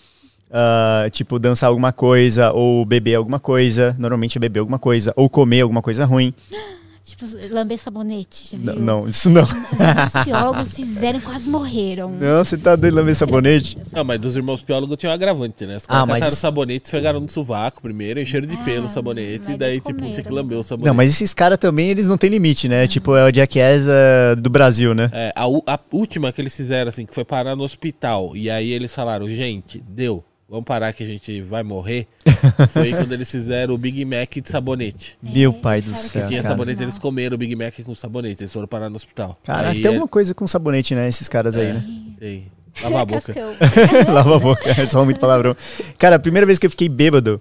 ah, tipo dançar alguma coisa, ou beber alguma coisa. Normalmente é beber alguma coisa, ou comer alguma coisa ruim. Tipo, lamber sabonete, já Não, viu? não, isso não. Os biólogos *laughs* fizeram e quase morreram. Não, você tá doido lamber sabonete? Não, mas dos irmãos biólogos tinha um agravante, né? Os Ah, caras mas cataram o sabonete, esfregaram no sovaco primeiro, encheram de pelo o Ah, sabonete, mas e daí, tipo, tinha que lamber o sabonete. Não, mas esses caras também, eles não têm limite, né? Tipo, é o Jackass ah, do Brasil, né? É, a, a última que eles fizeram, assim, que foi parar no hospital. E aí eles falaram, gente, deu, vamos parar que a gente vai morrer. *laughs* foi quando eles fizeram o Big Mac de sabonete. Meu pai do céu. Que tinha cara. sabonete, eles comeram o Big Mac com sabonete. Eles foram parar no hospital. Caraca, Aí tem é- alguma coisa com sabonete, né? Esses caras aí, né? Tem. Lava a boca. *laughs* Lava a boca, eles falam muito palavrão. Cara, a primeira vez que eu fiquei bêbado.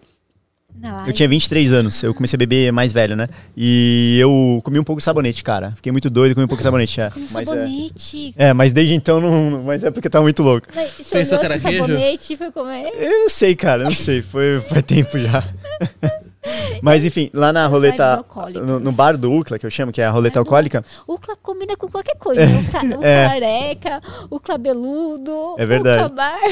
Eu tinha 23 anos. Eu comecei a beber mais velho, né? E eu comi um pouco de sabonete, cara. Fiquei muito doido, comi um pouco de sabonete. É. Com Mas é, sabonete. é, mas desde então não. Mas é porque eu tava muito louco. Mas Você Pensou que era sabonete e foi comer? Eu não sei, cara, não sei. Foi, foi tempo já. *laughs* *laughs* Mas enfim, lá na roleta. No, no bar do Ucla, que eu chamo, que é a roleta Bar do- alcoólica. O clã combina com qualquer coisa. né? O, ca... *laughs* o É. careca, o cabeludo, É verdade. o cabar. *laughs*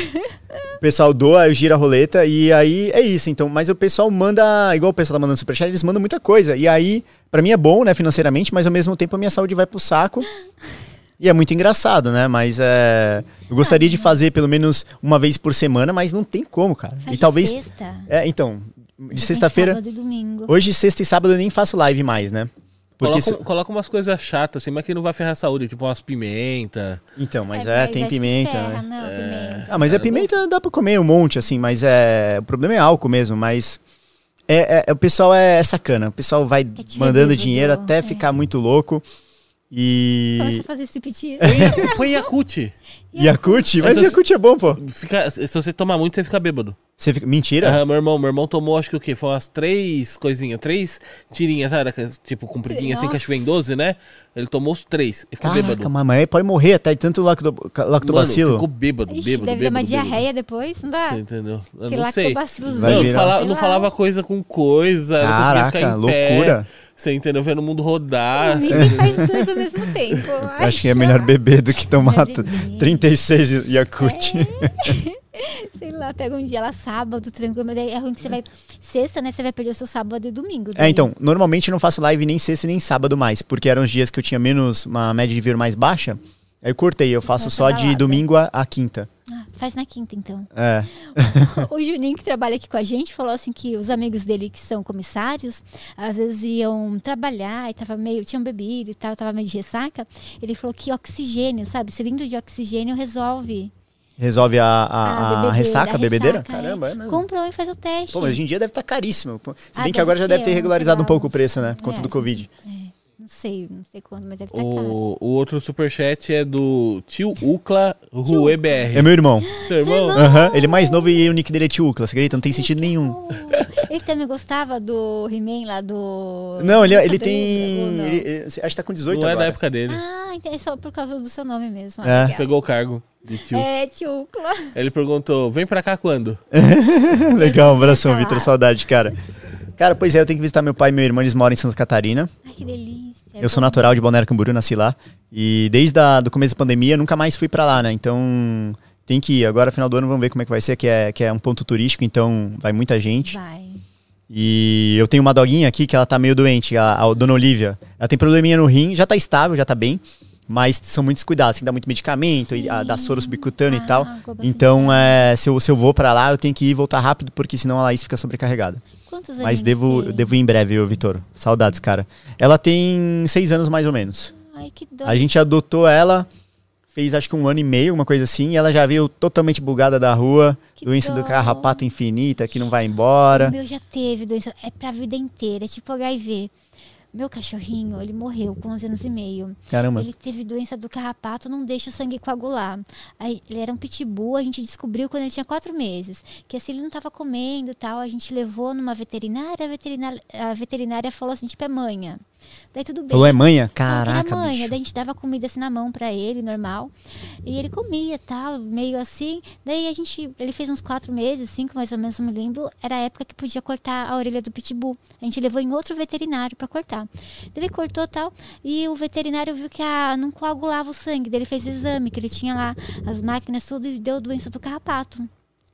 O pessoal doa, eu giro a roleta e aí é isso, então. Mas o pessoal manda, igual o pessoal tá mandando superchat, eles mandam muita coisa. E aí, pra mim é bom, né, financeiramente, mas ao mesmo tempo a minha saúde vai pro saco. E é muito engraçado, né? Mas é. Eu gostaria de fazer pelo menos uma vez por semana, mas não tem como, cara. Faz e talvez. Sexta. É, então. De sexta-feira. Sábado e domingo. Hoje, sexta e sábado, eu nem faço live mais, né? Porque. Coloca, se- coloca umas coisas chatas, assim, mas que não vai ferrar a saúde, tipo umas pimenta. Então, mas é, tem acho que pimenta, ferra, né? Não, pimenta. Ah, mas a pimenta dá pra comer um monte, assim, mas é. O problema é álcool mesmo, mas. É, é- o pessoal é, sacana. O pessoal vai te mandando ver dinheiro até é. ficar muito louco. Começa E. a fazer striptease. Põe, *laughs* põe Yakult. Yakut? Mas Yakut é bom, pô. Fica, se você tomar muito, você fica bêbado. Você fica... Mentira? Aham, meu irmão, meu irmão tomou acho que o quê? Foi umas três coisinhas, três tirinhas, sabe? Tipo, compridinhas assim, que acho que vem 12, né? Ele tomou os três e ficou Caraca, bêbado. mas aí pode morrer até de tanto lacto... Mano, lactobacilo. ficou bêbado, Ixi, bêbado, deve dar uma bêbado, bêbado. diarreia depois, não dá? Você entendeu? Eu Que não sei. Não, virar- fala- sei não falava coisa com coisa, não Caraca, em pé. Você entendeu? Vendo o mundo rodar. Ninguém faz dois ao mesmo tempo. Eu Acho que é melhor beber do que tomar Melhor beber. 36 Yakut. *laughs* Sei lá, pega um dia lá sábado, tranquilo, mas aí é ruim que você vai. Sexta, né? Você vai perder o seu sábado e domingo. É, daí. então, normalmente eu não faço live nem sexta nem sábado mais, porque eram os dias que eu tinha menos, uma média de viewer mais baixa. Aí eu cortei, eu faço só de balada. domingo a, a quinta. Ah, faz na quinta, então. É. *laughs* o Juninho, que trabalha aqui com a gente, falou assim que os amigos dele, que são comissários, às vezes iam trabalhar e tava meio, tinham bebido e tal, tava meio de ressaca. Ele falou que oxigênio, sabe? Cilindro de oxigênio resolve Resolve a, a, a bebedeira, ressaca, a bebedeira? ressaca, Caramba, é mesmo. Compra um e faz o teste. Pô, mas hoje em dia deve estar caríssimo. Pô, Se Ah, bem que deve agora já deve ter regularizado um pouco o preço, né? Por conta é, do Covid. Não sei, não sei quando, mas deve estar caro. O, o outro superchat é do tio Ucla Tio Rue BR. É meu irmão. Seu irmão? Aham, Ele é mais novo e o nick dele é Tiucla, você acredita? Não tem sentido nenhum. Ele também gostava do He-Man lá do. Não, ele, do ele tem. ele- ele- acho que tá com 18 Não é agora. da época dele. Ah, então é só por causa do seu nome mesmo. Ah, É. legal. Pegou o cargo de tio. É, Tiucla. Ele perguntou: vem pra cá quando? *laughs* Legal, um abração. Vitor. Saudade, cara. Cara, pois é, eu tenho que visitar meu pai e meu irmão, eles moram em Santa Catarina. Ai, que delícia. Eu sou natural de Balneário Camboriú, nasci lá. E desde o começo da pandemia, nunca mais fui pra lá, né? Então, tem que ir. Agora, final do ano, vamos ver como é que vai ser, que é, que é um ponto turístico, então vai muita gente. Vai. E eu tenho uma doguinha aqui que ela tá meio doente, a, a dona Olivia. Ela tem probleminha no rim, já tá estável, já tá bem. Mas são muitos cuidados, tem que dar muito medicamento, e a, dar soro subcutâneo e tal. Então, é, se, eu, se eu vou pra lá, eu tenho que ir voltar rápido, porque senão a Laís fica sobrecarregada. Quantos Mas aninhos devo, tem? devo ir em breve, ô, Vitor. Saudades, cara. Ela tem seis anos mais ou menos. Ai, que dó. A gente adotou ela, fez acho que um ano e meio, uma coisa assim, e ela já veio totalmente bugada da rua, Que doença do dó. carrapato infinita, que não vai O embora. meu já teve doença. É pra vida inteira. É tipo HIV. Meu cachorrinho, ele morreu com 11 anos e meio. Caramba. Ele teve doença do carrapato, não deixa o sangue coagular. Aí, ele era um pitbull, a gente descobriu quando ele tinha quatro meses. Que assim, ele não estava comendo e tal. A gente levou numa veterinária, a veterinária, a veterinária falou assim, tipo, é manha. Daí tudo bem. Falou, é manha? Caraca, manha. bicho. Daí a gente dava comida assim na mão pra ele, normal. E ele comia tal, meio assim. Daí a gente, ele fez uns quatro meses, cinco mais ou menos, não me lembro. Era a época que podia cortar a orelha do pitbull. A gente levou em outro veterinário pra cortar. Daí Ele cortou tal. E o veterinário viu que a, não coagulava o sangue. Daí ele fez o exame, que ele tinha lá as máquinas, tudo, e deu doença do carrapato.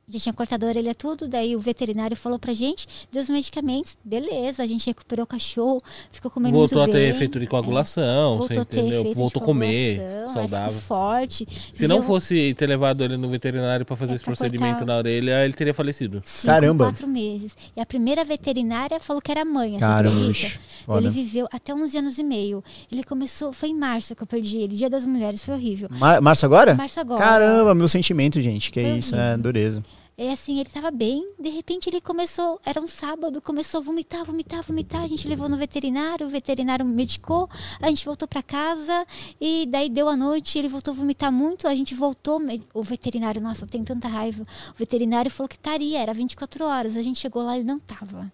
Já tinha cortado a orelha tudo, daí o veterinário falou pra gente, deu os medicamentos, beleza, a gente recuperou o cachorro, ficou comendo Voltou a muito ter bem. efeito de coagulação, Voltou você a ter entendeu? efeito Voltou a de comer, saudável. ficou forte. Se não viveu fosse ter levado ele no veterinário pra fazer É, esse pra procedimento cortar- na orelha, ele teria falecido. cinco, Caramba. quatro meses. E a primeira veterinária falou que era mãe, você Caramba. Ele viveu até 11 anos e meio. Ele começou, foi em março que eu perdi ele, Dia das Mulheres, foi horrível. Mar Março agora? Março agora. Caramba, meu sentimento, gente. Que Foi isso, é dureza. É assim, ele tava bem, de repente ele começou, era um sábado, começou a vomitar, vomitar, vomitar. A gente levou no veterinário, o veterinário medicou, a gente voltou para casa e daí deu a noite, ele voltou a vomitar muito, a gente voltou, o veterinário, nossa, eu tenho tanta raiva. O veterinário falou que estaria, era 24 horas. A gente chegou lá e não tava.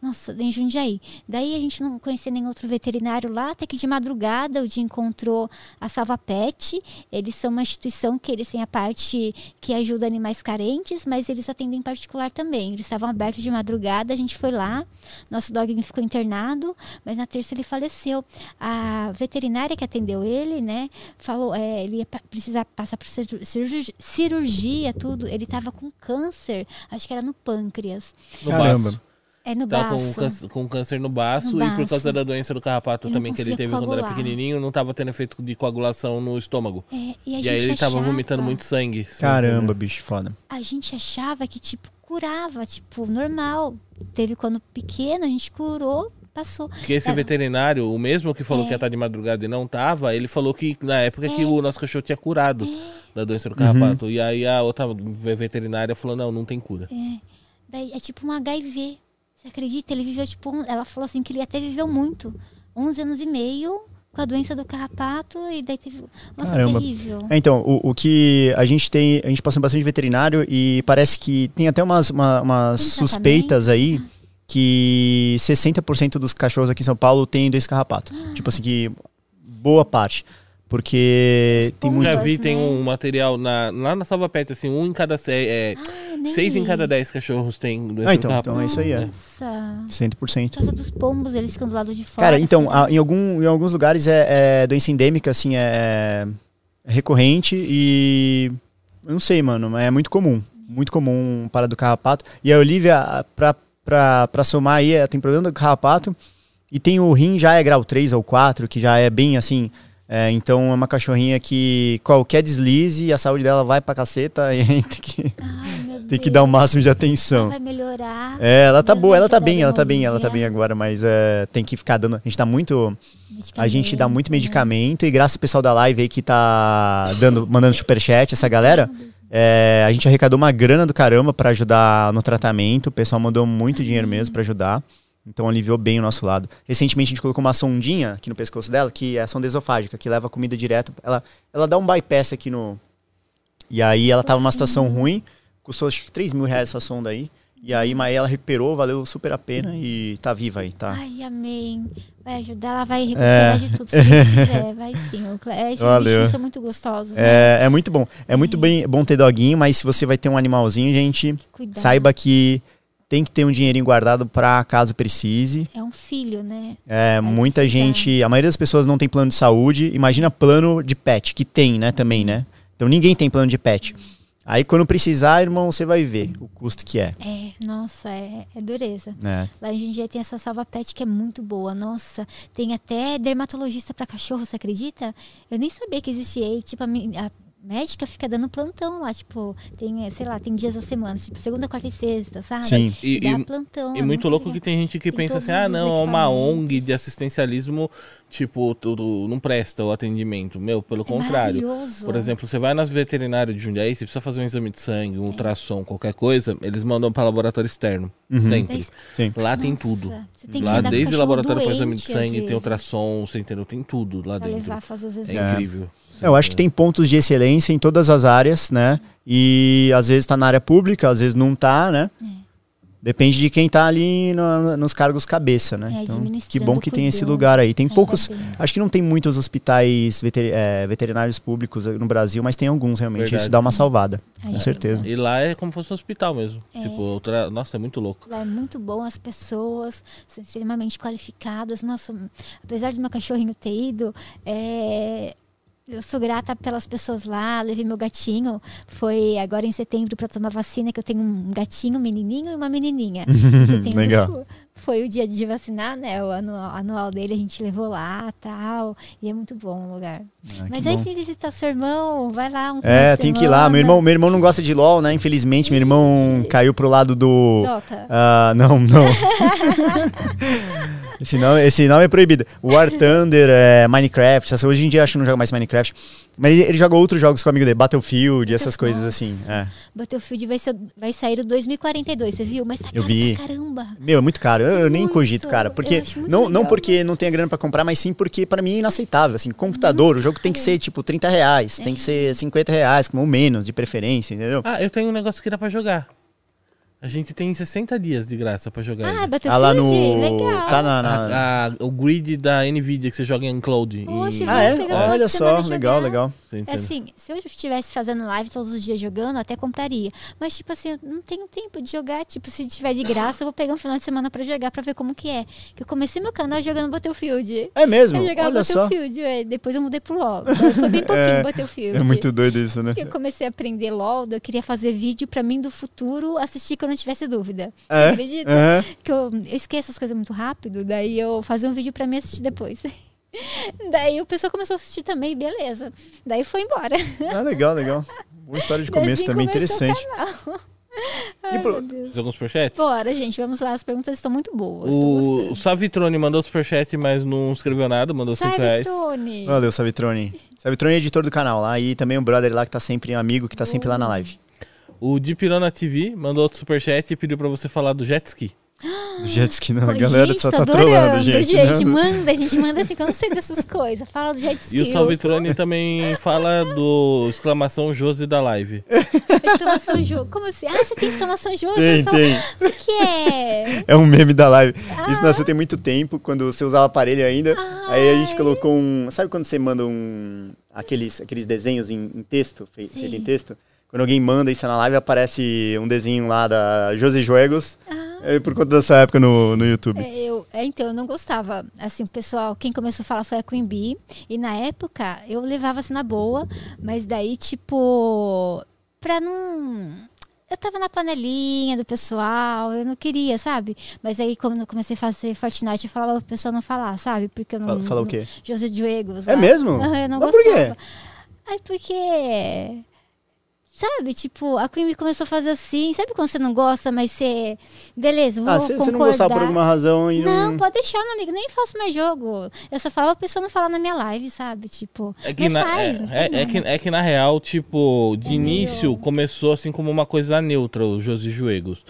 Nossa, em Jundiaí. Daí a gente não conhecia nenhum outro veterinário lá, até que de madrugada o dia encontrou a Salva Pet. Eles são uma instituição que eles têm a parte que ajuda animais carentes, mas eles atendem em particular também. Eles estavam abertos de madrugada, a gente foi lá, nosso dog ficou internado, mas na terça ele faleceu. A veterinária que atendeu ele, né, falou, é, ele ia precisar passar por cirurgia, tudo. Ele estava com câncer, acho que era no pâncreas. Caramba. Baço. É no Tava com, baço. câncer, com câncer no baço, No e por baço. causa da doença do carrapato Ele também que ele teve quando era coagular. pequenininho, não tava tendo efeito de coagulação no estômago. É, e a E gente aí ele tava achava- vomitando muito sangue. Caramba, bicho, foda. A gente achava que, tipo, curava, tipo, normal. Teve quando pequeno, a gente curou, passou. Porque esse É. veterinário, o mesmo que falou É. que ia estar de madrugada e não tava, ele falou que na época que É. o nosso cachorro tinha curado da doença do carrapato. E aí a outra veterinária falou: não, não tem cura. É, daí é tipo um HIV. Você acredita? Ele viveu, tipo, um- ela falou assim que ele até viveu muito. 11 anos e meio com a doença do carrapato e daí teve. Nossa, Caramba. terrível. É, então, o, o que a gente tem, a gente passou bastante veterinário e parece que tem até umas, uma- umas suspeitas aí que 60% dos cachorros aqui em São Paulo têm doença carrapato. Tipo assim, que boa parte. Porque tem muito. Já vi, tem né? um material na, lá na Salva Pet, assim, um em cada seis. É, Ah, seis em vi. cada dez cachorros têm doença Ah, do então, então é isso aí, é. Nossa. 100%. Por causa dos pombos, eles ficam do lado de fora. Cara, então, assim, a- em, algum, em alguns lugares é, é doença endêmica, assim, é, é recorrente e. Eu não sei, mano, mas é muito comum. Muito comum para do carrapato. E a Olivia, pra, pra, pra somar aí, ela tem problema do carrapato. E tem o rim, já é grau 3 ou 4, que já é bem assim. É, então é uma cachorrinha que qualquer deslize, a saúde dela vai pra caceta *laughs* e a gente tem que, Ai, *laughs* tem que dar o Deus. máximo de Ela atenção. Vai melhorar. É, ela tá Deus boa, ela tá ajudar bem, ela tá bem, ela tá bem agora, mas é, tem que ficar dando. A gente dá muito. A gente dá muito né? medicamento e graças ao pessoal da live aí que tá dando, mandando superchat, essa galera, é, a gente arrecadou uma grana do caramba pra ajudar no tratamento. O pessoal mandou muito dinheiro mesmo pra ajudar. Então aliviou bem o nosso lado. Recentemente a gente colocou uma sondinha aqui no pescoço dela, que é a sonda esofágica, que leva a comida direto. Ela, ela dá um bypass aqui no. E aí ela tava numa situação ruim, custou acho que 3 mil reais essa sonda aí. E aí, mas ela recuperou, valeu super a pena e tá viva aí, tá? Ai, amém. Vai ajudar, ela vai recuperar É. de tudo se quiser. *laughs* Vai sim. Esses Valeu. bichinhos são muito gostosos, né? É, é muito bom. É muito bem, bom ter doguinho, mas se você vai ter um animalzinho, gente, Cuidado. saiba que tem que ter um dinheirinho guardado pra caso precise. É um filho, né? É, Vai muita precisar. gente, a maioria das pessoas não tem plano de saúde. Imagina plano de pet, que tem, né, também, né? Então ninguém tem plano de pet. Aí quando precisar, irmão, você vai ver o custo que é. É, nossa, é, é dureza. né? Lá em Jundiaí tem essa salva pet que é muito boa. Nossa, tem até dermatologista pra cachorro, você acredita? Eu nem sabia que existia. E, tipo, a, a médica fica dando plantão lá, tipo, tem, eh, sei lá, tem dias da semana, tipo, segunda, quarta e sexta, sabe? Sim. E, Dá e- plantão. e é muito louco legal. que tem gente que Tem pensa assim, ah, não, é uma. ONG de assistencialismo, tipo, tudo não presta o atendimento. Meu, pelo É contrário. maravilhoso. Por exemplo, você vai nas veterinárias de Jundiaí, você precisa fazer um exame de sangue, um ultrassom, qualquer coisa, eles mandam para laboratório externo. Sempre. Mas- Sim. Lá tem Nossa, tudo. você tem que Lá, desde laboratório para exame de sangue, tem ultrassom, você entendeu? Tem tudo lá Pra dentro. levar, fazer os É exames. incrível. Eu acho que tem pontos de excelência em todas as áreas, né? E às vezes tá na área pública, às vezes não tá, né? É. Depende de quem tá ali no- nos cargos cabeça, né? É, então, que bom que tem esse lugar aí. Tem É, poucos, acho que não tem muitos hospitais veter- é, veterinários públicos no Brasil, mas tem alguns realmente. Verdade. Isso dá uma salvada, com certeza. E lá é como se fosse um hospital mesmo. É. Tipo, outra... nossa, é muito louco. Lá é muito bom, as pessoas são extremamente qualificadas. Nossa, apesar do meu cachorrinho ter ido, é, eu sou grata pelas pessoas lá. Levei meu gatinho, foi agora em setembro para tomar vacina, que eu tenho um gatinho, um menininho e uma menininha. *laughs* Legal. Fo- Foi o dia de vacinar, né? O anual, anual dele a gente levou lá tal. E é muito bom o lugar. Ah, Mas aí bom. se visitar seu irmão, vai lá um É, tem que ir lá. Meu irmão, meu irmão não gosta de LOL, né? Infelizmente, meu irmão caiu pro lado do. Dota. Ah, não, não. *laughs* esse, nome, esse nome é proibido. War Thunder, é, Minecraft. Hoje em dia eu acho que não joga mais Minecraft. Mas ele, ele joga outros jogos com o amigo dele, Battlefield, essas coisas assim. Nossa. É. Battlefield vai, ser, vai sair o 2042, você viu? Mas tá Eu vi. pra caramba. Meu, é muito caro. Eu, eu nem cogito, cara. Porque não, não porque não tenha grana pra comprar, mas sim porque pra mim é inaceitável. Assim, computador, o jogo tem que ser tipo 30 reais, tem que ser 50 reais, ou menos, de preferência, entendeu? Ah, eu tenho um negócio que dá pra jogar. A gente tem 60 dias de graça pra jogar. Ah, ele. Battlefield? Ah, lá no. Legal. Tá na. na- A- a- o grid da Nvidia que você joga em cloud. Poxa, e... Ah, é? Olha de só, legal, legal. É assim, se eu estivesse fazendo live todos os dias jogando, eu até compraria. Mas, tipo assim, eu não tenho tempo de jogar. Tipo, se tiver de graça, eu vou pegar um final de semana pra jogar, pra ver como que é. Que eu comecei meu canal jogando Battlefield. É mesmo? Eu jogava Olha só. Battlefield, é, depois eu mudei pro LoL. Foi bem *laughs* pouquinho Battlefield. É muito doido isso, né? Eu comecei a aprender LOL, eu queria fazer vídeo pra mim do futuro assistir eu não tivesse dúvida. Você É? acredita? Que eu, eu esqueço as coisas muito rápido, daí eu fazia um vídeo pra mim assistir depois. *laughs* daí o pessoal começou a assistir também, beleza. Daí foi embora. Ah, legal, legal. Boa história de começo assim também, o interessante. canal. *laughs* Ai, pro- alguns superchats? Bora, gente, vamos lá. As perguntas estão muito boas. O, o. Savitrone mandou superchat, mas não escreveu nada, mandou 5 reais. Sarvitrone. Valeu, Savitrone. Savitrone é editor do canal lá e também um brother lá que tá sempre, um amigo que tá sempre lá na live. O de Pirana TV mandou outro superchat e pediu pra você falar do jet ski. Do *gasps* jet ski não, a galera gente, só tá trolando, gente. gente. Não. Manda, a gente manda assim, que eu não sei dessas *laughs* coisas. Fala do jet ski. E o Salvitrone também fala do exclamação Josi da live. *laughs* Exclamação jogo. Como assim? Ah, você tem exclamação jogo? Tem, fala, tem. O que é? É um meme da live. Ah. Isso nasceu tem muito tempo, quando você usava aparelho ainda. Aí a gente Ai. colocou um. Sabe quando você manda um. Aqueles, aqueles desenhos em, em texto, fe- Sim. feito em texto? Quando alguém manda isso na live, aparece um desenho lá da Josi Juegos. É por conta dessa época no, no YouTube. É, eu, é, então, eu não gostava. Assim, o pessoal, quem começou a falar foi a Queen Bee. E na época, eu levava assim na boa. Mas daí, tipo, pra não... Eu tava na panelinha do pessoal, eu não queria, sabe? Mas aí, quando eu comecei a fazer Fortnite, eu falava pro pessoal não falar, sabe? Porque eu não... Fala, fala o quê? José Diegos. É lá. mesmo? Eu não Mas por quê? gostava. Ai, porque. Sabe, tipo, a Queen me começou a fazer assim. Sabe quando você não gosta, mas você. Beleza, vou Ah, você concordar. você não gostava por alguma razão e Não, não. pode deixar, não ligo. Nem faço mais jogo. Eu só falava a pessoa não falar na minha live, sabe? Tipo, É que, na, faz, é, é, é que, é que na real, tipo, de É início começou assim como uma coisa neutra, o Josi Juegos.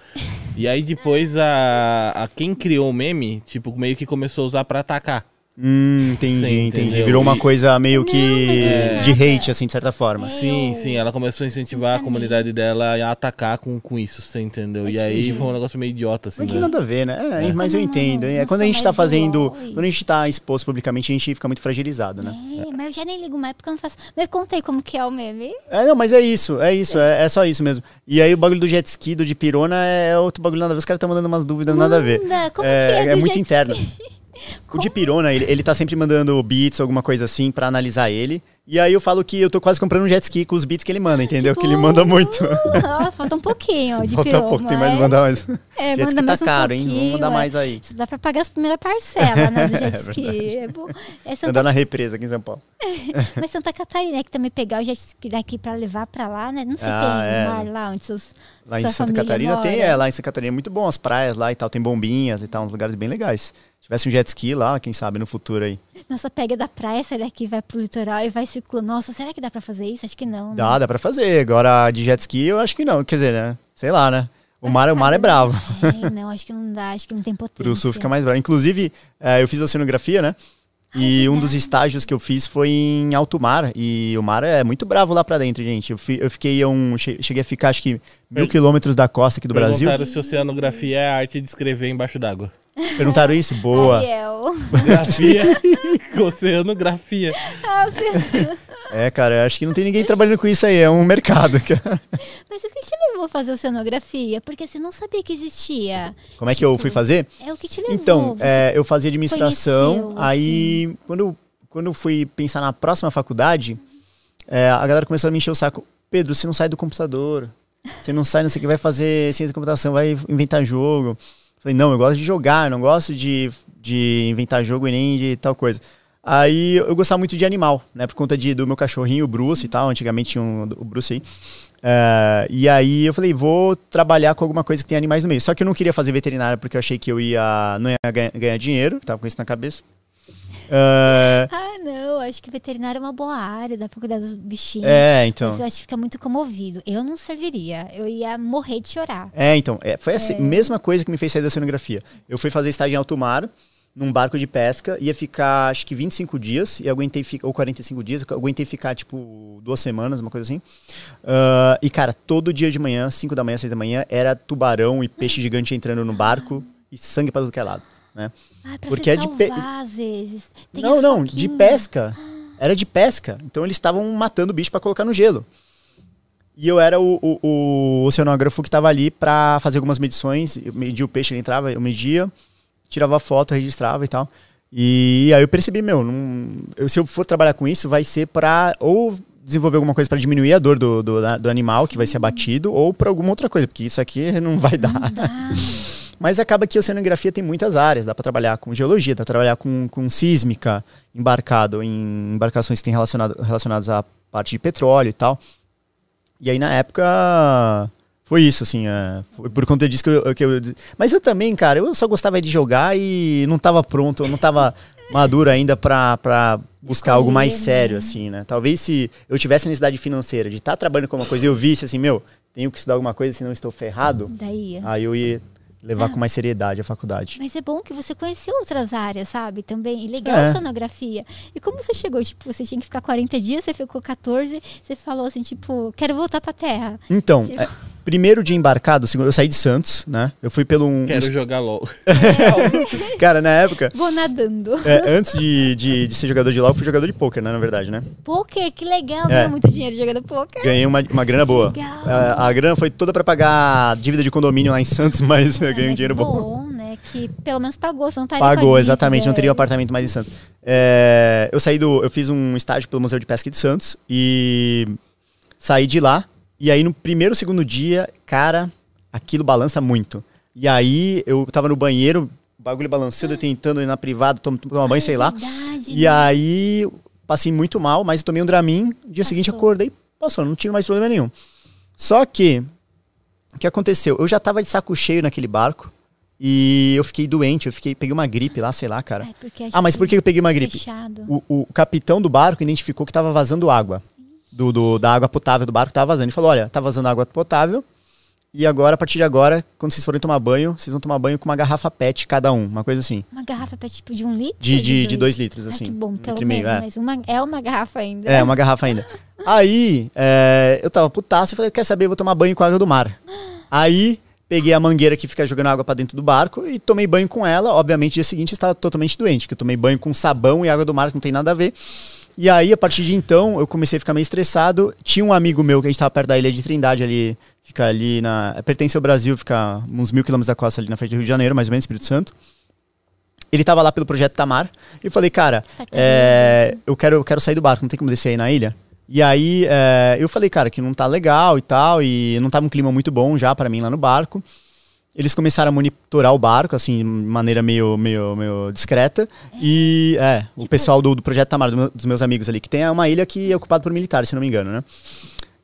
E aí depois a, a quem criou o meme, tipo, meio que começou a usar pra atacar. Hum, entendi, Sim, entendi. entendeu? Virou uma E- coisa meio Não, que é de hate, assim, de certa forma. Sim, sim, ela começou a incentivar a comunidade dela a atacar com, com isso, você entendeu? Mas E aí foi um negócio meio idiota, assim, que né? nada a ver, né? É, É. Mas eu Não, entendo. não É, quando a gente tá fazendo. Quando a gente tá exposto publicamente, a gente fica muito fragilizado, né? É, mas eu já nem ligo mais porque eu não faço. Me conta aí como que é o meme. É, não, mas é isso, é isso, é, é só isso mesmo. E aí o bagulho do jet ski, do de pirona, é outro bagulho nada a ver. Os caras estão mandando umas dúvidas nada a ver. Manda, como é, que é, é do muito jet interno. O de pirona, ele, ele tá sempre mandando beats, alguma coisa assim, pra analisar ele. E aí eu falo que eu tô quase comprando um jet ski com os beats que ele manda, entendeu? Que ele manda muito. Ah, falta um pouquinho ó, de Falta piroma, pouco, tem mais é? que mandar mais. É, jet ski manda tá mais um caro, hein? Vamos mandar é. mais aí. Isso dá pra pagar as primeiras parcelas, né, do *laughs* jet É ski. É bom. É Santa, Andar na represa aqui em São Paulo. *laughs* mas Santa Catarina, é que também pegar o jet ski daqui pra levar pra lá, né? Não sei, Ah, tem é. mar lá onde seus, Lá em Santa Catarina tem, mora. é, lá em Santa Catarina é muito bom, as praias lá e tal, tem bombinhas e tal, uns lugares bem legais. Se tivesse um jet ski lá, quem sabe no futuro aí. Nossa, pega da praia, sai daqui, vai pro litoral e vai circulando. Nossa, será que dá pra fazer isso? Acho que não. né? Dá, dá pra fazer. Agora, de jet ski, eu acho que não. Quer dizer, né? Sei lá, né? O mar, o mar é bravo. É, não, acho que não dá, acho que não tem *laughs* potência. Pro sul fica mais bravo. Inclusive, eh, eu fiz oceanografia, né? E um dos estágios que eu fiz foi em alto mar. E o mar é muito bravo lá pra dentro, gente. Eu, fi- eu fiquei um. che- Cheguei a ficar, acho que, mil quilômetros da costa aqui do Brasil. Perguntaram se oceanografia é a arte de escrever embaixo d'água. Perguntaram isso? Boa. Ariel. Grafia, *laughs* oceanografia. Ah, É, cara, eu acho que não tem ninguém trabalhando com isso aí. É um mercado. Mas o que te levou a fazer oceanografia? Porque você não sabia que existia. Como é que eu fui fazer? É o que te levou. Então, é, eu fazia administração, conheceu, assim. aí quando, eu- quando eu fui pensar na próxima faculdade, é, a galera começou a me encher o saco. Pedro, você não sai do computador, você não sai, não sei o que, vai fazer ciência da computação, vai inventar jogo. Falei, não, eu gosto de jogar, não gosto de, de inventar jogo e nem de tal coisa. Aí eu gostava muito de animal, né? Por conta de, do meu cachorrinho, o Bruce e tal. Antigamente tinha um, o Bruce aí. É, e aí eu falei, vou trabalhar com alguma coisa que tem animais no meio. Só que eu não queria fazer veterinária porque eu achei que eu ia não ia ganhar dinheiro, tava com isso na cabeça. É, Ah, não, acho que veterinário é uma boa área, dá pra cuidar dos bichinhos. é, então. Mas eu acho que fica muito comovido. Eu não serviria, eu ia morrer de chorar. É, então, é, foi a mesma coisa que me fez sair da oceanografia. Eu fui fazer estágio em alto mar, num barco de pesca, ia ficar acho que 25 dias, e aguentei ficar, ou 45 dias, aguentei ficar tipo duas semanas, uma coisa assim. Ah, e cara, todo dia de manhã, 5 da manhã, 6 da manhã, era tubarão e peixe gigante entrando no barco e sangue pra tudo que é lado, né? Ah, pra Porque é de pe- às vezes. Tem não, não, de pesca. Era de pesca. Então eles estavam matando o bicho pra colocar no gelo. E eu era o, o, o oceanógrafo que tava ali pra fazer algumas medições. Eu media o peixe, ele entrava, eu media, tirava foto, registrava e tal. E aí eu percebi, meu, não- eu- se eu for trabalhar com isso, vai ser pra ou desenvolver alguma coisa pra diminuir a dor do, do, do animal que vai ser abatido, ou pra alguma outra coisa, porque isso aqui *laughs* não vai dar. Não dá. Mas acaba que a oceanografia tem muitas áreas. Dá para trabalhar com geologia, dá para trabalhar com, com sísmica, embarcado em embarcações que têm relacionado, relacionadas à parte de petróleo e tal. E aí, na época, foi isso, assim. é, foi por conta disso que eu, que eu. Mas eu também, cara, eu só gostava de jogar e não tava pronto, eu não tava maduro ainda pra, pra buscar algo mais Escolher, sério, né? assim, né? Talvez se eu tivesse a necessidade financeira de estar trabalhando com uma coisa e eu visse assim, meu, tenho que estudar alguma coisa, senão estou ferrado. Daí. Aí eu ia levar Ah. com mais seriedade a faculdade. Mas é bom que você conheceu outras áreas, sabe? Também. E legal É. a sonografia. E como você chegou? Tipo, você tinha que ficar 40 dias, você ficou 14, você falou assim, tipo, quero voltar pra terra. Então, Tipo- é, *laughs* primeiro dia embarcado, segundo, eu saí de Santos, né? Eu fui pelo um. Quero jogar LOL. *laughs* Cara, na época, Vou nadando. é, antes de, de, de ser jogador de LOL, eu fui jogador de pôquer, né? Na verdade, né? Poker, que legal. É. Ganhou muito dinheiro jogando poker. Ganhei uma, uma grana boa. Legal. A, a grana foi toda pra pagar dívida de condomínio lá em Santos, *laughs* mas eu É, ganhei um mas dinheiro bom. bom, né? Que pelo menos pagou, você não estaria com a Pagou, exatamente, não teria um apartamento mais em Santos. É, eu saí do. Eu fiz um estágio pelo Museu de Pesca de Santos e saí de lá. E aí, no primeiro, segundo dia, cara, aquilo balança muito. E aí, eu tava no banheiro, o bagulho balançando, eu tentando ir na privada, tom- tomar banho, Ah, sei é lá. verdade, E né? aí, passei muito mal, mas eu tomei um Dramin. No dia seguinte, Passou. acordei, passou, não tive mais problema nenhum. Só que, o que aconteceu? Eu já tava de saco cheio naquele barco. E eu fiquei doente, eu fiquei, peguei uma gripe lá, sei lá, cara. É, Ah, mas por que eu peguei uma gripe? O, o capitão do barco identificou que tava vazando água. Do, do- da água potável do barco tava vazando. Ele falou: olha, tá vazando água potável. E agora, a partir de agora, quando vocês forem tomar banho, vocês vão tomar banho com uma garrafa PET cada um, uma coisa assim. Uma garrafa pet tipo de um litro? De, de, de dois litros, Ah, assim. que bom, pelo meio, menos. é. Mas uma, é uma garrafa ainda. É, uma garrafa ainda. *laughs* Aí, é, eu tava putaço e falei, quer saber, eu vou tomar banho com água do mar. Aí, peguei a mangueira que fica jogando água pra dentro do barco e tomei banho com ela. Obviamente, dia seguinte estava totalmente doente, que eu tomei banho com sabão e água do mar, que não tem nada a ver. E aí, a partir de então, eu comecei a ficar meio estressado. Tinha um amigo meu que a gente tava perto da ilha de Trindade ali, fica ali na... Pertence ao Brasil, fica uns mil quilômetros da costa ali na frente do Rio de Janeiro, mais ou menos, Espírito Santo. Ele tava lá pelo Projeto Tamar. E eu falei, cara, é, eu, quero, eu quero sair do barco, não tem como descer aí na ilha. E aí é, eu falei, cara, que não tá legal e tal, e não tava um clima muito bom já pra mim lá no barco. Eles começaram a monitorar o barco, assim, de maneira meio, meio, meio discreta. E, é, o Tipo- pessoal do, do Projeto Tamar, do meu- dos meus amigos ali, que tem uma ilha que é ocupada por militares, se não me engano, né?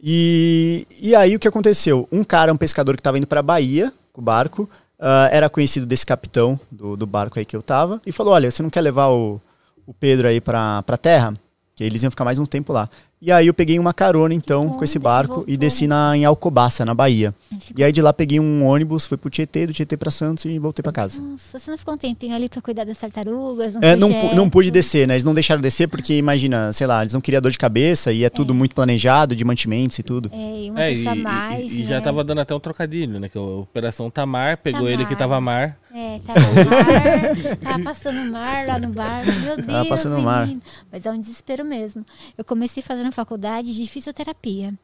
E, e aí o que aconteceu? Um cara, um pescador que tava indo pra Bahia com o barco, ah, era conhecido desse capitão do, do barco aí que eu tava, e falou: Olha, você não quer levar o, o Pedro aí pra, pra terra? Que eles iam ficar mais um tempo lá. E aí eu peguei uma carona, então, bom, com esse barco e desci na, em Alcobaça, na Bahia. E aí de lá peguei um ônibus, fui pro Tietê, do Tietê pra Santos e voltei pra casa. Nossa, você não ficou um tempinho ali pra cuidar das tartarugas? É, não, não pude descer, né? Eles não deixaram descer porque, imagina, sei lá, eles não queriam dor de cabeça e é tudo muito planejado, de mantimentos e tudo. É, e uma É, e, pessoa a e- mais, e né? já tava dando até um trocadilho, né? Que a Operação Tamar pegou ele que Tamar. tava mar. É, tava mar, tava passando mar lá no bar. Meu Deus, Tava passando mar. menino. Mas é um desespero mesmo. Eu comecei fazendo faculdade de fisioterapia.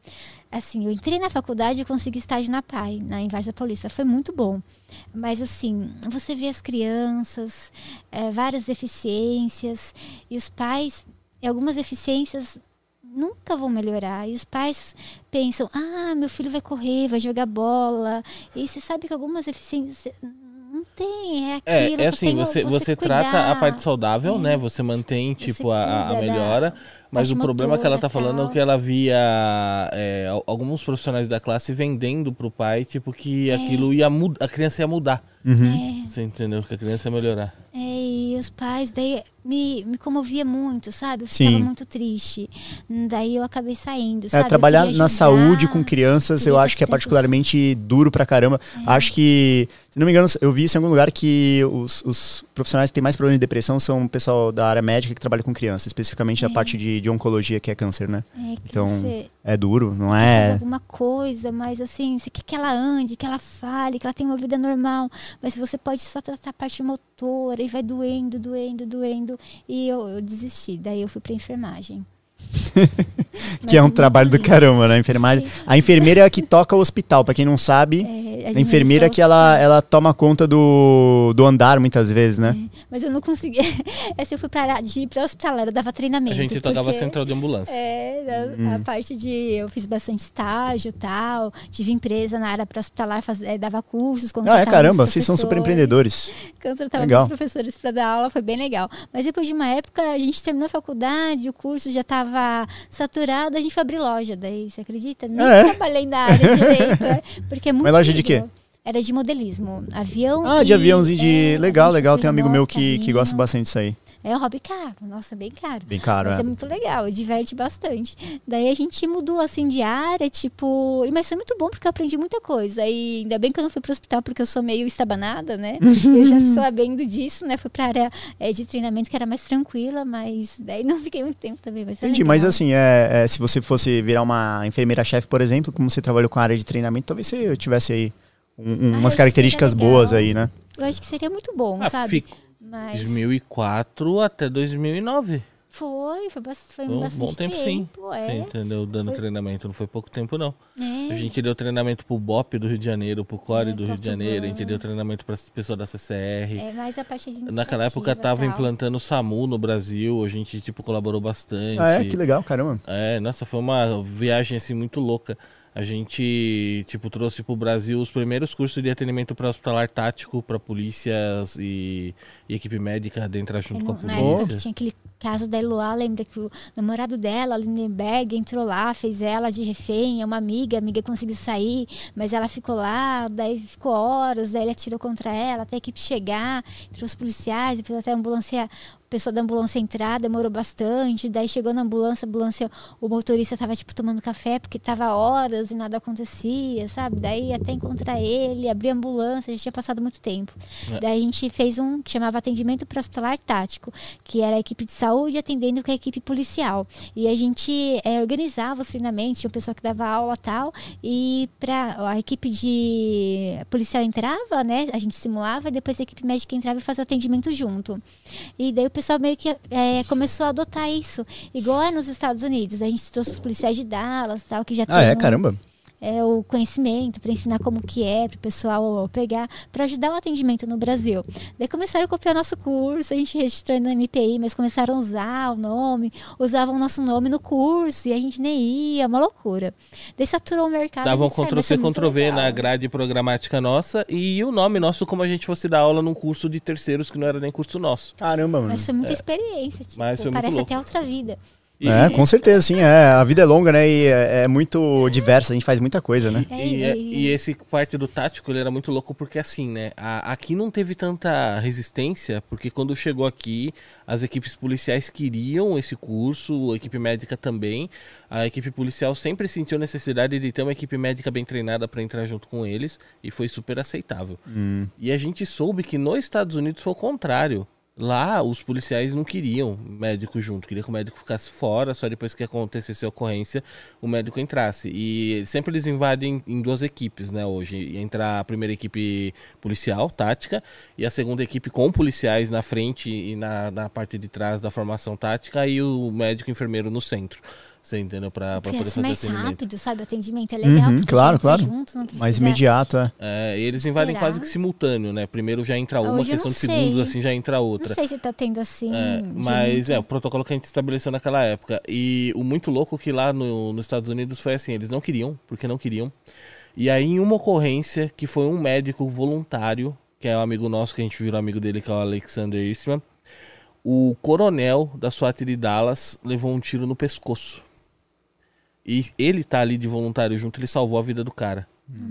Assim, eu entrei na faculdade e consegui estágio na PAI, na Invarsa Paulista. Foi muito bom. Mas, assim, você vê as crianças, é, várias deficiências, e os pais, e algumas deficiências nunca vão melhorar. E os pais pensam: ah, meu filho vai correr, vai jogar bola. E você sabe que algumas deficiências. Não tem, é aquilo. É, é assim, tem o- você, você trata a parte saudável, É. né? Você mantém, Você tipo, a, a cuida da melhora. Mas o problema que ela tá falando é que ela via é, al- alguns profissionais da classe vendendo pro pai, tipo, que É. aquilo ia mudar, a criança ia mudar. Uhum. Você entendeu? Que a criança ia melhorar. É, e os pais, daí me, me comovia muito, sabe? Eu Sim. ficava muito triste. Daí eu acabei saindo, É, trabalhar na saúde com crianças, eu acho que é particularmente duro pra caramba. Acho que, se não me engano, eu vi isso em algum lugar que os, os profissionais que têm mais problema de depressão são o pessoal da área médica que trabalha com crianças, especificamente a parte de, de oncologia, que é câncer, né? É, Então, você É duro, não quer fazer é? alguma coisa, mas assim, você quer que ela ande, que ela fale, que ela tenha uma vida normal. Mas você pode só tratar a parte motora e vai doendo, doendo, doendo. E eu, eu desisti. Daí eu fui pra enfermagem. *laughs* Que é um trabalho do caramba, né? A enfermagem. Sim. A enfermeira é a que toca o hospital, pra quem não sabe. É, A enfermeira que ela, ela toma conta do, do andar muitas vezes, né? Mas eu não conseguia. *laughs* Essa eu fui parar de ir pra hospital, eu dava A treinamento. gente tocava porque- central de ambulância. É, Hum. a, a parte de. Eu fiz bastante estágio e tal. Tive empresa na área pré-hospitalar, faz- eh, dava cursos. Ah, é caramba, vocês são super empreendedores. Contratava Legal. professores para dar aula, foi bem legal. Mas depois de uma época, a gente terminou a faculdade, o curso já estava saturado, a gente foi abrir loja. Daí, você acredita? Nem É? trabalhei na área direito, é, *laughs* porque é muito Mas loja de quê? Era de modelismo. Avião. Ah, de aviãozinho de. é, legal, legal. Tem um amigo meu que, que gosta bastante disso aí. É um hobby caro. Nossa, bem caro. Bem caro, Mas é. é muito legal, diverte bastante. Daí a gente mudou assim de área, tipo. e- Mas foi muito bom porque eu aprendi muita coisa. E ainda bem que eu não fui pro hospital porque eu sou meio estabanada, né? *laughs* eu já sabendo disso, né? Fui pra área eh, de treinamento que era mais tranquila, mas daí não fiquei muito tempo também. Mas Entendi, legal. mas assim, é, é, se você fosse virar uma enfermeira-chefe, por exemplo, como você trabalhou com a área de treinamento, talvez você tivesse aí um- um- Ah, umas características boas aí, né? Eu acho que seria muito bom, Ah, sabe? fico. Mas 2004 até 2009. foi, foi, bas- foi um bastante bom tempo, sim. Você é. entendeu? Dando Foi- treinamento. Não foi pouco tempo, não. é. A gente deu treinamento pro BOP do Rio de Janeiro, pro CORE É, do Rio de Janeiro, a gente deu treinamento para pessoas da CCR. É mais a parte de Naquela época tava tal. implantando o SAMU no Brasil, a gente tipo colaborou bastante. Ah, é? Que legal, caramba. É, nossa, foi uma viagem assim muito louca. A gente, tipo, trouxe pro Brasil os primeiros cursos de atendimento para hospitalar tático para polícias e, e equipe médica dentro junto com a época polícia. tinha aquele caso da Eloá, lembra que o namorado dela, Lindenberg, entrou lá, fez ela de refém, é uma amiga, a amiga conseguiu sair, mas ela ficou lá, daí ficou horas, daí ele atirou contra ela, até a equipe chegar, trouxe policiais, depois até a ambulância pessoa da ambulância entrar, demorou bastante. Daí chegou na ambulância, ambulância, o motorista tava, tipo, tomando café porque tava horas e nada acontecia, sabe? Daí até encontrar ele, abrir a ambulância, já tinha passado muito tempo. É. Daí a gente fez um que chamava atendimento para hospitalar tático, que era a equipe de saúde atendendo com a equipe policial. E a gente é, organizava os treinamentos, tinha uma pessoa que dava aula tal, e para a equipe de policial entrava, né? A gente simulava, e depois a equipe médica entrava e fazia o atendimento junto. E daí o pessoal meio que é, começou a adotar isso, igual é nos Estados Unidos. A gente trouxe os policiais de Dallas, tal, que já Ah, é? um- Caramba. É, o conhecimento, para ensinar como que é, para o pessoal pegar, para ajudar o atendimento no Brasil. Daí começaram a copiar nosso curso, a gente registrando no MPI, mas começaram a usar o nome, usavam o nosso nome no curso e a gente nem ia, uma loucura. Daí saturou o mercado. Davam gente sabe, Ctrl vai ser C, muito Ctrl V legal. na grade programática nossa e o nome nosso como a gente fosse dar aula num curso de terceiros que não era nem curso nosso. Caramba, mano. Mas foi muita experiência, tipo, Mas foi muito parece louco. até outra vida. E, É, com certeza, sim. É, a vida é longa, né? E é, é muito diversa, a gente faz muita coisa, né? É, E, e- e esse parte do tático ele era muito louco porque assim, né? a- aqui não teve tanta resistência, porque quando chegou aqui, as equipes policiais queriam esse curso, a equipe médica também. A equipe policial sempre sentiu necessidade de ter uma equipe médica bem treinada para entrar junto com eles e foi super aceitável. Hum. E a gente soube que nos Estados Unidos foi o contrário. Lá, os policiais não queriam médico junto, queria que o médico ficasse fora, só depois que acontecesse a ocorrência, o médico entrasse. E sempre eles invadem em duas equipes, né, hoje. Entra a primeira equipe policial, tática, e a segunda equipe com policiais na frente e na, na parte de trás da formação tática, e o médico e enfermeiro no centro. Você entendeu? Pra, pra Porque poder assim, fazer mais atendimento. rápido, sabe? O atendimento é legal. Uhum, claro, tá claro. Junto, não Mais imediato, é. É, e eles invadem Esperar. quase que simultâneo, né? Primeiro já entra uma, Hoje questão de segundos, assim já entra outra. Não sei se tá tendo assim. É, mas é, o protocolo que a gente estabeleceu naquela época. E o muito louco que lá no- nos Estados Unidos foi assim, eles não queriam, porque não queriam. E aí em uma ocorrência, que foi um médico voluntário, que é um amigo nosso, que a gente virou amigo dele, que é o Alexander Eastman, o coronel da SWAT de Dallas levou um tiro no pescoço. E ele tá ali de voluntário junto, ele salvou a vida do cara.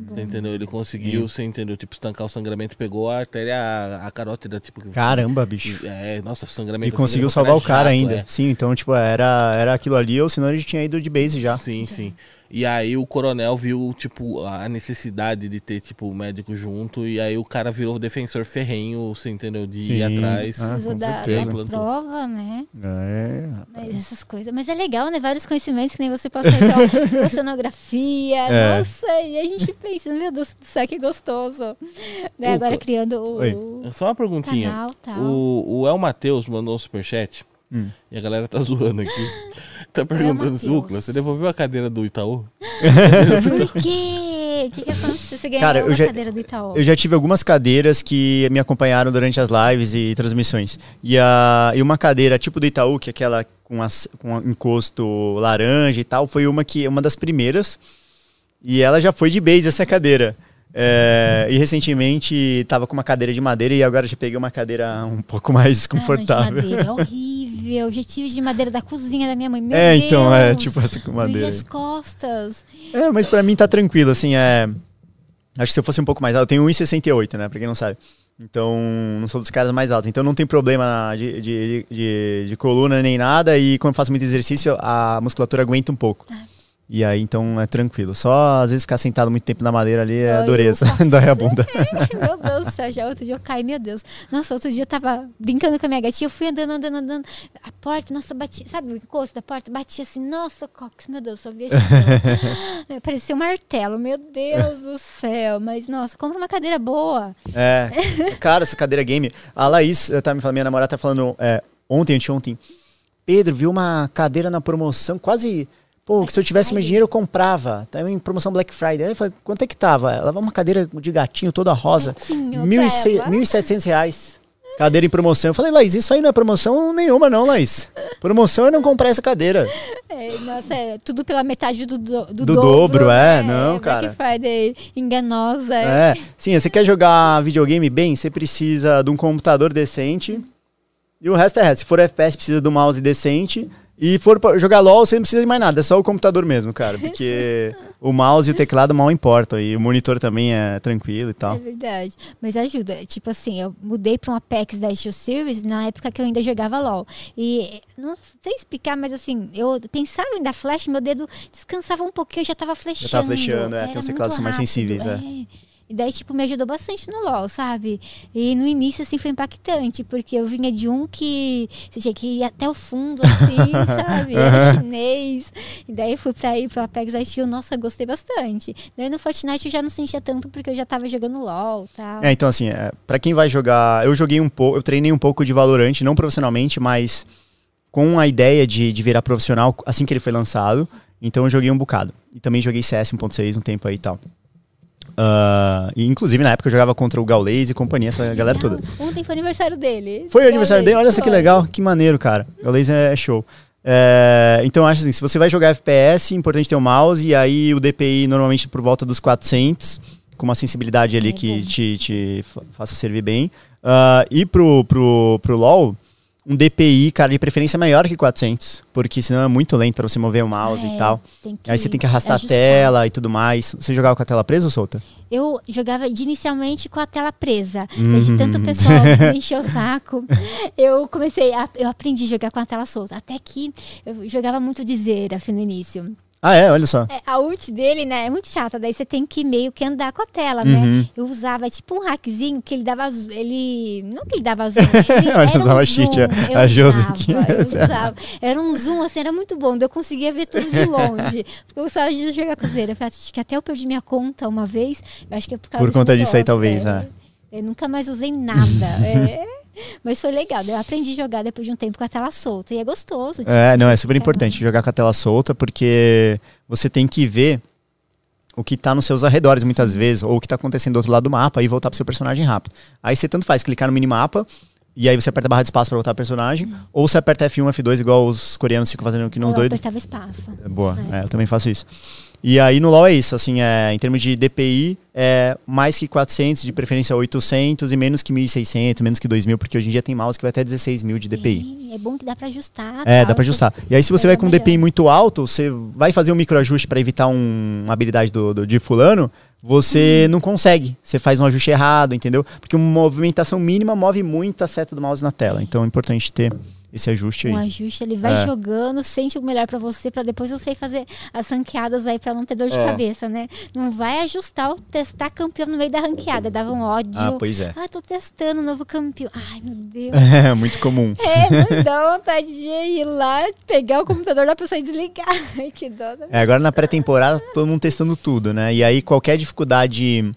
Você entendeu? Ele conseguiu, você entendeu? Tipo, estancar o sangramento, pegou a artéria, a, a carótida, tipo... Caramba, bicho. É, nossa, E sangramento... assim, conseguiu deixou salvar o cara chato, ainda. é. Sim, então, tipo, era, era aquilo ali, ou senão a gente tinha ido de base já. Sim, sim. E aí o coronel viu, tipo, a necessidade de ter, tipo, o médico junto. E aí o cara virou defensor ferrenho, você entendeu? De ir Sim. atrás. Ah, da, prova, né? É. Mas Essas coisas. Mas é legal, né? Vários conhecimentos que nem você passa então, *laughs* oceanografia. É. Nossa, e a gente pensa, meu Deus do céu, que gostoso. Né? Agora criando o Oi. Só uma perguntinha. canal tal. O, o El Matheus mandou um superchat. Hum. E a galera tá zoando aqui. *laughs* Tá perguntando assim. Ucla, você devolveu a cadeira do Itaú? *laughs* Por quê? O *laughs* que, que aconteceu? Você ganhou Cara, eu já- cadeira do Itaú. Eu já tive algumas cadeiras que me acompanharam durante as lives e transmissões. E, a, e uma cadeira tipo do Itaú, que é aquela com, as, com encosto laranja e tal, foi uma que uma das primeiras. E ela já foi de base essa cadeira. É, e recentemente tava com uma cadeira de madeira e agora já peguei uma cadeira um pouco mais Ah, confortável. de madeira, é horrível. Já tive de madeira da cozinha da minha mãe. Meu é, Deus. então, é tipo essa com madeira. as costas. É, mas pra mim tá tranquilo, assim, é... Acho que se eu fosse um pouco mais alto, eu tenho 1,68, né, pra quem não sabe. Então, não sou dos caras mais altos. Então, não tem problema de, de, de, de coluna nem nada. E quando eu faço muito exercício, a musculatura aguenta um pouco. E aí, então, é tranquilo. Só, às vezes, ficar sentado muito tempo na madeira ali é Ai, dureza. *laughs* Dói a bunda. *laughs* meu Deus do céu, já outro dia eu caí, meu Deus. Nossa, outro dia eu tava brincando com a minha gatinha, eu fui andando, andando, andando. A porta, nossa, bati, sabe o encosto da porta? Batia assim, nossa, Cox, meu Deus, só vi dedo. *laughs* Parecia um martelo, meu Deus do céu. Mas, nossa, compra uma cadeira boa. É. Cara, essa cadeira game. A Laís, eu tava me falando, minha namorada tá falando é, ontem, anteontem. Pedro, viu uma cadeira na promoção, quase. Pô, que se eu tivesse mais dinheiro eu comprava. Tava em promoção Black Friday. Aí eu falei, quanto é que tava? Ela uma cadeira de gatinho toda rosa. Gatinho, Mil e se- Peba. 1.700 reais. Cadeira em promoção. Eu falei, Laís, isso aí não é promoção nenhuma, não, Laís. Promoção é não comprar essa cadeira. *laughs* É, nossa, é tudo pela metade do, do, do, Do dobro, é, né? não, Black cara. Friday enganosa. É. Sim, você quer jogar videogame bem, você precisa de um computador decente. E o resto é resto. Se for FPS, precisa de um mouse decente. E for jogar LOL, você não precisa de mais nada, é só o computador mesmo, cara. *laughs* Porque o mouse e o teclado mal importam. E o monitor também é tranquilo e É tal. verdade. Mas ajuda. Tipo assim, eu mudei pra um Apex da Steel Series na época que eu ainda jogava LOL. E não sei explicar, mas assim, eu pensava em dar flash, meu dedo descansava um pouquinho, eu já tava flechando. tava flechando, é, tem Era os teclados são mais rápido, sensíveis, é. E daí, tipo, me ajudou bastante no LoL, sabe? E no início, assim, foi impactante, porque eu vinha de um que você tinha que ir até o fundo, assim, *laughs* sabe? Era chinês. E daí fui pra ir pro Apex Steel, nossa, gostei bastante. Daí no Fortnite eu já não sentia tanto, porque eu já tava jogando LoL e tal. É, então assim, é, para quem vai jogar, eu joguei um pouco, eu treinei um pouco de Valorant, não profissionalmente, mas com a ideia de, de virar profissional assim que ele foi lançado. Então eu joguei um bocado. E também joguei CS 1.6 um tempo aí e tal. Ah, e inclusive na época eu jogava contra o Gaules e companhia, essa galera toda. Ontem foi aniversário dele. Foi o aniversário dele, olha só que legal, que maneiro, cara. Gaules é show. É, então eu acho assim, se você vai jogar FPS, é importante ter um mouse, e aí o DPI normalmente por volta dos 400, com uma sensibilidade ali É que te, te fa- faça servir bem. Ah, e pro, pro, pro LoL, um DPI, cara, de preferência maior que 400, porque senão é muito lento pra você mover o mouse É, e tal. Aí você tem que arrastar ajustar. a tela e tudo mais. Você jogava com a tela presa ou solta? Eu jogava inicialmente com a tela presa. Uhum. Desde tanto o pessoal me *laughs* encheu o saco. Eu comecei, a, eu aprendi a jogar com a tela solta. Até que eu jogava muito de Zera, assim, no início. Ah, é? Olha só. É, a ult dele, né, é muito chata. Daí você tem que meio que andar com a tela, né? Uhum. Eu usava tipo um hackzinho que ele dava zoom. Ele. Não que ele dava *laughs* zoom. Ele Olha, era um usava zoom. cheat, Eu a Josi usava, aqui. eu usava. Era um zoom, assim, era muito bom. Eu conseguia ver tudo de longe. Porque eu gostava de jogar. Eu falei, acho que até eu perdi minha conta uma vez. Eu acho que é por causa Por conta disso aí, talvez, é. Eu nunca mais usei nada. *laughs* é. *laughs* Mas foi legal. daí Eu aprendi a jogar depois de um tempo com a tela solta. E é gostoso. tipo, É, não, é super importante jogar com a tela solta, porque você tem que ver o que tá nos seus arredores muitas vezes, ou o que tá acontecendo do outro lado do mapa, e voltar pro seu personagem rápido. Aí você tanto faz clicar no minimapa, e aí você aperta a barra de espaço pra voltar pro personagem, ou você aperta F1, F2, igual os coreanos ficam fazendo aqui nos Eu doidos. apertava espaço. É boa, é, eu também faço isso. E aí no LoL é isso, assim, é, em termos de DPI, é mais que 400, de preferência 800, e menos que 1600, menos que 2000, porque hoje em dia tem mouse que vai até 16 mil de DPI. Sim, é bom que dá pra ajustar. É, tal, dá pra você- ajustar. E aí, se você vai com um. DPI muito alto, você vai fazer um microajuste para evitar um- uma habilidade do, do- de fulano, você Hum. não consegue. Você faz um ajuste errado, entendeu? Porque uma movimentação mínima move muito a seta do mouse na tela. Então é importante ter esse ajuste Um aí. ajuste, ele vai É. jogando, sente o melhor pra você, pra depois você fazer as ranqueadas aí pra não ter dor de É. cabeça, né? Não vai ajustar ou testar campeão no meio da ranqueada, dava um ódio. Ah, pois é. Ah, tô testando um novo campeão. Ai, meu Deus. *laughs* É muito comum. É, não dá vontade de ir lá, pegar o computador da pessoa e desligar. *laughs* Ai, que dó. né? É, agora na pré-temporada, todo mundo testando tudo, né? E aí, qualquer dificuldade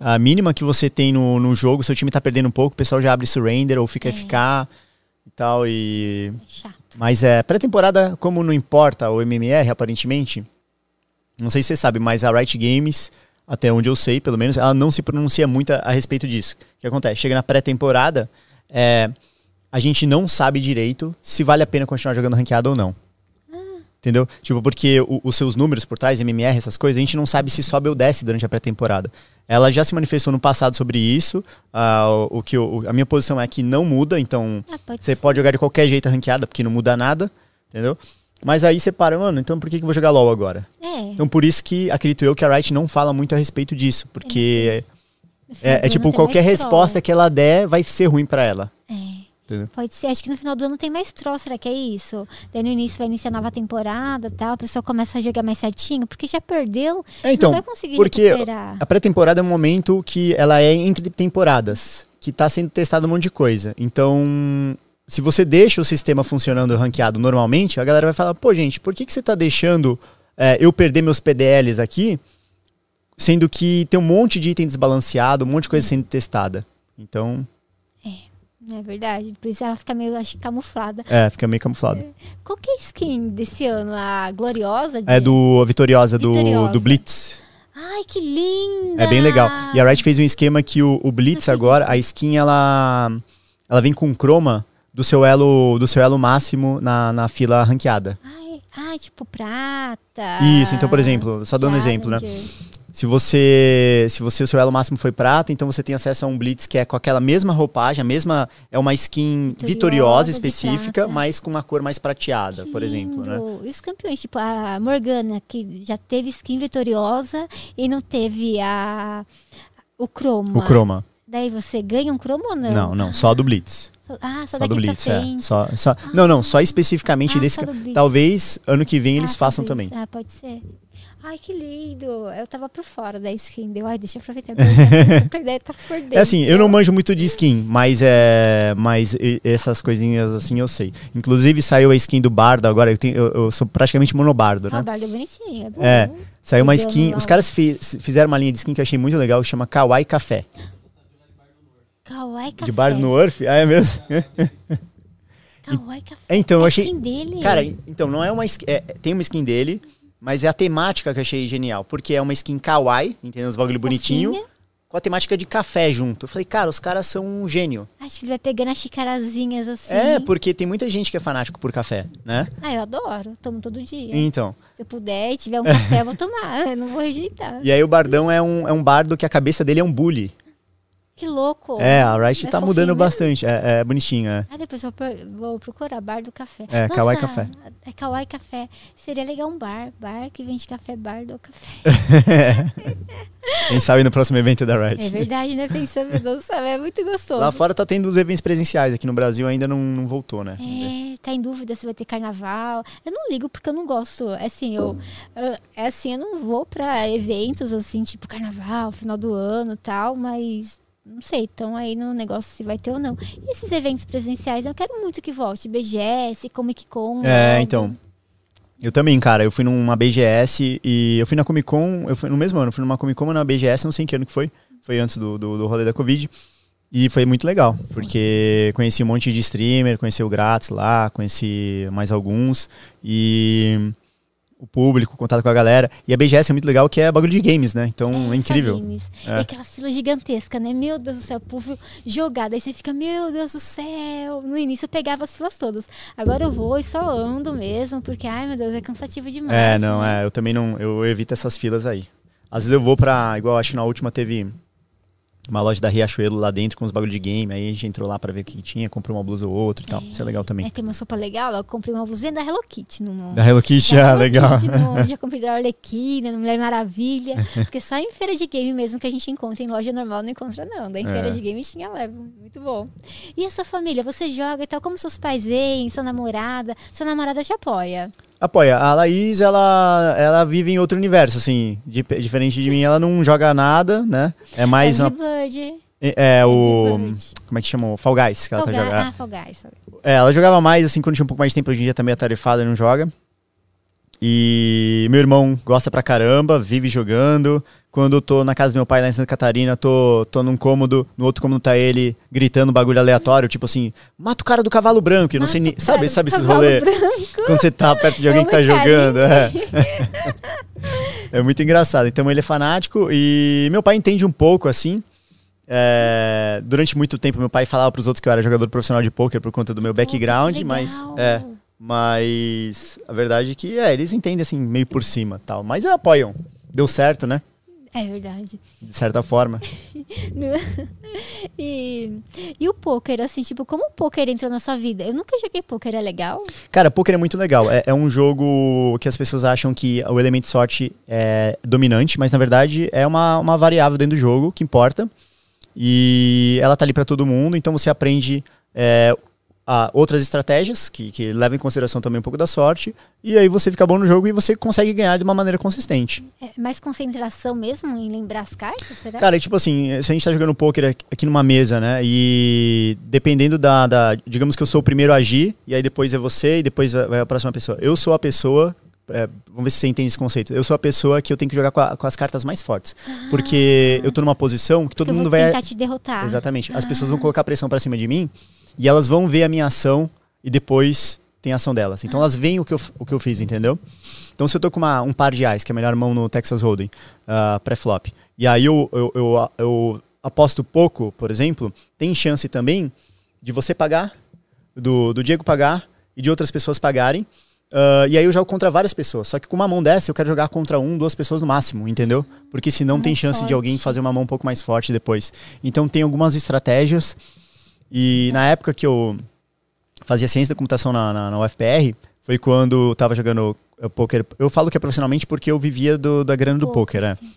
a mínima que você tem no, no jogo, seu time tá perdendo um pouco, o pessoal já abre surrender ou fica FK e tal. E É chato. Mas é, pré-temporada, como não importa o MMR, aparentemente, não sei se você sabe, mas a Riot Games, até onde eu sei, pelo menos, ela não se pronuncia muito a, a respeito disso. O que acontece? Chega na pré-temporada, é, a gente não sabe direito se vale a pena continuar jogando ranqueado ou não. Entendeu? Tipo, porque o- os seus números por trás, MMR, essas coisas, a gente não sabe se sobe ou desce durante a pré-temporada. Ela já se manifestou no passado sobre isso. ah, o, que eu- a minha posição é que não muda, então Ah, pode você ser. pode jogar de qualquer jeito a ranqueada, porque não muda nada, entendeu? Mas aí você para, mano, então por que, que eu vou jogar LoL agora? É. Então por isso que acredito eu que a Riot não fala muito a respeito disso, porque é, é ano tipo, tem qualquer resposta que ela der vai ser ruim pra ela. É. Entendeu? Pode ser, acho que no final do ano tem mais troll, será que é isso? Daí no início vai iniciar a nova temporada tal, a pessoa começa a jogar mais certinho, porque já perdeu, É, então, não vai conseguir porque recuperar. a pré-temporada é um momento que ela é entre temporadas, que tá sendo testado um monte de coisa. Então, se você deixa o sistema funcionando ranqueado normalmente, a galera vai falar, pô, gente, por que, que você tá deixando é, eu perder meus PDLs aqui, sendo que tem um monte de item desbalanceado, um monte de coisa sendo testada. Então, É verdade, por isso ela fica meio, acho camuflada. é, fica meio camuflado. Qual que é a skin desse ano? A Gloriosa? de- É do Vitoriosa, do, Vitoriosa. do Blitz. Ai, que linda! É bem legal. E a Riot fez um esquema que o, o Blitz agora, a skin, ela, ela vem com croma do seu elo, do seu elo máximo na, na fila ranqueada. Ai, ai, tipo prata. Isso, então, por exemplo, só dando um exemplo, né? Se você, se você o seu elo máximo foi prata, então você tem acesso a um blitz que é com aquela mesma roupagem, a mesma é uma skin Vitoriosa vitoriosa específica, mas com uma cor mais prateada, por exemplo, né? Lindo. Os campeões, tipo a Morgana, que já teve skin vitoriosa e não teve a o croma. O chroma. Daí você ganha um croma ou não? Não, não, só a do blitz. Ah, só, Só do blitz, é. Só, só, não, não, só especificamente Ah, desse. Talvez ano que vem eles Ah, façam talvez. também. Ah, pode ser. Ai, que lindo. Eu tava por fora da skin. Deu, ai, deixa eu aproveitar. Porque a ideia tá por dentro. *laughs* É assim, eu não manjo muito de skin, mas é. Mas essas coisinhas assim eu sei. Inclusive saiu a skin do Bardo agora, eu, tenho, eu, eu sou praticamente monobardo, Ah, né? bardo é bonitinho. É, bom. É. Saiu uma skin. Os caras fi- fizeram uma linha de skin que eu achei muito legal, que chama Kawaii Café. Kawaii Café. De Bardo no Earth? Ah, é mesmo? Kawaii Café. Então, eu É a achei- skin dele? Cara, então, não é uma skin. é, tem uma skin dele, mas é a temática que eu achei genial. Porque é uma skin kawaii, entendeu? Os bagulho bonitinho, Fofinha. com a temática de café junto. Eu falei, cara, os caras são um gênio. Acho que ele vai pegando as xicarazinhas assim. É, porque tem muita gente que é fanático por café, né? Ah, eu adoro. Tomo todo dia. Então. Se eu puder e tiver um café, eu vou tomar. *laughs* Eu não vou rejeitar. E aí o Bardão é um, é um bardo que a cabeça dele é um bully. Que louco. É, a Riot É tá fofinho mudando mesmo? bastante. É, é bonitinho, é. Ah, depois eu vou, procurar bar do café. É, Nossa, Kawaii Café. É Kawaii Café. Seria legal um bar. Bar que vende café, bar do café. *laughs* Quem sabe no próximo evento da Riot. É verdade, né? Pensando, do céu, é muito gostoso. Lá fora tá tendo os eventos presenciais, aqui no Brasil ainda não, não voltou, né? É, tá em dúvida se vai ter carnaval. Eu não ligo porque eu não gosto. É assim, eu, eu- é assim, eu não vou pra eventos assim, tipo carnaval, final do ano, tal, mas não sei, estão aí no negócio se vai ter ou não. E esses eventos presenciais, eu quero muito que volte, BGS, Comic Con. É, logo. então. Eu também, cara. Eu fui numa BGS e eu fui na Comic Con, eu fui no mesmo ano, eu fui numa Comic Con e na BGS, não sei em que ano que foi. Foi antes do, do, do rolê da Covid. E foi muito legal, porque conheci um monte de streamer, conheci o Grátis lá, conheci mais alguns. E o público, contato com a galera. E a BGS é muito legal, que é bagulho de games, né? Então é, só incrível. games. É. E aquelas filas gigantescas, né? Meu Deus do céu, o povo jogado. Aí você fica, meu Deus do céu. No início eu pegava as filas todas. Agora eu vou e só ando mesmo, porque, ai meu Deus, é cansativo demais. É, não, né? é. Eu também não. Eu evito essas filas aí. Às vezes eu vou pra. Igual acho que na última teve uma loja da Riachuelo lá dentro com os bagulho de game. Aí a gente entrou lá pra ver o que tinha, comprou uma blusa ou outra e tal. Isso é legal também. É, tem uma sopa legal. Eu comprei uma blusinha da Hello Kitty. No, Da Hello Kitty, da ah, Hello legal. Kitty, no- já *laughs* comprei da Arlequina, no Mulher Maravilha. *laughs* Porque só em feira de game mesmo que a gente encontra. Em loja normal não encontra, não. Daí em É. feira de game tinha lá. Muito bom. E a sua família? Você joga e tal? Como seus pais veem? Sua namorada? Sua namorada te apoia? Apoia. A Laís, ela, ela vive em outro universo, assim. Di- diferente de mim, ela não joga nada, né? É mais Angry uma. Bird. É, é o. Como é que chama? O Fall Guys que ela Fall tá jogando. Ah, Fall Guys. É, ela jogava mais, assim, quando tinha um pouco mais de tempo. Hoje em dia tá meio atarefada e não joga. E meu irmão gosta pra caramba, vive jogando. Quando eu tô na casa do meu pai lá em Santa Catarina, tô, tô num cômodo, no outro cômodo tá ele gritando bagulho aleatório, tipo assim, mata o cara do cavalo branco. Eu não sei nem. Sabe, sabe esses rolês? Quando você tá perto de alguém que tá jogando. É. *laughs* é muito engraçado. Então ele é fanático e meu pai entende um pouco, assim. É, durante muito tempo, meu pai falava pros outros que eu era jogador profissional de pôquer por conta do meu background, mas. É. Mas a verdade é que é, eles entendem assim, meio por cima tal. Mas apoiam. Deu certo, né? É verdade. De certa forma. *laughs* E, e o poker, assim, tipo, como o poker entrou na sua vida? Eu nunca joguei poker, é legal? Cara, poker é muito legal. É, é um jogo que as pessoas acham que o elemento sorte é dominante, mas na verdade é uma, uma variável dentro do jogo que importa. E ela tá ali para todo mundo, então você aprende é, a outras estratégias que, que levam em consideração também um pouco da sorte. E aí você fica bom no jogo e você consegue ganhar de uma maneira consistente. É mais concentração mesmo em lembrar as cartas, será? Cara, e tipo assim, se a gente tá jogando poker aqui- numa mesa, né? E dependendo da, da- Digamos que eu sou o primeiro a agir, e aí depois é você, e depois vai a próxima pessoa. Eu sou a pessoa. é, vamos ver se você entende esse conceito. Eu sou a pessoa que eu tenho que jogar com, a- com as cartas mais fortes. Porque eu tô numa posição que todo mundo vai. tentar te derrotar. Exatamente. As pessoas vão colocar pressão pra cima de mim e elas vão ver a minha ação e depois tem a ação delas. Então elas veem o que eu, o que eu fiz, entendeu? Então se eu tô com uma- um par de ais, que é a melhor mão no Texas Hold'em, ah, pré-flop, e aí eu, eu, eu, eu aposto pouco, por exemplo, tem chance também de você pagar, do, do Diego pagar e de outras pessoas pagarem. Ah, e aí eu jogo contra várias pessoas. Só que com uma mão dessa eu quero jogar contra um, duas pessoas no máximo, entendeu? Porque senão Mais tem chance de alguém forte. fazer uma mão um pouco mais forte depois. Então tem algumas estratégias. E na época que eu fazia ciência da computação na, na, na UFPR, foi quando eu tava jogando uh, poker. Eu falo que é profissionalmente porque eu vivia do- da grana do poker, né? sim.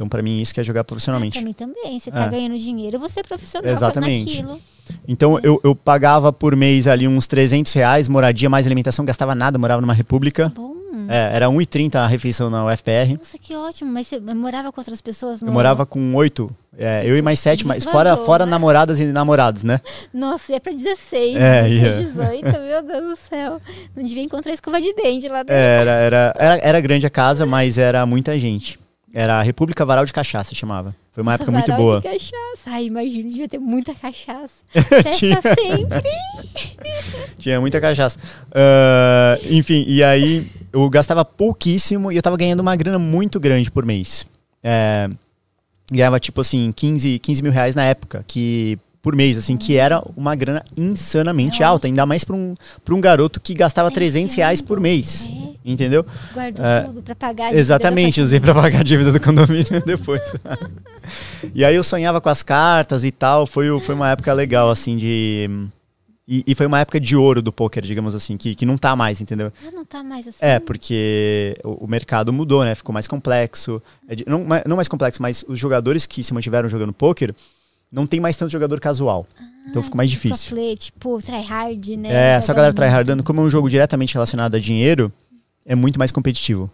Então pra mim isso que é jogar Ah, profissionalmente. pra mim também. Você tá É. ganhando dinheiro, você é profissional Exatamente. naquilo. Então eu, eu pagava por mês ali uns 300 reais, moradia mais alimentação, gastava nada, morava numa república. Bom. É, era 1,30 a refeição na UFPR. Nossa, que ótimo. Mas você morava com outras pessoas? Eu no- morava com oito, é, eu e mais sete, mas fora, fora né? namoradas e namorados, né? Nossa, é pra 16, É, 16, ia. 18, meu Deus do céu. Não devia encontrar escova de dente lá dentro. É, Era, era, era, era grande a casa, mas era muita gente. Era a República Varal de Cachaça, chamava. Foi uma Nossa, época muito boa. de cachaça. Ai, imagino, devia ter muita cachaça. *laughs* Tinha. sempre. *laughs* Tinha muita cachaça. Ah, enfim, e aí eu gastava pouquíssimo e eu tava ganhando uma grana muito grande por mês. É, ganhava tipo assim, 15, 15 mil reais na época, que por mês, assim, que era uma grana insanamente É alta, ainda mais pra um, pra um garoto que gastava Tá 300 reais por mês. É, Entendeu? guardou É, tudo pra pagar. a dívida Exatamente, usei pra pagar a dívida do condomínio *laughs* depois. *laughs* e aí eu sonhava com as cartas e tal. Foi, foi uma época legal, assim, de. E, e foi uma época de ouro do poker, digamos assim, que, que não tá mais, entendeu? Ah, não tá mais assim. É, porque o, o mercado mudou, né? Ficou mais complexo. É não, não mais complexo, mas os jogadores que se mantiveram jogando poker não tem mais tanto jogador casual. então ficou mais Pro difícil. play, tipo, tryhard, né? É, só a Joga galera tryhardando, como é um jogo diretamente relacionado a dinheiro, é muito mais competitivo.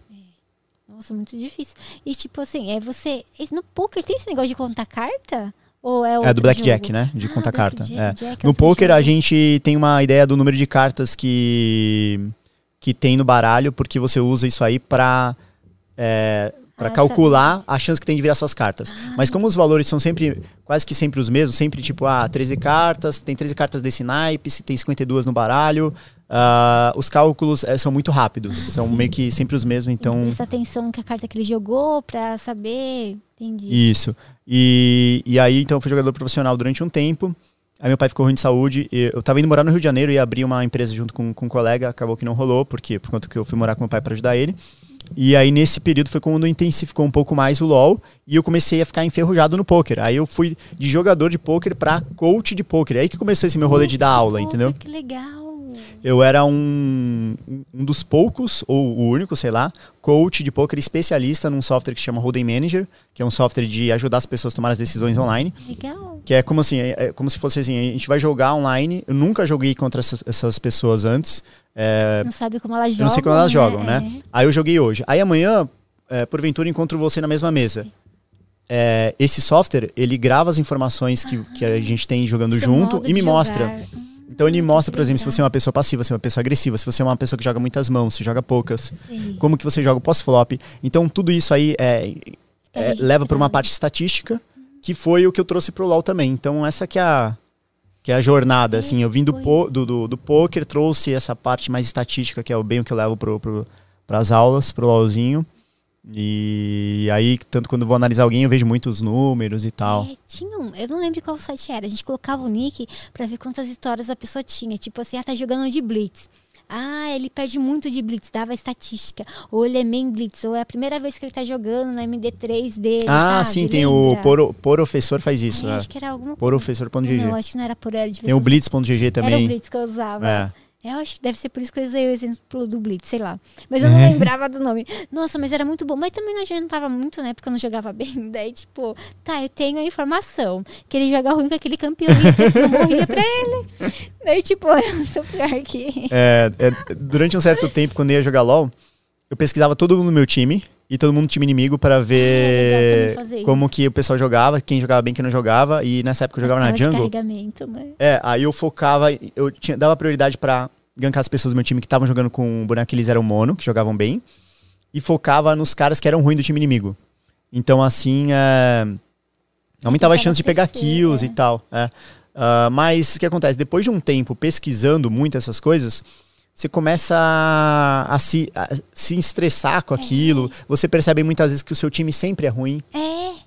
Nossa, muito difícil. E tipo assim, é você. No poker tem esse negócio de contar carta? Ou é É do Blackjack, né? De Ah, contar carta. Blackjack, É. Jack é No poker, a jogo. gente tem uma ideia do número de cartas que, que tem no baralho, porque você usa isso aí pra, é, pra Ah, calcular a chance que tem de virar suas cartas. Mas como os valores são sempre, quase que sempre os mesmos, sempre tipo, ah, 13 cartas, tem 13 cartas desse naipe, se tem 52 no baralho, ah, os cálculos eh, são muito rápidos, são meio que sempre os mesmos, então... prestar atenção que a carta que ele jogou pra saber. Entendi. Isso. E, e aí, então, eu fui jogador profissional durante um tempo. Aí meu pai ficou ruim de saúde. e Eu tava indo morar no Rio de Janeiro e abrir uma empresa junto com, com um colega. Acabou que não rolou, porque por conta que eu fui morar com meu pai para ajudar ele. E aí, nesse período, foi quando intensificou um pouco mais o LoL. E eu comecei a ficar enferrujado no poker. Aí eu fui de jogador de poker pra coach de poker. Aí que começou esse meu rolê de dar aula, entendeu? Que legal. Eu era um, um dos poucos, ou o único, sei lá, coach de poker especialista num software que se chama Hold'em Manager, que é um software de ajudar as pessoas a tomar as decisões online. Legal. Que é como assim, é, é como se fosse assim, a gente vai jogar online. Eu nunca joguei contra essas, pessoas antes. É, Não sabe como elas jogam. eu não sei como elas jogam, né? É. Aí eu joguei hoje. Aí amanhã, é, porventura, encontro você na mesma mesa. É, esse software, ele grava as informações que, que a gente tem jogando junto e me de mostra. jogar. Então ele mostra, por exemplo, se você é uma pessoa passiva, se é uma pessoa agressiva, se você é uma pessoa que joga muitas mãos, se joga poucas, Sei. como que você joga o pós-flop. Então tudo isso aí é, é, leva para uma parte estatística, que foi o que eu trouxe pro LoL também. Então essa que é a, que é a jornada, É, assim. Eu vim do, po, do, do, do poker, trouxe essa parte mais estatística, que é o bem o que eu levo pro, pras aulas, pro LoLzinho. E aí, tanto quando vou analisar alguém, eu vejo muitos números e tal. É, tinha um, eu não lembro qual site era. A gente colocava o nick pra ver quantas histórias a pessoa tinha. Tipo assim, ah, tá jogando de Blitz. Ah, ele perde muito de Blitz, dava estatística. Ou ele é main Blitz, ou é a primeira vez que ele tá jogando na MD3 dele. ah, sabe? sim, tem o Lembra? Poro, Professor faz isso. É, é. acho que era alguma Porofessor.gg. Não, acho que não era por ele. Tem o Blitz.gg Era o também. Blitz que eu usava. É. Eu acho que deve ser por isso que eu usei o exemplo do Blitz, sei lá. Mas eu não É. lembrava do nome. Nossa, mas era muito bom. Mas também não adiantava muito, né? Porque eu não jogava *laughs* bem. Daí, tipo, tá, eu tenho a informação que ele joga ruim com aquele campeão e pessoa morria pra ele. Daí, tipo, *laughs* eu sou pior que. É, é, durante um certo tempo, quando eu ia jogar LOL, eu pesquisava todo mundo no meu time e todo mundo no time inimigo para Ah, ver fazer como que o pessoal jogava, quem jogava bem, quem não jogava. E nessa época eu jogava na Tela de jungle. né? É, aí eu focava, eu tinha, dava prioridade pra gankar as pessoas do meu time que estavam jogando com o boneco que eles eram mono, que jogavam bem, e focava nos caras que eram ruins do time inimigo. Então, assim, é, aumentava a chance de pegar kills é. e tal. é. Ah, mas o que acontece? Depois de um tempo pesquisando muito essas coisas, você começa a, a se, a se estressar com aquilo. Você percebe muitas vezes que o seu time sempre é ruim. É.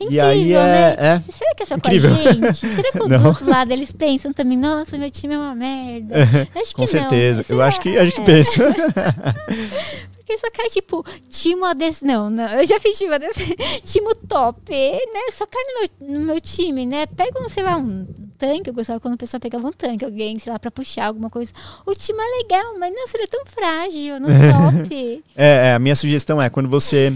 e aí Incrível, é, né? é. Será que é só Incrível. com a gente? *laughs* Será que do Não. outro lado eles pensam também, nossa, meu time é uma merda? *laughs* Acho que Com não. certeza. Eu Será? acho que a gente É. pensa. *laughs* Porque só cai, tipo, timo ADC. Não, não, eu já fiz timo ADC. Timo top, né? Só cai no meu, no meu time, né? Pega um, sei lá, um tanque. Eu gostava quando o pessoal pegava um tanque, alguém, sei lá, pra puxar alguma coisa. O time é legal, mas nossa, ele é tão frágil no top. É, é, a minha sugestão é quando você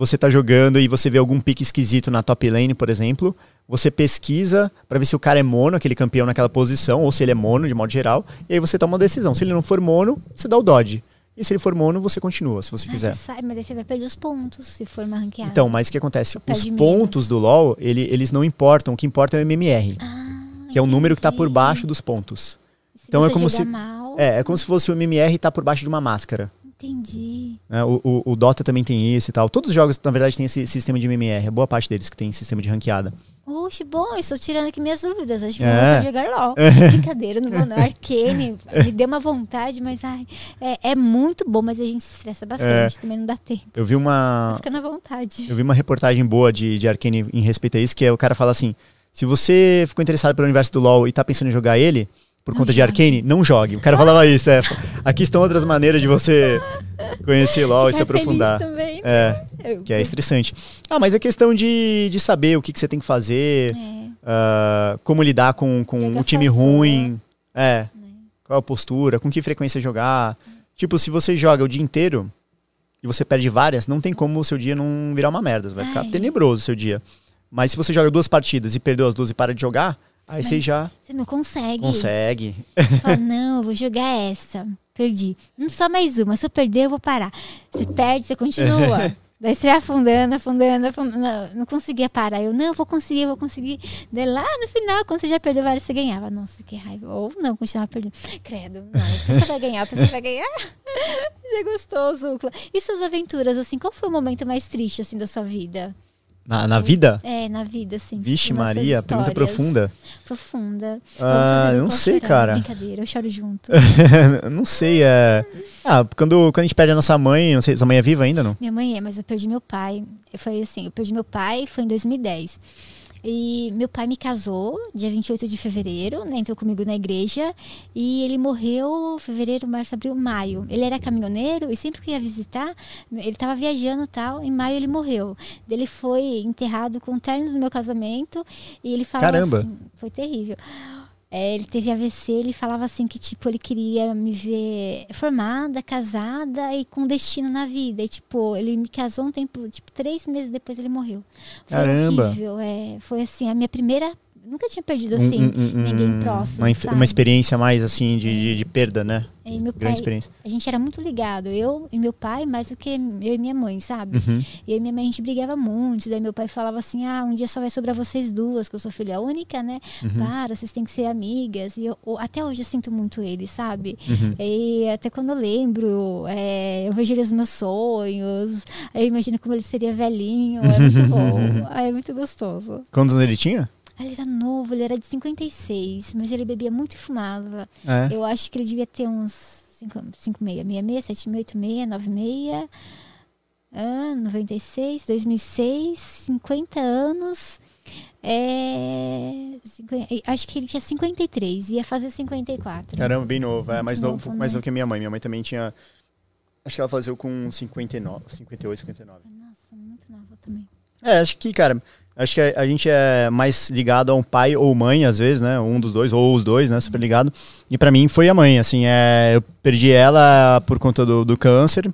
você tá jogando e você vê algum pique esquisito na top lane, por exemplo, você pesquisa pra ver se o cara é mono, aquele campeão naquela posição, ou se ele é mono de modo geral, e aí você toma uma decisão. Se ele não for mono, você dá o dodge. E se ele for mono, você continua, se você Mas quiser. você sabe, mas aí você vai perder os pontos se for uma ranqueada. Então, mas o que acontece? Os pontos menos. do LoL, ele- eles não importam. O que importa é o MMR, Ah, que é o número que tá por baixo dos pontos. Então é como se- Mal, É, é como se fosse o MMR tá por baixo de uma máscara. Entendi. né? O, o- o Dota também tem isso e tal. Todos os jogos, na verdade, têm esse sistema de MMR. A boa parte deles que tem sistema de ranqueada. Oxe, bom, estou tirando aqui minhas dúvidas. Acho que É. vou jogar LOL. *laughs* Brincadeira, não vou não. Arcane, *laughs* me deu uma vontade, mas ai, é, é muito bom, mas a gente se estressa bastante, também não dá tempo. Eu vi uma, Fica na vontade. eu vi uma reportagem boa de, de Arcane em respeito a isso, que é o cara fala assim: se você ficou interessado pelo universo do LoL e tá pensando em jogar ele, por Não conta de. Arcane, não jogue. O cara falava isso, é. Aqui estão outras maneiras de você conhecer LoL e se Ficar aprofundar. também. É, Eu- que é estressante. Ah, mas é questão de, de saber o que, que você tem que fazer, É, ah, como lidar com, com um time façanha. ruim. É. né? Qual a postura, com que frequência jogar. Tipo, se você joga o dia inteiro e você perde várias, não tem como o seu dia não virar uma merda. Vai ficar Ai. tenebroso o seu dia. Mas se você joga duas partidas e perdeu as duas e para de jogar, aí você já Você não consegue. consegue. Você fala, *laughs* não, eu vou jogar essa. Perdi. Não só mais uma. Se eu perder, eu vou parar. Você perde, você continua. *laughs* Daí você afundando, afundando, afundando. Não, não conseguia parar. Eu, não, vou conseguir, vou conseguir. Daí lá no final, quando você já perdeu várias, você ganhava. Nossa, que raiva. Ou não, continuava perdendo. Credo, não. A pessoa vai ganhar, a pessoa vai ganhar. *laughs* Isso é gostoso. Cla- E suas aventuras, assim, qual foi o momento mais triste, assim, da sua vida? Na, na vida? É, na vida. Vixe, tipo, suas Maria, pergunta histórias. profunda. Profunda. Ah, fazer eu não sei, chorar. cara. Brincadeira, eu choro junto. *laughs* não sei, é. Ah, quando, quando a gente perde a nossa mãe, não sei, sua mãe é viva ainda, não? Minha mãe é, mas eu perdi meu pai. Foi assim, eu perdi meu pai, foi em 2010. E meu pai me casou dia 28 de fevereiro, né, entrou comigo na igreja e ele morreu fevereiro, março, abril, maio. Ele era caminhoneiro e sempre que ia visitar, ele estava viajando e tal, em maio ele morreu. Ele foi enterrado com o término do meu casamento e ele falava Caramba. assim, foi terrível. É, ele teve AVC, ele falava assim que, tipo, ele queria me ver formada, casada e com destino na vida. E, tipo, ele me casou um tempo, tipo, três meses depois ele morreu. Foi Caramba. horrível, é. Foi, assim, a minha primeira... Nunca tinha perdido, assim, um- um- ninguém próximo, Uma, uma experiência mais, assim, de, de, de perda, né? E meu pai, Grande experiência. a gente era muito ligado. Eu e meu pai, mais do que eu e minha mãe, sabe? Uhum. Eu e minha mãe, a gente brigava muito. Daí meu pai falava assim: ah, um dia só vai sobrar vocês duas, que eu sou filha única, né? Uhum. Para, vocês têm que ser amigas. E eu, até hoje eu sinto muito ele, sabe? Uhum. E até quando eu lembro, é, eu vejo ele nos meus sonhos. Eu imagino como ele seria velhinho. É muito *laughs* bom. Aí é muito gostoso. Quantos anos ele tinha? Ele era novo, ele era de 56, mas ele bebia muito e fumava. É. Eu acho que ele devia ter uns 56, 66, 76, 86, 96, ah, 96, 2006, 50 anos. É, 50 e acho que ele tinha 53, ia fazer 54. Caramba, bem novo. É, mais novo, novo, mais né? novo que a minha mãe. Minha mãe também tinha. Acho que ela faleceu com 59, 58, 59. Nossa, muito nova também. É, acho que, cara, acho que a, a gente é mais ligado a um pai ou mãe, às vezes, né? Um dos dois, ou os dois, né? Super ligado. E pra mim foi a mãe, assim, é, eu perdi ela por conta do, do câncer.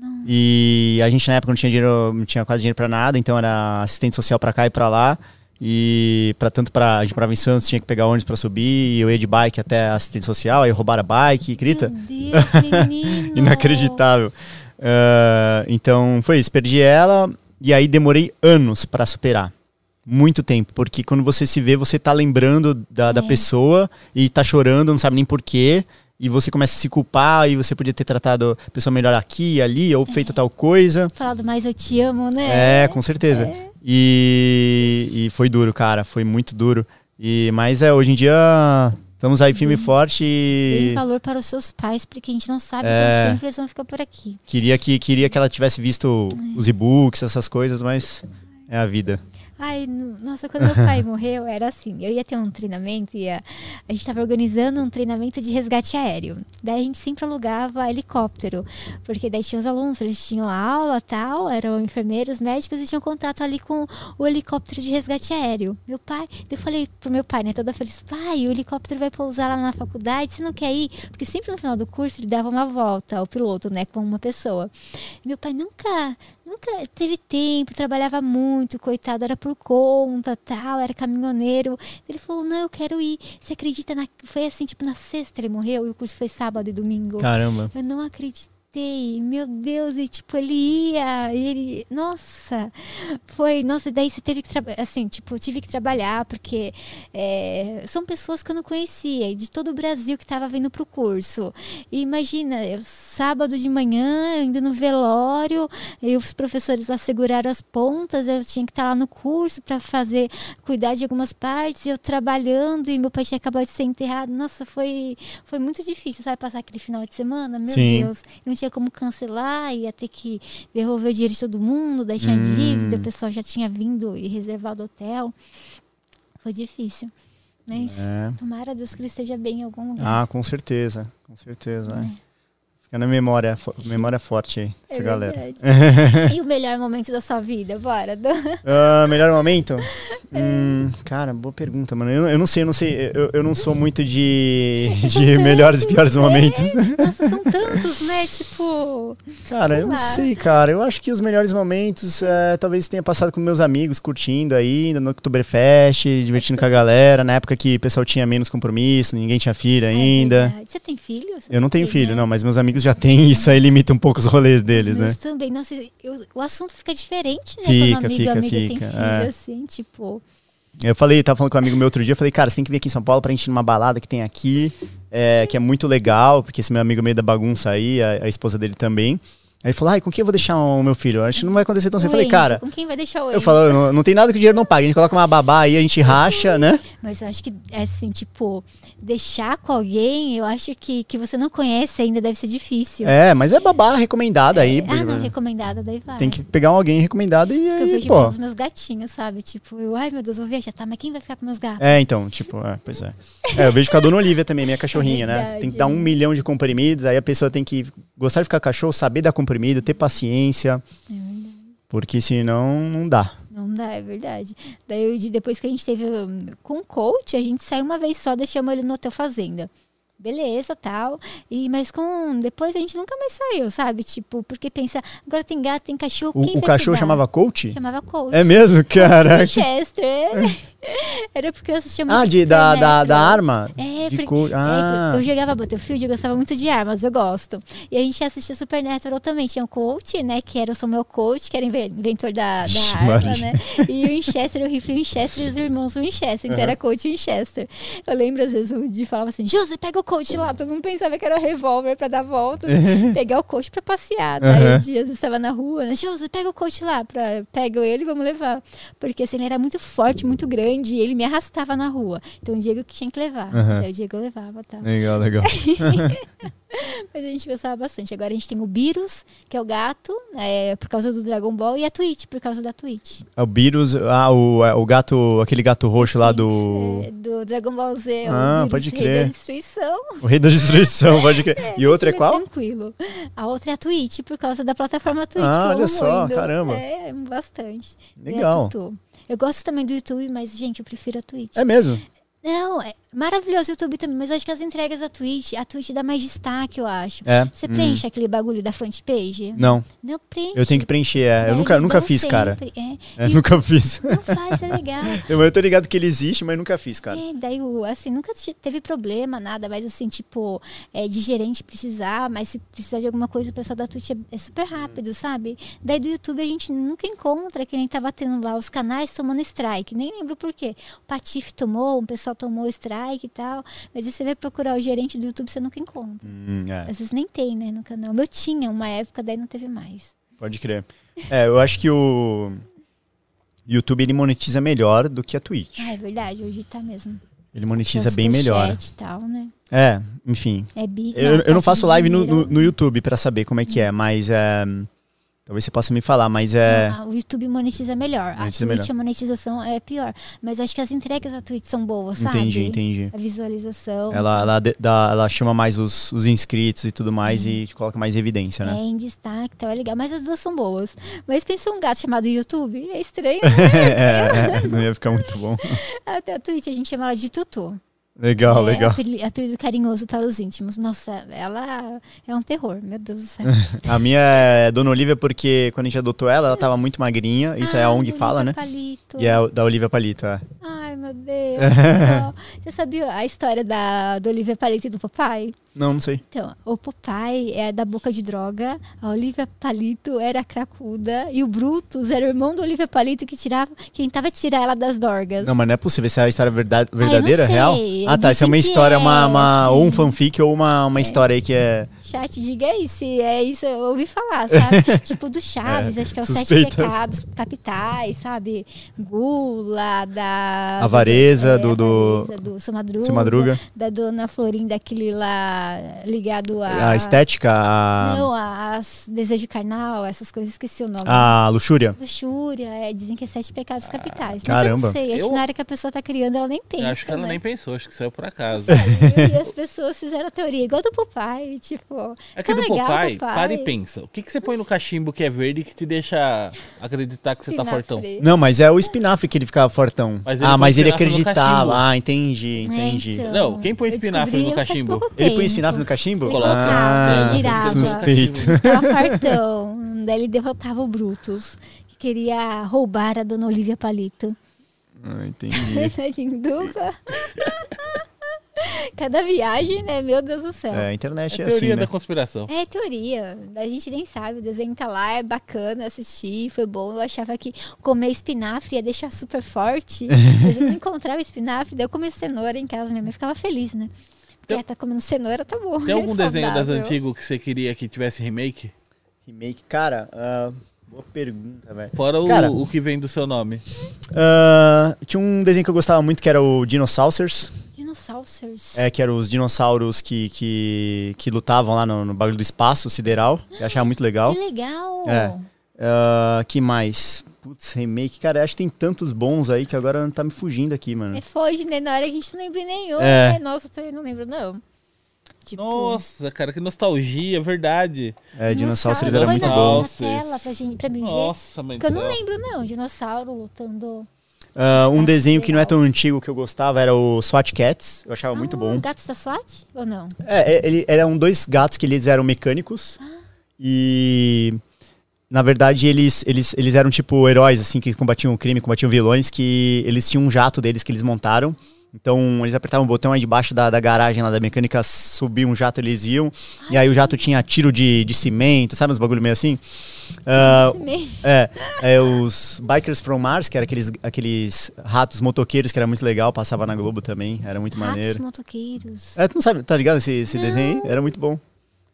Não. E a gente na época não tinha dinheiro, não tinha quase dinheiro pra nada, então era assistente social pra cá e pra lá. E para tanto para a gente morava em Santos, tinha que pegar ônibus pra subir, e eu ia de bike até a assistente social, aí roubaram a bike, grita. Meu Deus. *laughs* Inacreditável. Ah, então foi isso, perdi ela e aí demorei anos pra superar. Muito tempo, porque quando você se vê, você tá lembrando da, da É. pessoa e tá chorando, não sabe nem porquê. E você começa a se culpar e você podia ter tratado a pessoa melhor aqui ali, ou feito tal coisa. Falado mais eu te amo, né? É, com certeza. E, e foi duro, cara. Foi muito duro. E, mas é, hoje em dia estamos aí firme e forte Dê e valor para os seus pais, porque a gente não sabe É. quanto tempo eles vão ficar por aqui. queria que, queria que ela tivesse visto os e-books, essas coisas, mas é a vida. Ai, no- nossa, quando meu pai *laughs* morreu, era assim. Eu ia ter um treinamento, ia, a gente estava organizando um treinamento de resgate aéreo. Daí a gente sempre alugava helicóptero, porque daí tinha os alunos, eles tinham aula tal, eram enfermeiros, médicos e tinham contato ali com o helicóptero de resgate aéreo. Meu pai, eu falei pro meu pai, né, toda feliz, pai, o helicóptero vai pousar lá na faculdade, você não quer ir? Porque sempre no final do curso ele dava uma volta, o piloto, né, com uma pessoa. E meu pai nunca, nunca teve tempo, trabalhava muito, coitado, era por conta, tal, era caminhoneiro. Ele falou: "Não, eu quero ir". Você acredita na foi assim, tipo na sexta ele morreu e o curso foi sábado e domingo. Caramba. Eu não acreditei. Meu Deus, e tipo, ele ia, e ele, nossa, foi, nossa, daí você teve que trabalhar, assim, tipo, eu tive que trabalhar, porque é, são pessoas que eu não conhecia, de todo o Brasil que estava vindo pro curso. E imagina, eu, sábado de manhã, indo no velório, e os professores lá seguraram as pontas, eu tinha que estar lá no curso para fazer, cuidar de algumas partes, e eu trabalhando, e meu pai tinha acabado de ser enterrado. Nossa, foi, foi muito difícil, sabe, passar aquele final de semana, meu Sim. Deus. Não tinha como cancelar, ia ter que devolver o dinheiro de todo mundo, tinha Hum. dívida, o pessoal já tinha vindo e reservado hotel. Foi difícil. Mas É. tomara Deus que ele esteja bem em algum lugar. Ah, com certeza. Com certeza. é. É. Fica na memória, fo- memória forte aí, essa É galera. verdade. *laughs* e o melhor momento da sua vida? Bora. Ah, melhor momento? *laughs* Hum, cara, boa pergunta, mano. Eu, eu não sei, eu não sei. Eu, eu não sou muito de, *laughs* de melhores e piores momentos. Nossa, são tantos, né? Tipo. Cara, eu não lá. sei, cara. Eu acho que os melhores momentos é, talvez tenha passado com meus amigos, curtindo aí, no Oktoberfest, divertindo com a galera. Na época que o pessoal tinha menos compromisso, ninguém tinha filho é ainda. Você tem filho? Você eu não tenho filho, né? não, mas meus amigos já têm, isso aí limita um pouco os rolês deles, Os né? também. Nossa, eu- o assunto fica diferente, né? Fica, quando amigo fica, amiga tem fica, filho, é. assim, tipo. Eu falei, tava falando com um amigo meu outro dia, eu falei, cara, você tem que vir aqui em São Paulo pra gente ir numa balada que tem aqui, é, que é muito legal, porque esse meu amigo meio da bagunça aí, a, a esposa dele também. Aí ele falou, ai, com quem eu vou deixar o meu filho? Acho que não vai acontecer tão cedo. Eu falei, cara, Com quem vai deixar o eu falo, não, não tem nada que o dinheiro não pague. A gente coloca uma babá aí, a gente racha, né? Mas eu acho que, assim, tipo, deixar com alguém, eu acho que, que você não conhece ainda deve ser difícil. É, mas é babá recomendada aí. ah, não, recomendada, daí vai. Tem que pegar alguém recomendado e Porque eu aí, vejo pô. pelos meus gatinhos, sabe? Tipo, eu, ai meu Deus, vou viajar, tá, mas quem vai ficar com meus gatos? É, então, tipo, é, pois é. É, eu vejo com a dona Olivia também, minha *laughs* cachorrinha, né? verdade, Tem que dar um é. milhão de comprimidos, aí a pessoa tem que gostar de ficar cachorro, saber dar comprimido, ter paciência, É verdade. porque senão não dá. Não dá, é verdade. Daí, depois que a gente teve um, com o coach, a gente saiu uma vez só, deixamos ele no Hotel Fazenda. Beleza, tal. E, mas com. Depois a gente nunca mais saiu, sabe? Tipo, porque pensa, agora tem gato, tem cachorro. O, o cachorro cuidar? chamava coach? Chamava coach. É mesmo? Caraca. Chester. *laughs* *laughs* Era porque eu assistia muito Ah, de, da, da, da Supernatural. arma? É, de porque-. É, Ah, eu jogava Battlefield, eu gostava muito de armas, eu gosto. E a gente assistia Supernatural também. Tinha o coach, né? Que era o Samuel Coach, que era inve- inventor da, da arma, Maria. né? E o Winchester, o rifle Winchester e os irmãos Winchester. Então Aham. era coach Winchester. Eu lembro, às vezes, o Di falava assim: José, pega o coach lá. Todo mundo pensava que era o revólver pra dar volta. *laughs* pegar o coach pra passear. Daí Aham. um dia eu estava na rua, né? José, pega o coach lá. Pra... Pega ele e vamos levar. Porque assim, ele era muito forte, muito grande. E ele me arrastava na rua. Então o Diego que tinha que levar. Aham. Daí o Diego levava, tá? legal, legal. *laughs* Mas a gente pensava bastante. Agora a gente tem o Beerus, que é o gato, é, por causa do Dragon Ball, e a Twitch, por causa da Twitch. O Beerus, ah, o, o gato, aquele gato roxo lá do. É, do Dragon Ball Z, Ah, o Beerus, pode Rei crer. da Destruição. O rei da destruição, pode crer. *laughs* E outra é qual? Tranquilo. A outra é a Twitch, por causa da plataforma Twitch. Ah, olha só, caramba. É, bastante. E a Legal. Eu gosto também do YouTube, mas, gente, eu prefiro a Twitch. É mesmo? Não, é maravilhoso o YouTube também, mas acho que as entregas da Twitch, a Twitch dá mais destaque, eu acho. É. Você Hum. preenche aquele bagulho da front page? Não, Não preenche. eu tenho que preencher. é. Eu nunca, nunca fiz, cara. sempre, É. É, E nunca fiz. Não faz, é legal. *laughs* Eu, eu tô ligado que ele existe, mas nunca fiz, cara. É, daí, o- assim, nunca te- teve problema, nada, mas assim, tipo, é, de gerente precisar, mas se precisar de alguma coisa, o pessoal da Twitch é, é super rápido, sabe? Daí do YouTube a gente nunca encontra, que nem tava tendo lá os canais tomando strike, nem lembro por quê. O Patife tomou, um pessoal tomou strike e tal, mas aí você vai procurar o gerente do YouTube, você nunca encontra. Hum, é, Às vezes nem tem, né, no canal. Eu tinha uma época, daí não teve mais. pode crer. É, eu acho que o YouTube ele monetiza melhor do que a Twitch. Ah, é verdade, hoje tá mesmo. Ele monetiza bem melhor. tal, né? É, enfim. É bi, Eu, eu não parte faço live no, no, no YouTube pra saber como é que é, mas é, Talvez você possa me falar, mas é. Ah, o YouTube monetiza melhor. Monetiza a Twitch, melhor. a monetização é pior. Mas acho que as entregas da Twitch são boas, sabe? Entendi, entendi. A visualização. Ela, ela, dá- ela chama mais os, os inscritos e tudo mais e te coloca mais evidência, É né? em destaque, então é legal. Mas as duas são boas. Mas pensa um gato chamado YouTube. É estranho, *laughs* né? *laughs* é, é, não ia ficar muito bom. *laughs* Até a Twitch a gente chama ela de Tutu. Legal, é legal. Apelido, apelido carinhoso para os íntimos. Nossa, ela é um terror, meu Deus do céu. *laughs* A minha é Dona Olivia porque quando a gente adotou ela, ela tava muito magrinha. Isso é a Ai, ONG fala, né? Olivia Palito. E é da Olivia Palito, é. Ai, meu Deus. *laughs* Você sabia a história da, do Olivia Palito e do papai? Não, não sei. Então, o papai é da boca de droga, a Olivia Palito era cracuda e o Brutus era o irmão do Olivia Palito que tirava, quem tava tirar ela das dorgas. Não, mas não é possível. Essa é a história verdade- não verdadeira, sei. real? Ah, tá. Isso é uma história, é, uma, uma- ou um fanfic ou uma, uma história aí que é. Chat, diga aí se é isso, eu ouvi falar, sabe? *laughs* tipo do Chaves, É, acho que é os sete pecados capitais, sabe? Gula, da... Avareza, é, do- do- avareza, do Seu Madruga, Seu Madruga. da Dona Florinda, aquele lá ligado a... A estética, a, Não, as desejo carnal, essas coisas, esqueci o nome. a luxúria. Luxúria, é, dizem que é sete pecados capitais. Mas eu caramba. não sei, acho Eu- que na hora que a pessoa tá criando, ela nem pensa. Eu acho que ela né? nem pensou, acho que saiu por acaso. *laughs* E as pessoas fizeram a teoria, igual do papai, tipo. É que tá do legal, Popeye, papai. para e pensa. O que, que você põe no cachimbo que é verde que te deixa acreditar que você tá fortão? Não, mas é o espinafre que ele ficava fortão. Mas ele ah, mas ele acreditava. Ah, entendi, É, entendi. então, Não, quem põe espinafre no cachimbo? Ele põe espinafre no cachimbo? Ele Coloca. É, virava. suspeito. Tava fartão. Daí ele derrotava o Brutus, que queria roubar a dona Olivia Palito. Ah, entendi. *laughs* Assim, dupla. *laughs* *laughs* Cada viagem, né? Meu Deus do céu. É, a internet É é, teoria assim, da né? conspiração. É teoria, a gente nem sabe. O desenho tá lá, é bacana assistir, foi bom. Eu achava que comer espinafre ia deixar super forte, *laughs* mas eu não encontrava espinafre. Daí eu comi cenoura em casa, minha mãe ficava feliz, né? Porque Tem- ela tá comendo cenoura, tá bom. Tem é algum desenho das antigas que você queria que tivesse remake? Remake, cara, ah, boa pergunta, velho. Fora o, Cara- o que vem do seu nome. Ah, tinha um desenho que eu gostava muito que era o Dinosaurs. Dinossauros. É, que eram os dinossauros que, que, que lutavam lá no, no bagulho do espaço sideral. Que eu achava muito legal. Que legal! É. Ah, que mais? Putz, remake. Cara, eu acho que tem tantos bons aí que agora tá me fugindo aqui, mano. É foge, né? Na hora que a gente não lembra nenhum. É. né? Nossa, eu também não lembro, não. Tipo, Nossa, cara, que nostalgia, verdade. É, dinossauros dinossauro. era muito bom. Na tela pra, gente, pra mim ver. Nossa, mãe Porque eu não céu. lembro, não. Dinossauro lutando. Ah, um desenho que não é tão antigo que eu gostava era o SWAT Cats. Eu achava muito Ah, bom. Gatos da SWAT? Ou não? É, é, ele, eram dois gatos que eles eram mecânicos. E. Na verdade, eles, eles, eles eram tipo heróis, assim, que combatiam o crime, combatiam vilões, que eles tinham um jato deles que eles montaram. Então, eles apertavam o botão aí debaixo da, da garagem lá da mecânica, subia um jato, eles iam. E aí o jato tinha tiro de, de cimento, sabe uns bagulho meio assim? Meio. é, é, os Bikers from Mars, que eram aqueles, aqueles ratos motoqueiros, que era muito legal, passava na Globo também, era muito Ratos maneiro. motoqueiros. É, tu não sabe, tá ligado esse, esse desenho aí? Era muito bom.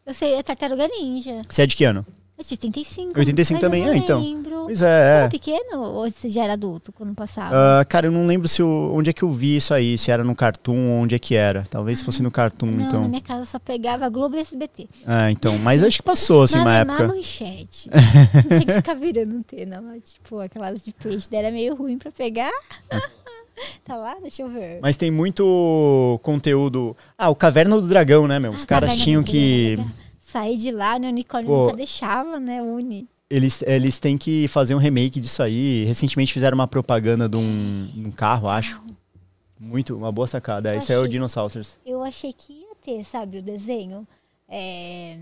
Eu sei, é Tartaruga Ninja. Você é de que ano? É de 85. 85 mas também, eu não é, então. lembro. Pois Você é, era é. pequeno ou você já era adulto quando passava? Ah, cara, eu não lembro se eu- onde é que eu vi isso aí, se era no Cartoon ou onde é que era. Talvez fosse no Cartoon, não, na então. minha casa só pegava Globo e SBT. Ah, então. Mas acho que passou, assim, na, uma na época. manchete. *laughs* Não tinha que ficar virando antena tipo, aquelas de peixe. Daí era meio ruim pra pegar. *laughs* tá lá? Deixa eu ver. Mas tem muito conteúdo. Ah, o Caverna do Dragão, né, meu? Os Ah, caras Caverna tinham que. Dragão. Sair de lá, né? O unicórnio Pô. nunca deixava, né? Uni. Eles, eles têm que fazer um remake disso aí. Recentemente fizeram uma propaganda de um, um carro, acho. Muito, uma boa sacada. Eu Esse é o achei- Dinosaurs. Eu achei que ia ter, sabe, o desenho é,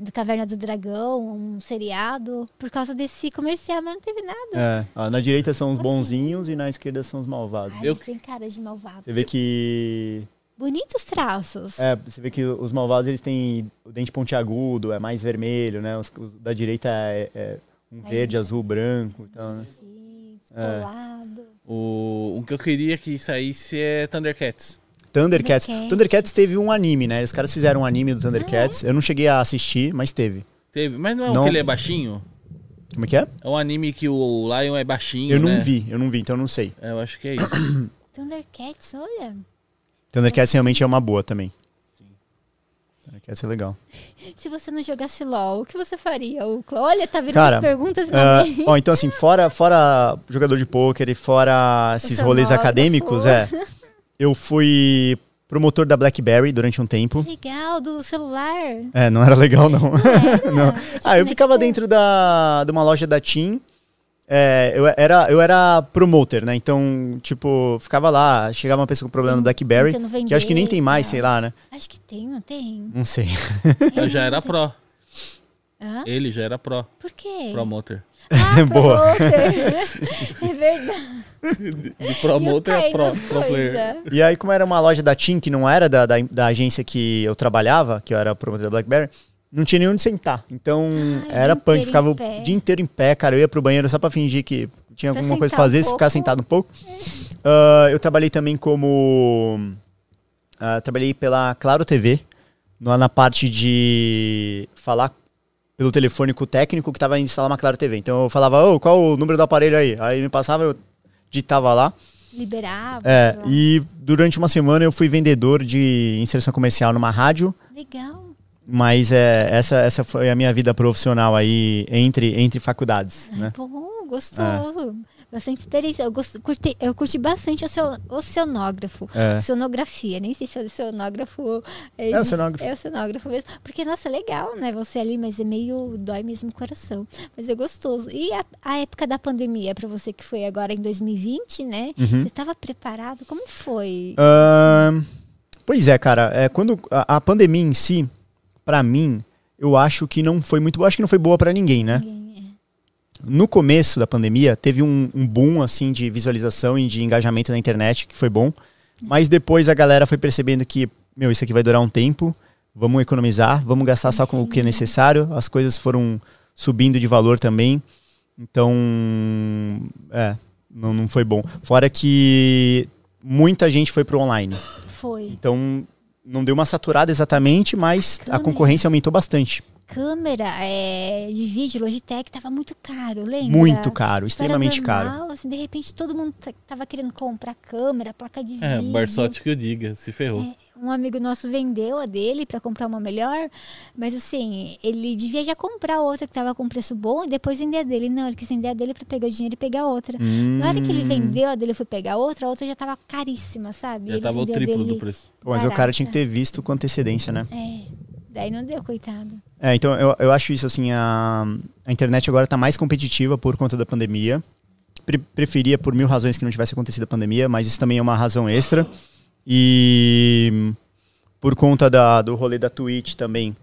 do Caverna do Dragão, um seriado, por causa desse comercial, mas não teve nada. É, ó, na direita são os bonzinhos e na esquerda são os malvados. Ai, Eu- sem cara de malvado. Você vê que Bonitos traços. É, você vê que os malvados eles têm o dente pontiagudo, é mais vermelho, né? Os, os da direita é, é um Mais verde, azul, branco. Então, né? Assim, É. descolado. O, o que eu queria que saísse é Thundercats. Thundercats. Thundercats. Thundercats teve um anime, né? Os caras fizeram um anime do Ah, Thundercats. Eu não cheguei a assistir, mas teve. Teve, mas não é o Não. que ele é baixinho? Como é que é? É um anime que o Lion é baixinho, Eu não né? vi, eu não vi, então eu não sei. É, eu acho que é isso. *coughs* Thundercats, olha. Thundercats realmente é uma boa também. Que ia ser legal. Se você não jogasse LOL, o que você faria, Ucla? Olha, tá Cara, as perguntas também. ó, então, assim, fora, fora jogador de pôquer e fora esses rolês acadêmicos, é. Eu fui promotor da BlackBerry durante um tempo. Legal, do celular. É, não era legal, não. Não. Tipo, *laughs* Ah, eu ficava dentro da, de uma loja da TIM. É, eu, era, eu era promoter, né? Então, tipo, ficava lá, chegava uma pessoa com problema no BlackBerry, Tentando que eu acho que nem vender tem mais, tal. sei lá, né? Acho que tem, não tem? Não sei. *laughs* Eu já era pro. Hã? Ele já era pro. Por quê? Promoter. Ah, *laughs* Boa. promoter. *laughs* é verdade. De promoter a eu pro, player. E aí, como era uma loja da TIM, que não era da, da, da agência que eu trabalhava, que eu era promotor da BlackBerry, não tinha nem onde sentar. Então, Ah, era dia punk, ficava o dia inteiro em pé, cara. Eu ia pro banheiro só pra fingir que tinha Pra alguma coisa pra sentar um fazer, se ficar sentado um pouco. *laughs* Ah, eu trabalhei também como. ah, trabalhei pela Claro TV, lá na parte de falar pelo telefone com o técnico que tava instalar uma Claro TV. Então eu falava, ô, qual o número do aparelho aí? Aí me passava, eu digitava lá. Liberava. É, e durante uma semana eu fui vendedor de inserção comercial numa rádio, Legal. Mas é, essa, essa foi a minha vida profissional aí entre, entre faculdades, né? Bom, gostoso. Bastante experiência. Eu, gosto, curti, eu curti bastante o oceanógrafo. É. Oceanografia. Nem sei se é oceanógrafo. É, É oceanógrafo. É oceanógrafo mesmo. Porque, nossa, é legal, né? Você ali, mas é meio. dói mesmo o coração. Mas é gostoso. E a, a época da pandemia, pra você que foi agora em 2020, né? Uhum. Você estava preparado? Como foi? Pois é, cara. É, quando a, a pandemia em si, pra mim, eu acho que não foi muito boa. Acho que não foi boa pra ninguém, né? Ninguém- No começo da pandemia, teve um, um boom assim de visualização e de engajamento na internet, que foi bom. Mas depois a galera foi percebendo que, meu, isso aqui vai durar um tempo. Vamos economizar, vamos gastar só com o que é necessário. As coisas foram subindo de valor também. Então, é, não, não foi bom. Fora que muita gente foi pro online. Foi. Então, não deu uma saturada exatamente, mas a Câmera. concorrência aumentou bastante. Câmera é, de vídeo, Logitech, tava muito caro, lembra? Muito caro, Era extremamente caro. normal, Assim, de repente todo mundo tava querendo comprar câmera, placa de É, vídeo. Barsote que eu diga, se ferrou. É, um amigo nosso vendeu a dele para comprar uma melhor, mas assim, ele devia já comprar outra que tava com preço bom e depois vender a dele. Não, ele quis vender a dele para pegar o dinheiro e pegar outra. Na hora que ele Hum. vendeu a dele e foi pegar outra, a outra já tava caríssima, sabe? Já Ele tava o triplo dele do preço. Mas o cara tinha que ter visto com antecedência, né? É, daí não deu, coitado. É, então eu, eu acho isso assim, a, a internet agora tá mais competitiva por conta da pandemia. Pre- preferia por mil razões que não tivesse acontecido a pandemia, mas isso também é uma razão extra. E por conta da, do rolê da Twitch também,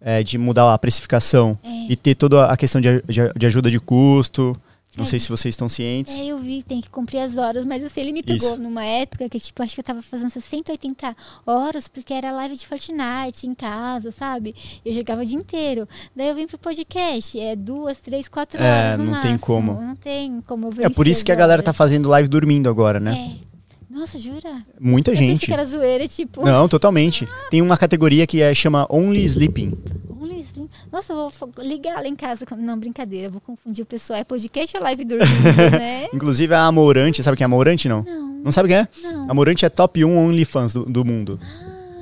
é, de mudar a precificação É. e ter toda a questão de, de- de ajuda de custo. Não É. sei se vocês estão cientes. É, eu vi, tem que cumprir as horas, mas assim, ele me pegou Isso. numa época que, tipo, acho que eu tava fazendo 180 horas, porque era live de Fortnite em casa, sabe? Eu jogava o dia inteiro. Daí eu vim pro podcast, é duas, três, quatro É, horas no não tem máximo. como. Não tem como É por isso que a galera tá fazendo live dormindo agora, né? É. Nossa, jura? Muita Eu pensei gente. que era zoeira, tipo... Não, totalmente. Tem uma categoria que é, chama Only Sleeping. Only Slim. Nossa, eu vou ligar lá em casa. Não, brincadeira, eu vou confundir o pessoal. É podcast ou live dormindo, *laughs* né? Inclusive a Amorante, sabe quem é Amorante, não? Não, Não sabe quem é? não. Amorante é top 1 OnlyFans do, do mundo.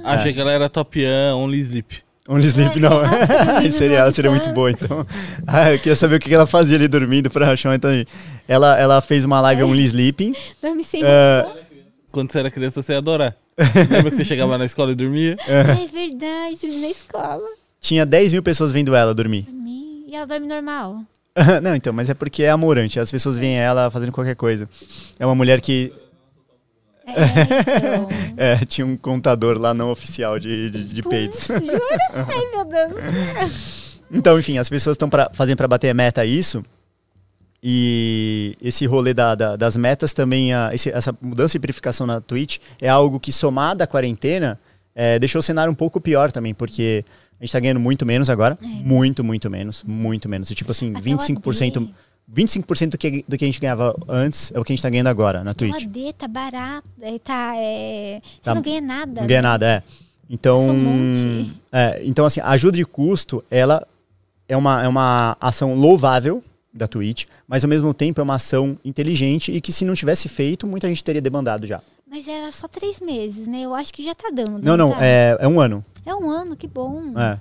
Achei que ela era top 1, only sleep. Only Sleep, não. *laughs* seria, ela seria muito boa, então. Ah, eu queria saber o que ela fazia ali dormindo pra achar. Então, ela, ela fez uma live Only Sleeping. Dorme sem Ah, Quando você era criança, você ia adorar. Lembra que você chegava na escola e dormia? *laughs* É verdade, dormi na escola. tinha 10 mil pessoas vendo ela dormir. Dormi. E ela dorme normal. *laughs* não, então, mas é porque é Amorante. As pessoas veem ela fazendo qualquer coisa. É uma mulher que É, então. *laughs* é, tinha um contador lá não oficial de, de, de peitos. Jura? Ai, meu Deus. Então, enfim, as pessoas estão fazendo para bater a meta isso. E esse rolê da- da- das metas também, a- esse- essa mudança de precificação na Twitch é algo que, somada à quarentena, é, deixou o cenário um pouco pior também, porque a gente tá ganhando muito menos agora. Muito, muito menos. Muito menos. E, tipo assim, Até o 25%, AD. 25% do que, do que a gente ganhava antes é o que a gente tá ganhando agora na O Twitch. AD tá barato. é, Tá, é... Você Tá- não ganha nada. Não ganha né? nada, é. Então, um é, então assim, a ajuda de custo, ela é uma, é uma ação louvável da Twitch, mas ao mesmo tempo é uma ação inteligente e que se não tivesse feito, muita gente teria demandado já. Mas era só três meses, né? Eu acho que já tá dando. Não, não, tá? é, é um ano. É um ano, que bom. É.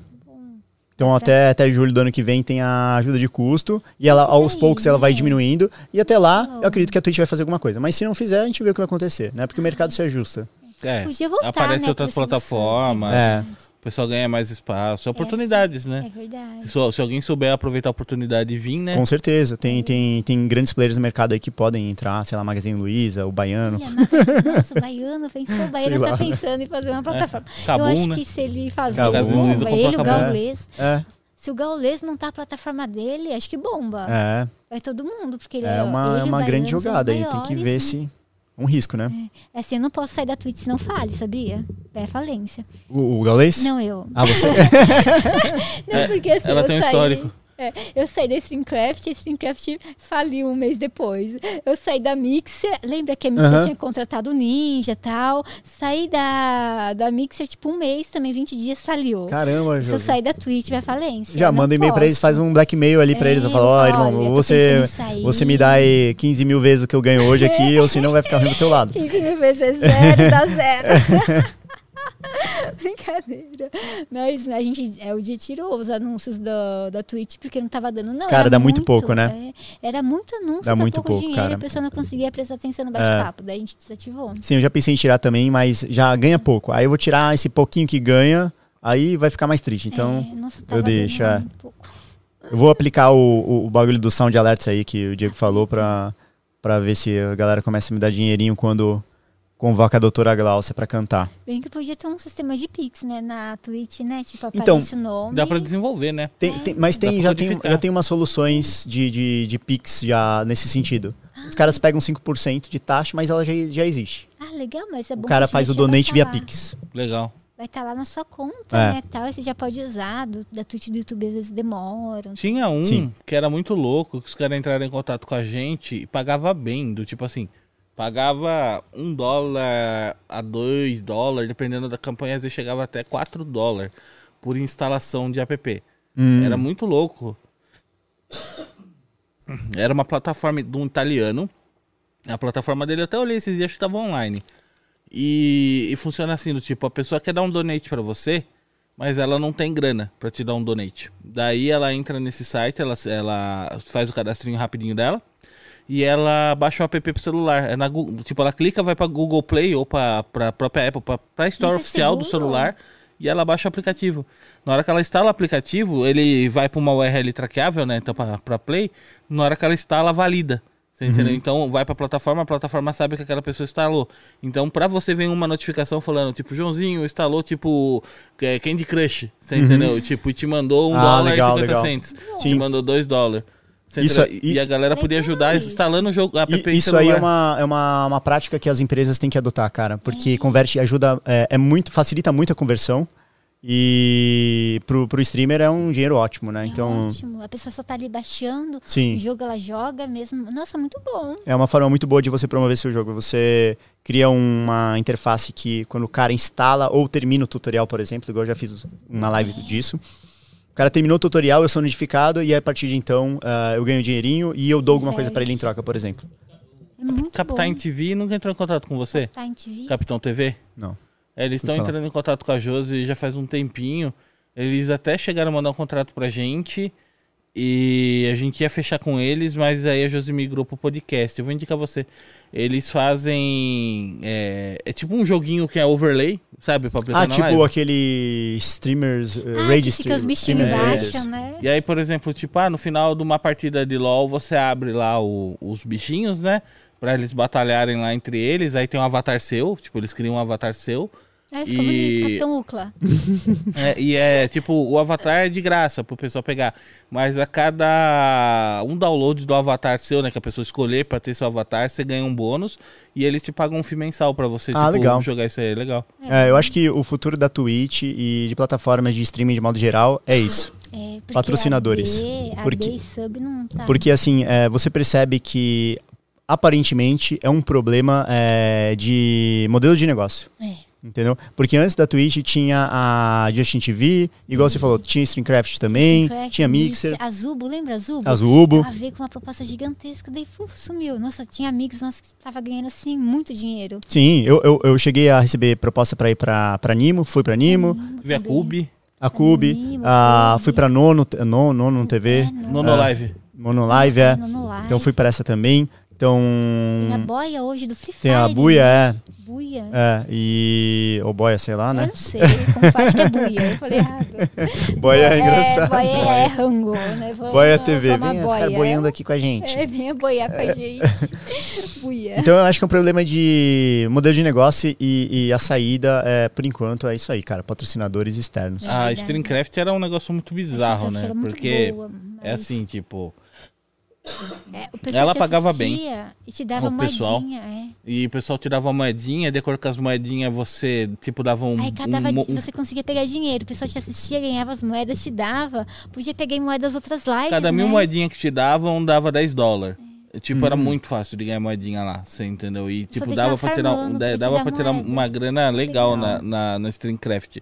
Então até, até julho do ano que vem tem a ajuda de custo e ela aos poucos ela vai diminuindo e até lá eu acredito que a Twitch vai fazer alguma coisa. Mas se não fizer, a gente vê o que vai acontecer, né? Porque o mercado se ajusta. É, Podia voltar, aparece né, outras plataformas. É. o pessoal ganha mais espaço, oportunidades, É né? verdade. Se, se alguém souber aproveitar a oportunidade e vir, né? Com certeza. Tem, tem, tem grandes players no mercado aí que podem entrar, sei lá, Magazine Luiza, o Baiano. Olha, Nossa, o Baiano pensou, o Baiano Sei tá lá. pensando em fazer uma plataforma. Cabum, eu acho né? que se ele fazer, Cabum. Bomba. ele, o. Gaulês, É, se o Gaulês montar a plataforma dele, acho que bomba. é. Vai todo mundo, porque ele É uma, ele é uma grande jogada aí. Tem que ver né? se. Um risco, né? É assim, eu não posso sair da Twitch se não fale, sabia? É falência. O, o Gaules? Não eu. Ah, você? *laughs* Não, É, porque assim, ela eu tem um saí, histórico. É, eu saí da Streamcraft, a Streamcraft faliu um mês depois. Eu saí da Mixer, lembra que a Mixer Aham. tinha contratado o Ninja e tal. Saí da, da Mixer, tipo, um mês também, 20 dias, faliu. Caramba, Se eu sair da Twitch, vai falência. Já manda e-mail pra eles, faz um blackmail ali pra É, eles. Eu falo, ó, falo, irmão, você, você me dá aí 15 mil vezes o que eu ganho hoje aqui, ou senão vai ficar ruim do teu lado. *laughs* 15 mil vezes é zero, dá zero. *laughs* *laughs* Brincadeira. Mas a gente, é, o dia tirou os anúncios da, da Twitch porque não tava dando, não. Cara, dá muito pouco, né? é, era muito anúncio, Dá muito pouco, pouco, dinheiro, cara. e a pessoa não conseguia prestar atenção no bate-papo. Daí a gente desativou. Sim, eu já pensei em tirar também, mas já ganha pouco. Aí eu vou tirar esse pouquinho que ganha, aí vai ficar mais triste. Então, É, nossa, eu deixo, é. muito eu vou aplicar o, o, o bagulho do sound alerts aí que o Diego falou pra, pra ver se a galera começa a me dar dinheirinho quando convoca a doutora Glaucia pra cantar. Bem que podia ter um sistema de Pix, né? Na Twitch, né? Tipo, Então, aparece o nome. Dá pra desenvolver, né? Tem- tem- mas tem, já, tem, já tem umas soluções de, de, de Pix já nesse sentido. Os caras pegam 5% de taxa, mas ela já, já existe. Ah, legal, mas é bom O cara faz o donate tá via. Pix. Legal. Vai estar lá na sua conta, É. né? Tal, e você já pode usar. Do, da Twitch do YouTube às vezes demoram. Tinha um Sim. que era muito louco, que os caras entraram em contato com a gente e pagava bem, do tipo assim, pagava um dólar a dois dólares, dependendo da campanha, às vezes chegava até quatro dólares por instalação de app. Hum. Era muito louco. *coughs* Era uma plataforma de um italiano. A plataforma dele eu até olhei esses dias que estava online. E, e funciona assim, do tipo, a pessoa quer dar um donate pra você, mas ela não tem grana pra te dar um donate. Daí ela entra nesse site, ela, ela faz o cadastrinho rapidinho dela e ela baixa o app pro celular. É na, Gu- tipo, ela clica, vai pra Google Play ou pra, pra própria Apple, pra, pra Store Isso é oficial do seguro? celular e ela baixa o aplicativo. Na hora que ela instala o aplicativo, ele vai pra uma URL traqueável, né? Então pra, pra Play, na hora que ela instala, valida. Você entendeu? Então vai pra plataforma, a plataforma sabe que aquela pessoa instalou. Então pra você vem uma notificação falando, tipo, Joãozinho instalou, tipo, é, Candy Crush. Você entendeu? Tipo, e te mandou um Ah, dólar legal, e 50 legal. cents. Te Sim. mandou dois dólares. Isso aí- e, a galera podia Legal ajudar isso. instalando o jogo, a app E isso aí é uma, é uma, uma prática que as empresas têm que adotar, cara. Porque converte, ajuda, é, é muito, facilita muito a conversão. E pro, pro streamer é um dinheiro ótimo, né? É Então, ótimo. A pessoa só tá ali baixando. O sim. jogo ela joga mesmo. Nossa, muito bom. É uma forma muito boa de você promover seu jogo. Você cria uma interface que, quando o cara instala ou termina o tutorial, por exemplo, igual eu já fiz uma live disso. O cara terminou o tutorial, eu sou notificado e a partir de então ah, eu ganho dinheirinho e eu dou alguma coisa pra ele em troca, por exemplo. É muito Captain bom. TV nunca entrou em contato com você? Captain TV. Capitão TV? Não. É, eles estão entrando em contato com a Josi já faz um tempinho. Eles até chegaram a mandar um contrato pra gente. E a gente ia fechar com eles, mas aí a Josi migrou pro podcast. Eu vou indicar você. Eles fazem. É, é tipo um joguinho que é overlay, sabe? Pra Ah, na tipo live. aquele streamers, uh, Ah, raid fica os stream- bichinhos streamers baixam, né? E aí, por exemplo, tipo, ah, no final de uma partida de LoL, você abre lá o- os bichinhos, né? Pra eles batalharem lá entre eles. Aí tem um avatar seu, tipo, eles criam um avatar seu. Aí fica E- bonito, Capitão Ucla. *laughs* É, e é tipo, o avatar é de graça pro pessoal pegar. Mas a cada um download do avatar seu, né? Que a pessoa escolher pra ter seu avatar, você ganha um bônus. E eles te pagam um FII mensal pra você, Ah, tipo, legal. jogar isso aí. É legal. É, eu acho que o futuro da Twitch e de plataformas de streaming de modo geral é isso. É, porque Patrocinadores. AD, Porque- AD sub não tá. Porque assim, é, você percebe que aparentemente é um problema é, de modelo de negócio. É. Entendeu? Porque antes da Twitch tinha a Justin TV, igual você falou, tinha Streamcraft também, Streamcraft, tinha Mixer, A Zubo, lembra a Zubo? a Zubo. Ela veio com uma proposta gigantesca, daí uf, sumiu. Nossa, tinha amigos nossos que estavam ganhando assim muito dinheiro. Sim, eu, eu, eu cheguei a receber proposta pra ir pra, pra Nimo, fui pra Nimo, Teve a Cube, a Cube, Nimo, a, Cube. fui pra Nono, Nono, Nono TV, É, no- Nono É. Live. É. Então fui pra essa também. Então. Tem a boia hoje do Free Fire. Tem a Buia, né? é. Buia. É, e. Ou Boia, sei lá, Eu né? não sei como faz que é buia. Eu falei errado. *laughs* Boia é engraçado. Boia é rango, né? Vamos, Boia TV, vem a ficar boia. boiando aqui com a gente. É, venha boiar com a gente. *laughs* buia. Então eu acho que é um problema de modelo de negócio e, e a saída, é, por enquanto, é isso aí, cara. Patrocinadores externos. É A. Streamcraft era um negócio muito bizarro, né? era muito Porque boa, é mas, assim, tipo, é, o pessoal ela te pagava assistia E te dava O pessoal. moedinha, é. e o pessoal tirava uma moedinha, de acordo com as moedinhas você, tipo, dava um. Aí cada um, um- você conseguia pegar dinheiro. O pessoal te assistia, ganhava as moedas, te dava. Podia pegar em moedas das outras lives, cada mil né? moedinhas que te davam, dava 10 dólares. Tipo, Uhum. era muito fácil de ganhar moedinha lá, você entendeu? E, tipo, dava pra tirar, farmando, te dava pra tirar uma grana legal, Legal. Na, na, na Streamcraft.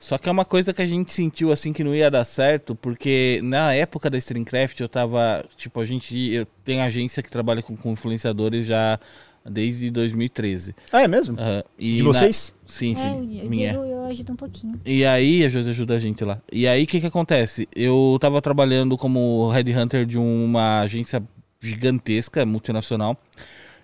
Só que é uma coisa que a gente sentiu, assim, que não ia dar certo, porque na época da Streamcraft eu tava, tipo, a gente, eu tenho agência que trabalha com, com influenciadores já desde 2013. Ah, é mesmo? E De na- vocês? Sim, É, o sim, Di- o minha. Diego eu ajudo um pouquinho. E aí, a Josi ajuda a gente lá. E aí, o que que acontece? Eu tava trabalhando como headhunter de uma agência gigantesca, multinacional.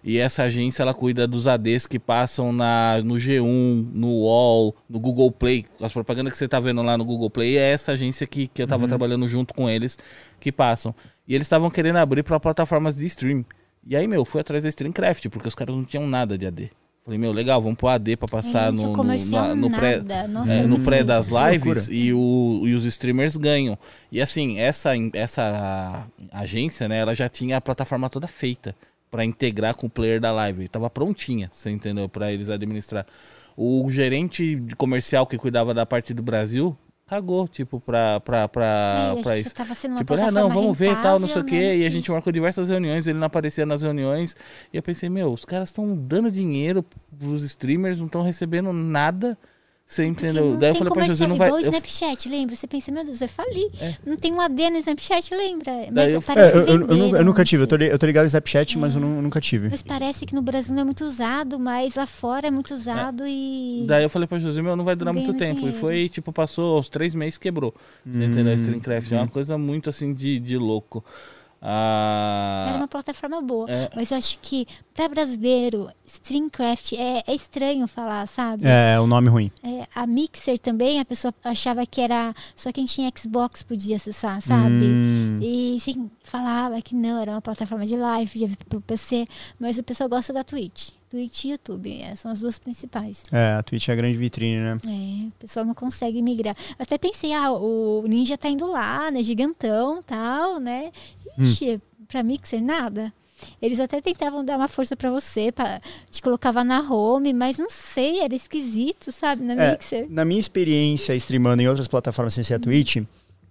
E essa agência, ela cuida dos ADs que passam na, no G1, no UOL, no Google Play. As propagandas que você tá vendo lá no Google Play é essa agência que, que eu tava trabalhando junto com eles, que passam. E eles estavam querendo abrir para plataformas de stream. E aí, meu, fui atrás da Streamcraft, porque os caras não tinham nada de AD. Falei, meu, legal, vamos pôr AD pra passar Gente, no, no, na- no pré. Nossa, é, eu no pré das lives e, o, e os streamers ganham. E assim, essa, essa agência, né, ela já tinha a plataforma toda feita para integrar com o player da live. Tava prontinha, você entendeu? Para eles administrar. O gerente de comercial que cuidava da parte do Brasil cagou, tipo, pra, pra, pra, É, pra isso. tava sendo Tipo, ah, não, vamos ver e tal, não sei o quê. né, E a que gente marcou diversas reuniões, ele não aparecia nas reuniões. E eu pensei, meu, os caras estão dando dinheiro pros streamers, não estão recebendo nada. Você entendeu? não Daí eu falei pra José, não vai. igual o eu- Snapchat, lembra? Você pensa, meu Deus, eu fali. É. Não tem um AD no Snapchat, lembra? Daí Mas eu- parece É, que eu, eu- eu eu nunca não tive. Eu li- eu tô ligado no Snapchat, mas eu nu- nunca tive. Mas parece que no Brasil não é muito usado, mas lá fora é muito usado e. Daí eu falei pra José, meu, não vai durar muito Ganhando tempo. E dinheiro. foi, tipo, passou os três meses quebrou. Você entendeu? A Streamcraft é uma coisa muito assim de, de louco. Era Ah, uma plataforma boa. É. Mas eu acho que, pra brasileiro, Streamcraft é, é estranho falar, sabe? É, o nome ruim. É, a Mixer também, a pessoa achava que era só quem tinha Xbox podia acessar, sabe? Hum, E sim, falava que não, era uma plataforma de live, de pro PC, mas o pessoal gosta da Twitch. Twitch e YouTube, é, são as duas principais. é, a Twitch é a grande vitrine, né? É, o pessoal não consegue migrar. Eu até pensei, ah, o Ninja tá indo lá, né, gigantão, tal, né? Ixi, pra Mixer, nada. Eles até tentavam dar uma força pra você, pra, te colocava na home, mas não sei, era esquisito, sabe, na É, Mixer. Na minha experiência streamando em outras plataformas sem ser a Twitch,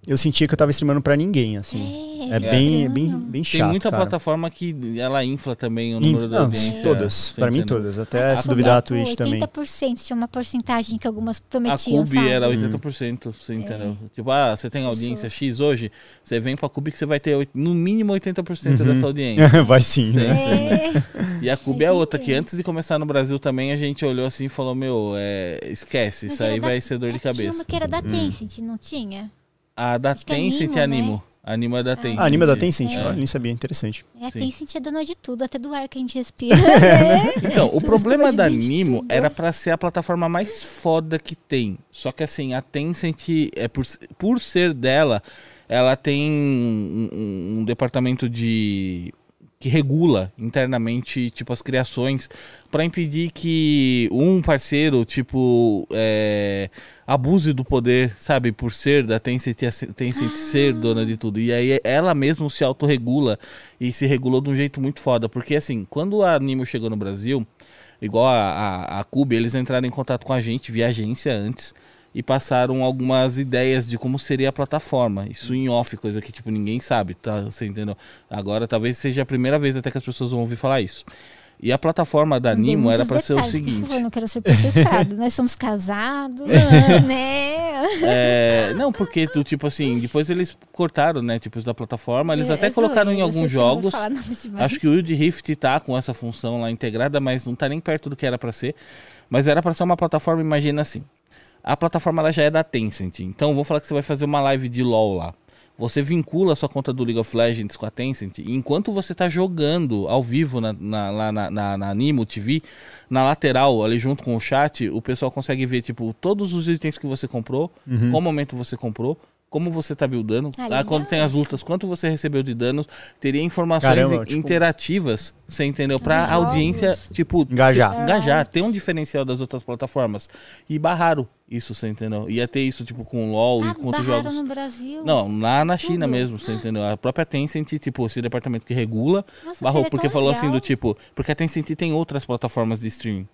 eu sentia que eu tava streamando pra ninguém, assim. É, bem, estranho. bem, bem chato, tem muita cara. plataforma que ela infla também o In- número da não, audiência. todas. Pra mim, todas. Até se duvidar a Twitch também. 80% tinha uma porcentagem que algumas A prometiam, Cube sabe? era Hum. 80%, você entendeu? Tipo, ah, você tem audiência X hoje, você vem pra Cube que você vai ter no mínimo 80% Uhum. dessa audiência. *laughs* Vai sim, né? É, E a Cube é outra, que ninguém. antes de começar no Brasil também a gente olhou assim e falou, meu, é, esquece, Mas isso aí da- vai ser dor de é, Tinha cabeça. uma que era Hum. da Tencent, não tinha? A da Acho é Tencent Animo, e Animo. né? Animo é da Tencent. Ah, anima da Tencent? É. Olha, nem sabia. Interessante. É, a Sim. Tencent é dona de tudo, até do ar que a gente respira. né? *laughs* Então, o Tudo problema da Animo era pra ser a plataforma mais foda que tem. Só que assim, a Tencent, é por, por ser dela, ela tem um, um- um departamento de que regula internamente tipo as criações pra impedir que um parceiro tipo é, abuse do poder sabe por ser da Tencent, Tencent ser dona de tudo. E aí ela mesma se autorregula e se regulou de um jeito muito foda. Porque assim quando a Animo chegou no Brasil igual a, a, a Cube, eles entraram em contato com a gente via agência antes. E passaram algumas ideias de como seria a plataforma. Isso em off, coisa que tipo ninguém sabe, tá? Você entendeu? Agora talvez seja a primeira vez até que as pessoas vão ouvir falar isso. E a plataforma da Nimo era para ser o detalhes, por seguinte. favor, não quero ser processado. Nós somos casados, *laughs* né? É, não, porque tu, tipo assim, depois eles cortaram, né? Tipo, isso da plataforma. Eles É, até é colocaram em alguns eu jogos. Acho que o Wild Rift tá com essa função lá integrada, mas não tá nem perto do que era para ser. Mas era para ser uma plataforma, imagina assim. A plataforma ela já é da Tencent. Então, vou falar que você vai fazer uma live de LoL lá. Você vincula a sua conta do League of Legends com a Tencent. E enquanto você tá jogando ao vivo na, na, lá na, na, na Animo TV, na lateral, ali junto com o chat, o pessoal consegue ver, tipo, todos os itens que você comprou, qual momento você comprou, como você tá buildando, Ah, lá legal quando tem as lutas, quanto você recebeu de danos, teria informações Caramba, tipo- interativas, você entendeu? Pra Jogos. audiência, tipo, Engajar. engajar, ter um diferencial das outras plataformas. E barraram isso, você entendeu? Ia ter isso, tipo, com LoL Ah, e com outros jogos. no Brasil. Não, lá na China Tudo. mesmo, você entendeu? A própria Tencent, tipo, esse departamento que regula, Nossa, barrou, porque falou assim legal. do tipo, porque a Tencent tem outras plataformas de streaming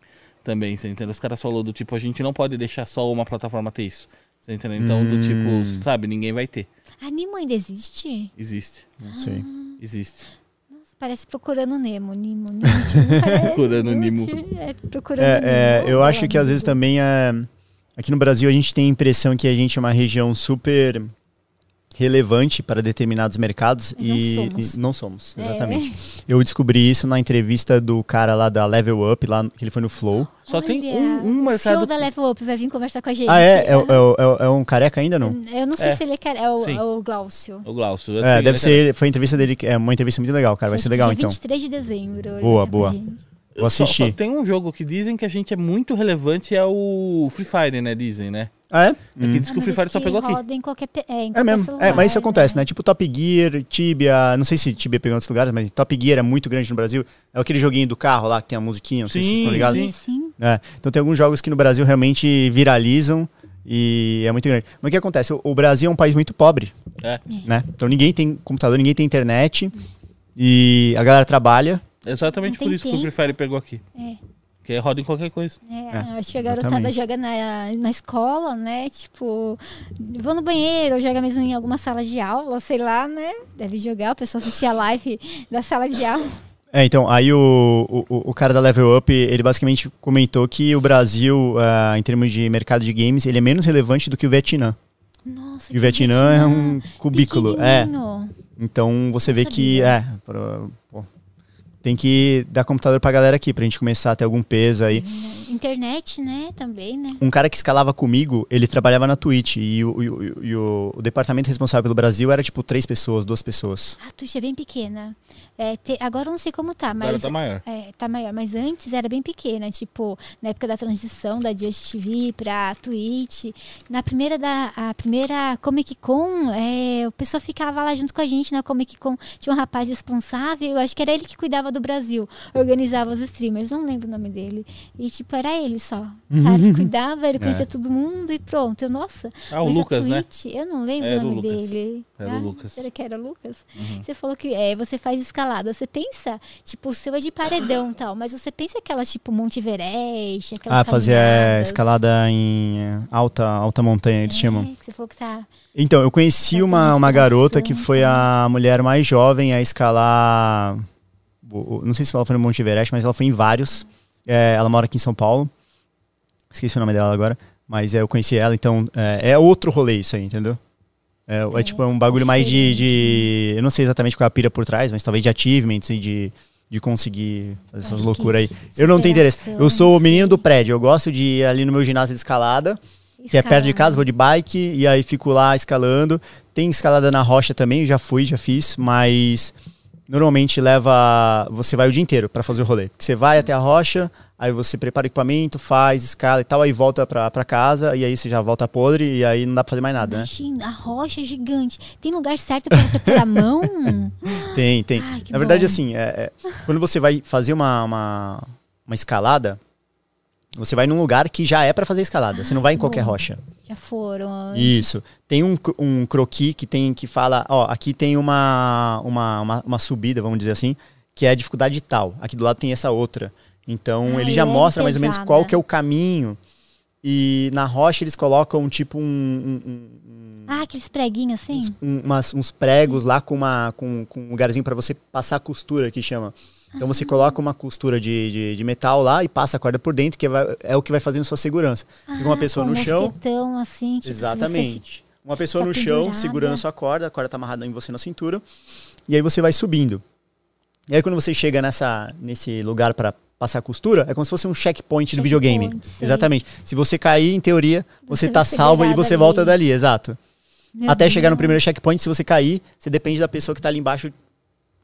também, você entendeu? Os caras falou do tipo, a gente não pode deixar só uma plataforma ter isso. Você entendeu? Então, do Hum. tipo, sabe, ninguém vai ter. A Nimo ainda existe? Existe. Não sei. Existe. Nossa, parece procurando Nemo. Nimo, Nimo. não parece? *laughs* Procurando Nemo. É, procurando É, é, Nemo. eu acho que às vezes também é. Aqui no Brasil a gente tem a impressão que a gente é uma região super relevante para determinados mercados Mas não e, somos. e não somos, É. exatamente. Eu descobri isso na entrevista do cara lá da Level Up, lá que ele foi no Flow. Só tem Olha, um, um O mercado. CEO da Level Up vai vir conversar com a gente. Ah, é? É, o- é, o- é o- é um careca ainda não? Eu não sei É. se ele é, cara, é, o, Sim. é o Glaucio. O Glaucio. É, assim, deve né, ser. Foi a entrevista dele, que- é uma entrevista muito legal, cara. Vai Foi ser legal dia então. 23 de dezembro. Boa, boa. Vou Só- assistir. Só, tem um jogo que dizem que a gente é muito relevante, é o Free Fire, né? Dizem, né? Ah, é? É que Hum. diz que o Ah, Free Fire só pegou aqui. roda em qualquer, pe- é, em É mesmo. celular, É, mas isso acontece, né? Tipo Top Gear, Tibia. Não sei se Tibia pegou em outros lugares, mas Top Gear é muito grande no Brasil. É aquele joguinho do carro lá que tem a musiquinha, não sei se vocês Sim, estão ligados. sim. Sim, sim. É, então tem alguns jogos que no Brasil realmente viralizam e é muito grande. Mas o que acontece? O, o Brasil é um país muito pobre, É. né? Então ninguém tem computador, ninguém tem internet e a galera trabalha. Exatamente por isso que o. Free Fire pegou aqui. É. Que roda em qualquer coisa. É, acho que a garotada exatamente. joga na, na escola, né? Tipo, vou no banheiro, ou joga mesmo em alguma sala de aula, sei lá, né? Deve jogar, o pessoal assistir a live da sala de aula. É, então, aí o, o, o cara da Level Up, ele basicamente comentou que o Brasil, ah, em termos de mercado de games, ele é menos relevante do que o Vietnã. Nossa, E o Vietnã é um cubículo. É. Então você Não vê que sabia. é, pro- pô, tem que dar computador pra galera aqui pra gente começar a ter algum peso aí. Internet, né? Também, né? Um cara que escalava comigo, ele trabalhava na Twitch e o, e o- e o- o departamento responsável pelo Brasil era tipo três pessoas, duas pessoas. A Twitch é bem pequena. É, te- agora eu não sei como tá, Agora mas. tá maior. É, tá maior, mas antes era bem pequena, tipo, na época da transição da Just TV pra Twitch. Na primeira da a primeira Comic Con, é, o pessoal ficava lá junto com a gente na Comic Con. Tinha um rapaz responsável, eu acho que era ele que cuidava do Brasil, organizava os streamers, não lembro o nome dele. E tipo, era ele só. O cara que cuidava, ele conhecia É. todo mundo e pronto. Eu, nossa, Ah, o mas a Lucas, né? Twitch, Eu não lembro Era o o nome Lucas. dele. Era o Ah, Lucas. Será que era o Lucas? Uhum. Você falou que é, você faz escalada. Você pensa, tipo, o seu é de paredão e tal, mas você pensa aquelas, tipo, Monte Everest, aquelas Ah, fazer caminhadas. escalada em alta, alta montanha, eles É, chamam. que você falou que tá... Então, eu conheci ter uma, uma garota que foi tá? a mulher mais jovem a escalar. Não sei se ela foi no Monte Everest, mas ela foi em vários. É, ela mora aqui em São Paulo. Esqueci o nome dela agora. Mas é, eu conheci ela, então é, é outro rolê isso aí, entendeu? É, é É, tipo é um bagulho mais de, de- Eu não sei exatamente qual é a pira por trás, mas talvez de achievements e de, de conseguir fazer essas loucuras aí. Eu não tenho interesse. Eu sou o menino do prédio. Eu gosto de ir ali no meu ginásio de escalada que é perto de casa, vou de bike e aí fico lá escalando. Tem escalada na rocha também, já fui, já fiz, mas normalmente leva. Você vai o dia inteiro pra fazer o rolê. Porque você vai até a rocha, aí você prepara o equipamento, faz, escala e tal, aí volta pra, pra casa e aí você já volta podre e aí não dá pra fazer mais nada, né? A rocha é gigante. Tem lugar certo pra você pôr a mão? *laughs* Tem, tem. Ai, Na verdade, bom. assim, é- é, quando você vai fazer uma, uma, uma escalada, você vai num lugar que já é pra fazer escalada. Você não vai em qualquer bom. rocha. Já foram. Isso. Tem um, um croqui que tem que fala, ó, aqui tem uma, uma, uma, uma subida, vamos dizer assim, que é a dificuldade tal. Aqui do lado tem essa outra. Então Ah, ele já leve mostra mais ou menos pesada. qual que é o caminho E na rocha eles colocam tipo um, um- um- Ah, aqueles preguinhos assim? uns, um- umas- uns pregos lá com, uma, com, com um lugarzinho pra você passar a costura que chama. Então você coloca uma costura de, de, de metal lá e passa a corda por dentro, que vai- é o que vai fazendo sua segurança. Fica uma Ah, pessoa com no um chão. mosquetão, assim, tipo, Exatamente. Uma pessoa no chão, pendurada. segurando a sua corda, a corda tá amarrada em você na cintura, e aí você vai subindo. E aí quando você chega nessa, nesse lugar para passar a costura, é como se fosse um checkpoint do videogame. Checkpoint, sei. Exatamente. Se você cair, em teoria, você, tá vai salvo e você volta dali, exato. Meu Até chegar no Deus. primeiro checkpoint, se você cair, você depende da pessoa que tá ali embaixo,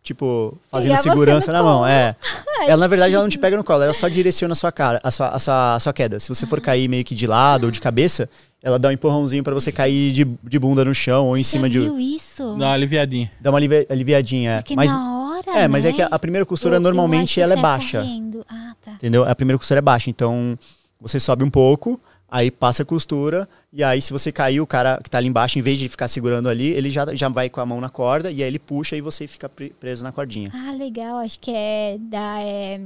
tipo, fazendo Pegar segurança na mão. colo. É. *laughs* Ela, na verdade, ela não te pega no colo, ela só direciona a sua cara, a sua, a sua, a sua queda. Se você for cair meio que de lado ou de cabeça, ela dá um empurrãozinho pra você cair de, de bunda no chão ou em cima de. viu isso? Dá uma aliviadinha. Dá uma alivi- aliviadinha. é. Porque Mas, na hora, é, mas é né? que a, a primeira costura Eu- eu normalmente que ela é sai baixa. correndo. Ah, tá. Entendeu? A primeira costura é baixa. Então, você sobe um pouco, aí passa a costura, e aí se você cair, o cara que tá ali embaixo, em vez de ficar segurando ali, ele já, já vai com a mão na corda, e aí ele puxa e você fica pre- preso na cordinha. Ah, legal. Acho que é da. é,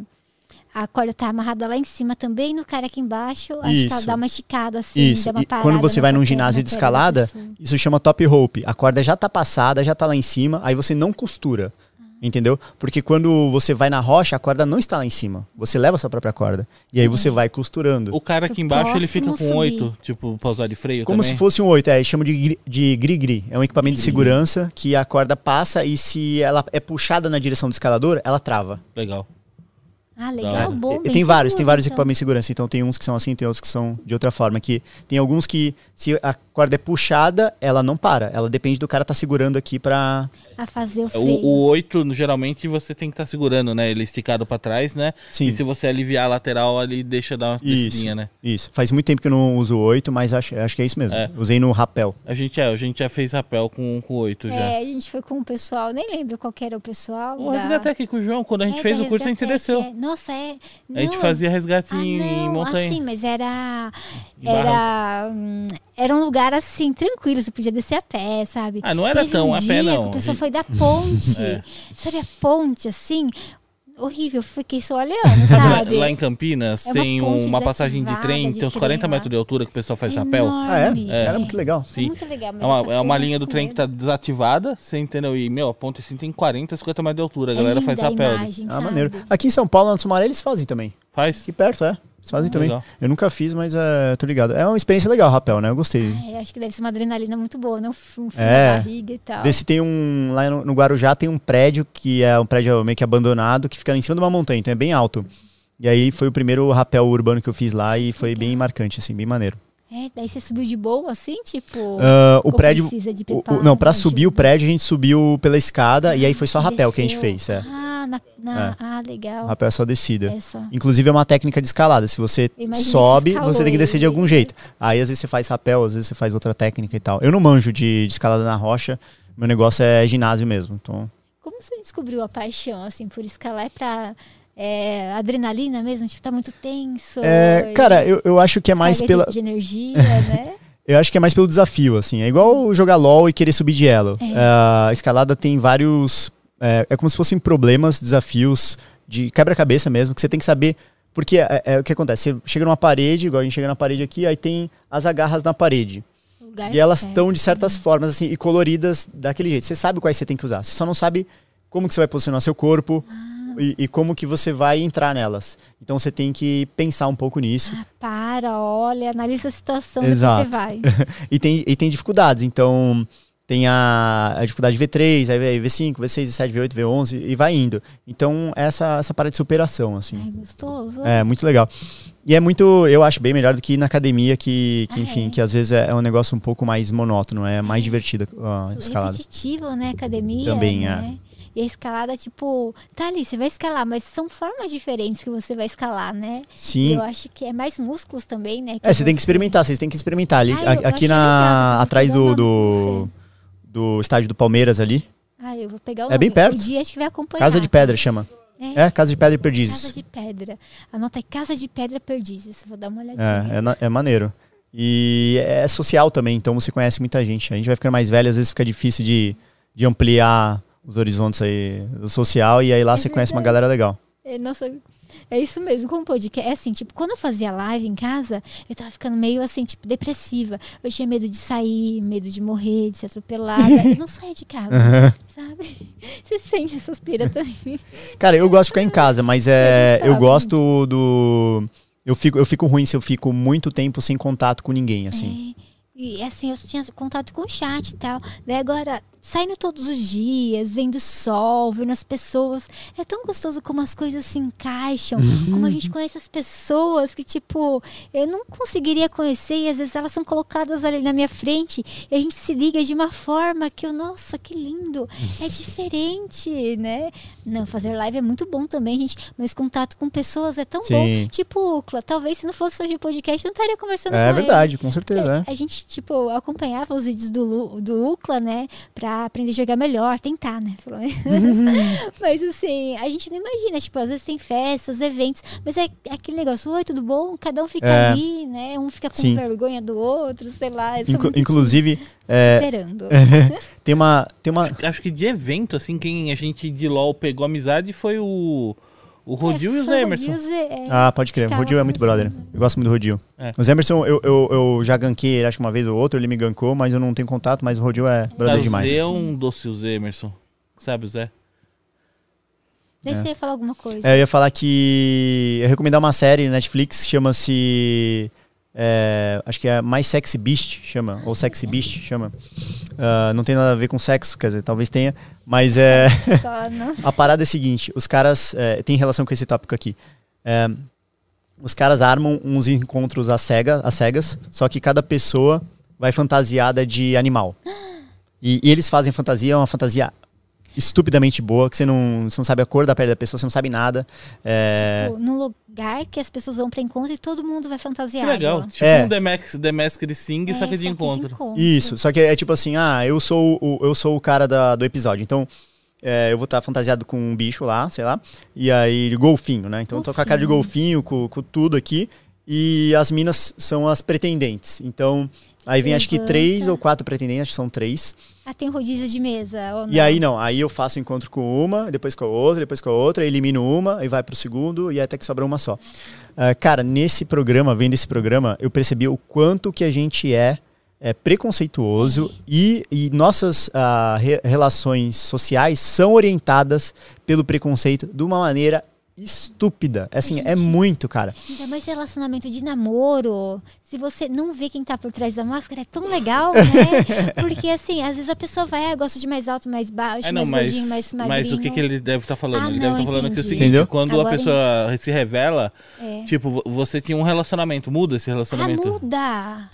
A corda tá amarrada lá em cima também, no cara aqui embaixo. Acho que ela Isso. dá uma esticada assim. Isso. Dá uma E parada quando você vai num ginásio de escalada, pessoa. isso chama top rope. A corda já tá passada, já tá lá em cima, aí você não costura. Entendeu? Porque quando você vai na rocha, a corda não está lá em cima. Você leva a sua própria corda. E aí você vai costurando. O cara aqui embaixo, ele fica com oito, tipo, pra usar de freio Como também. se fosse um oito, é, eles chamam de de gri-gri. É um equipamento de segurança que a corda passa e se ela é puxada na direção do escalador, ela trava. Legal. Ah, legal, hora. bom. E bem tem vários, tem vários então. equipamentos de segurança. Então tem uns que são assim, tem outros que são de outra forma. Que tem alguns que, se a corda é puxada, ela não para. Ela depende do cara estar segurando aqui pra. A fazer o O, freio. o 8, geralmente, você tem que estar segurando, né? Ele esticado pra trás, né? Sim. E se você aliviar a lateral, ele deixa dar uma descidinha, né? Isso. Faz muito tempo que eu não uso o 8, mas acho, acho que é isso mesmo. É. Usei no rapel. A gente, é, a gente já fez rapel com, com 8 já. É, a gente foi com o pessoal, nem lembro qual que era o pessoal. O da- aqui com o João, quando a gente É, fez o curso, a gente desceu. é. Nossa, é. A gente Não, fazia resgate ah, em, não, montanha. Assim, mas era. Era. hum, Era um lugar assim, tranquilo, você podia descer a pé, sabe? Ah, não era Teve tão um a pé, não. A foi da ponte. *laughs* É. Sabe a ponte, assim? Horrível, fiquei só olhando, sabe? Lá em Campinas É uma tem ponte uma passagem de trem, de tem uns trem 40 lá. metros de altura que o pessoal faz rapel. Enorme. Ah, é? É. Caramba, que legal. É Sim. muito legal. mas É uma, é uma linha do trem que tá desativada, você entendeu? E, meu, a ponte assim tem 40, 50 metros de altura. A galera É faz ali. imagem, Ah, maneiro. Aqui em São Paulo, na Sumaré, eles fazem também. Faz? Aqui perto, é. Eles fazem também. Legal. Eu nunca fiz, mas é, tô ligado. É uma experiência legal, rapel, né? Eu gostei. É, acho que deve ser uma adrenalina muito boa, não um frio É. na barriga e tal. Desse tem um. Lá no, no Guarujá tem um prédio que é um prédio meio que abandonado, que fica em cima de uma montanha, então é bem alto. E aí foi o primeiro rapel urbano que eu fiz lá e foi bem marcante, assim, bem maneiro. É, daí você subiu de boa, assim, tipo. Ah, o prédio. precisa de o- o- preparo, não, pra subir o prédio a gente subiu pela escada e aí foi só rapel que a gente Desceu. fez. É. Ah, na, na- ah, legal. Rapel é só descida. É só. Inclusive é uma técnica de escalada. Se você que sobe, você você tem que descer de algum jeito. Aí às vezes você faz rapel, às vezes você faz outra técnica e tal. Eu não manjo de, de escalada na rocha. Meu negócio é ginásio mesmo. Então, Como você descobriu a paixão, assim, por escalar? É pra é, adrenalina mesmo? Tipo, tá muito tenso? é, cara, eu, eu acho que é mais pela. De energia, *laughs* né? Eu acho que é mais pelo desafio, assim. É igual jogar LOL e querer subir de elo. É. A escalada tem vários. É, é como se fossem problemas, desafios de quebra-cabeça mesmo, que você tem que saber. Porque é, é o que acontece. Você chega numa parede, igual a gente chega na parede aqui, aí tem as agarras na parede. Lugar E elas estão de certas formas, assim, e coloridas daquele jeito. Você sabe quais você tem que usar. Você só não sabe como que você vai posicionar seu corpo e, e como que você vai entrar nelas. Então você tem que pensar um pouco nisso. Ah, para, olha, analisa a situação, Exato. depois você vai. *laughs* E tem, e tem dificuldades. Então, tem a, a dificuldade V3, aí vem V5, V6, V7, V8, V11 e vai indo. Então, essa, essa parada de superação, assim. Ai, gostoso. É muito legal. E é muito, eu acho bem melhor do que ir na academia, que, que Ah, enfim, é? que às vezes é, é um negócio um pouco mais monótono, é mais divertida a escalada. Repetitivo, né? Academia. Também, né? E a escalada, tipo, tá ali, você vai escalar, mas são formas diferentes que você vai escalar, né? Sim. Eu acho que é mais músculos também, né? É, você tem que experimentar, vocês têm que experimentar ali. Ah, eu- eu aqui achei na, legal, eu atrás do, do, do estádio do Palmeiras ali. Ah, eu vou pegar o É bem perto. O dia acho que vai acompanhar. Casa de Pedra chama. É, É, Casa de Pedra e Casa Perdizes. de Pedra. Anota aí, Casa de Pedra Perdizes. Vou dar uma olhadinha. É, é, é maneiro. E é social também, então você conhece muita gente. A gente vai ficando mais velho, às vezes fica difícil de, de ampliar os horizontes aí do social, e aí lá É você conhece uma galera legal. É, Nossa, É isso mesmo, com o podcast. É assim, tipo, quando eu fazia live em casa, eu tava ficando meio assim, tipo, depressiva. Eu tinha medo de sair, medo de morrer, de ser atropelada. *laughs* eu não saía de casa, sabe? *laughs* Você sente essas pira *laughs* também. Cara, eu gosto de ficar em casa, mas é. Eu Eu gosto do. Eu fico, eu fico ruim se eu fico muito tempo sem contato com ninguém, assim. É, e assim, eu tinha contato com o chat e tal. Daí agora, saindo todos os dias, vendo o sol, vendo as pessoas. É tão gostoso como as coisas se encaixam, como a gente conhece as pessoas que, tipo, eu não conseguiria conhecer e às vezes elas são colocadas ali na minha frente e a gente se liga de uma forma que eu, nossa, que lindo, é diferente, né? Não, fazer live é muito bom também, gente, mas contato com pessoas é tão Sim. bom. Tipo, Ucla, talvez se não fosse hoje o podcast, eu não estaria conversando É com ele. verdade, com certeza. é. A gente, tipo, acompanhava os vídeos do, do UCLA, né? Pra aprender a jogar melhor, tentar, né? Falou. *laughs* mas assim, a gente não imagina, tipo, às vezes tem festas, eventos, mas é aquele negócio, oi, tudo bom? Cada um fica É. ali, né? Um fica com Sim. vergonha do outro, sei lá. inclusive, tímida, é, esperando. *laughs* tem uma. Tem uma. Acho que de evento, assim, quem a gente de LOL pegou amizade foi o. O Rodil É, e o foi Zé Emerson. Rodil e o Zé- é. Ah, pode crer. O Rodil é muito brother. conversando. Eu gosto muito do Rodil. É. O Emerson, eu, eu, eu já ganquei ele, acho que uma vez ou outra, ele me gankou, mas eu não tenho contato, mas o Rodil é brother o demais. Zé é um doce, o Zé Emerson. Sabe o Zé? Daí você ia falar alguma coisa. É, eu ia falar que. Eu ia recomendar uma série na Netflix, chama-se. É, acho que é Mais Sexy Beast, chama. Ou Sexy Beast, chama. Ah, não tem nada a ver com sexo, quer dizer, talvez tenha. Mas é. *laughs* A parada é a seguinte: os caras. é, tem relação com esse tópico aqui. É, os caras armam uns encontros às, cega, às cegas, só que cada pessoa vai fantasiada de animal. *gasps* E, e eles fazem fantasia, é uma fantasia estupidamente boa, que você não, você não sabe a cor da pele da pessoa, você não sabe nada. É, Tipo, num lugar que as pessoas vão pra encontro e todo mundo vai Que fantasiado. legal. Tipo É. um The, Max, The Masked Sing, só É, que de encontro. Isso, só que é tipo assim, ah, eu sou o, eu sou o cara da- do episódio. Então, é, eu vou estar fantasiado com um bicho lá, sei lá. E aí, golfinho, né? Então eu tô com a cara de golfinho, com, com tudo aqui. E as minas são as pretendentes. Então, aí vem acho que três ou quatro pretendentes, acho que são três. Ah, tem rodízio de mesa. E aí não, aí eu faço encontro com uma, depois com a outra, depois com a outra, elimino uma e vai pro segundo e até que sobra uma só. Ah, cara, nesse programa, vendo esse programa, eu percebi o quanto que a gente é, é, preconceituoso e, e nossas ah, re- relações sociais são orientadas pelo preconceito de uma maneira estúpida. Assim, é Gente. muito, cara. Ainda mais relacionamento de namoro. Se você não vê quem tá por trás da máscara, é tão legal, *laughs* né? Porque assim, às vezes a pessoa vai, ah, gosto de mais alto, mais baixo, É, não, mais mas, gordinho, mais magrinho. mas o que, que ele deve estar falando? Ah, ele não, deve estar falando que é o seguinte, Entendeu? quando Agora a pessoa se revela, É. tipo, vo- você tinha um relacionamento, muda esse Ah, relacionamento. muda!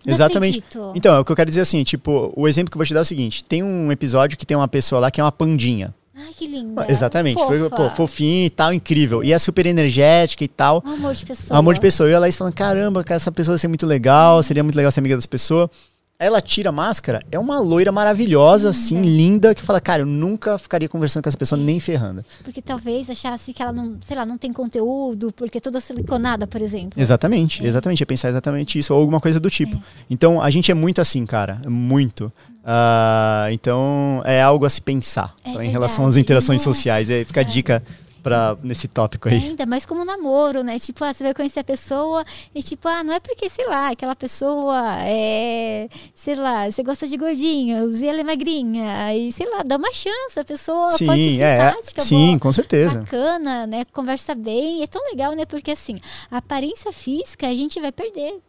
Não Exatamente. acredito. Então, é o que eu quero dizer assim, tipo, o exemplo que eu vou te dar é o seguinte: tem um episódio que tem uma pessoa lá que é uma pandinha. Ai, que linda. Exatamente. Foi, pô, fofinho e tal, incrível. E é super energética e tal. Um amor de pessoa. Amor de pessoa. E ela falando, caramba, cara, essa pessoa deve ser muito legal, seria muito legal ser amiga dessa pessoa. Ela tira a máscara, é uma loira maravilhosa, assim, linda, que fala, cara, eu nunca ficaria conversando com essa pessoa nem ferrando. Porque talvez achasse que ela não, sei lá, não tem conteúdo, porque é toda siliconada, por exemplo. Exatamente, exatamente. É pensar exatamente isso, ou alguma coisa do tipo. Então, a gente é muito assim, cara. Muito. Ah, então, é algo a se pensar É em relação às interações sociais. Aí fica a Nossa. dica pra, nesse tópico aí. Ainda mais como namoro, né? Tipo, ah, você vai conhecer a pessoa e tipo, ah, não é porque, sei lá, aquela pessoa é, sei lá, você gosta de gordinhos e ela é magrinha, aí, sei lá, dá uma chance, a pessoa pode Sim, ser é. simpática, Sim, boa, com certeza. bacana, né? Conversa bem, é tão legal, né? Porque assim, a aparência física a gente vai perder.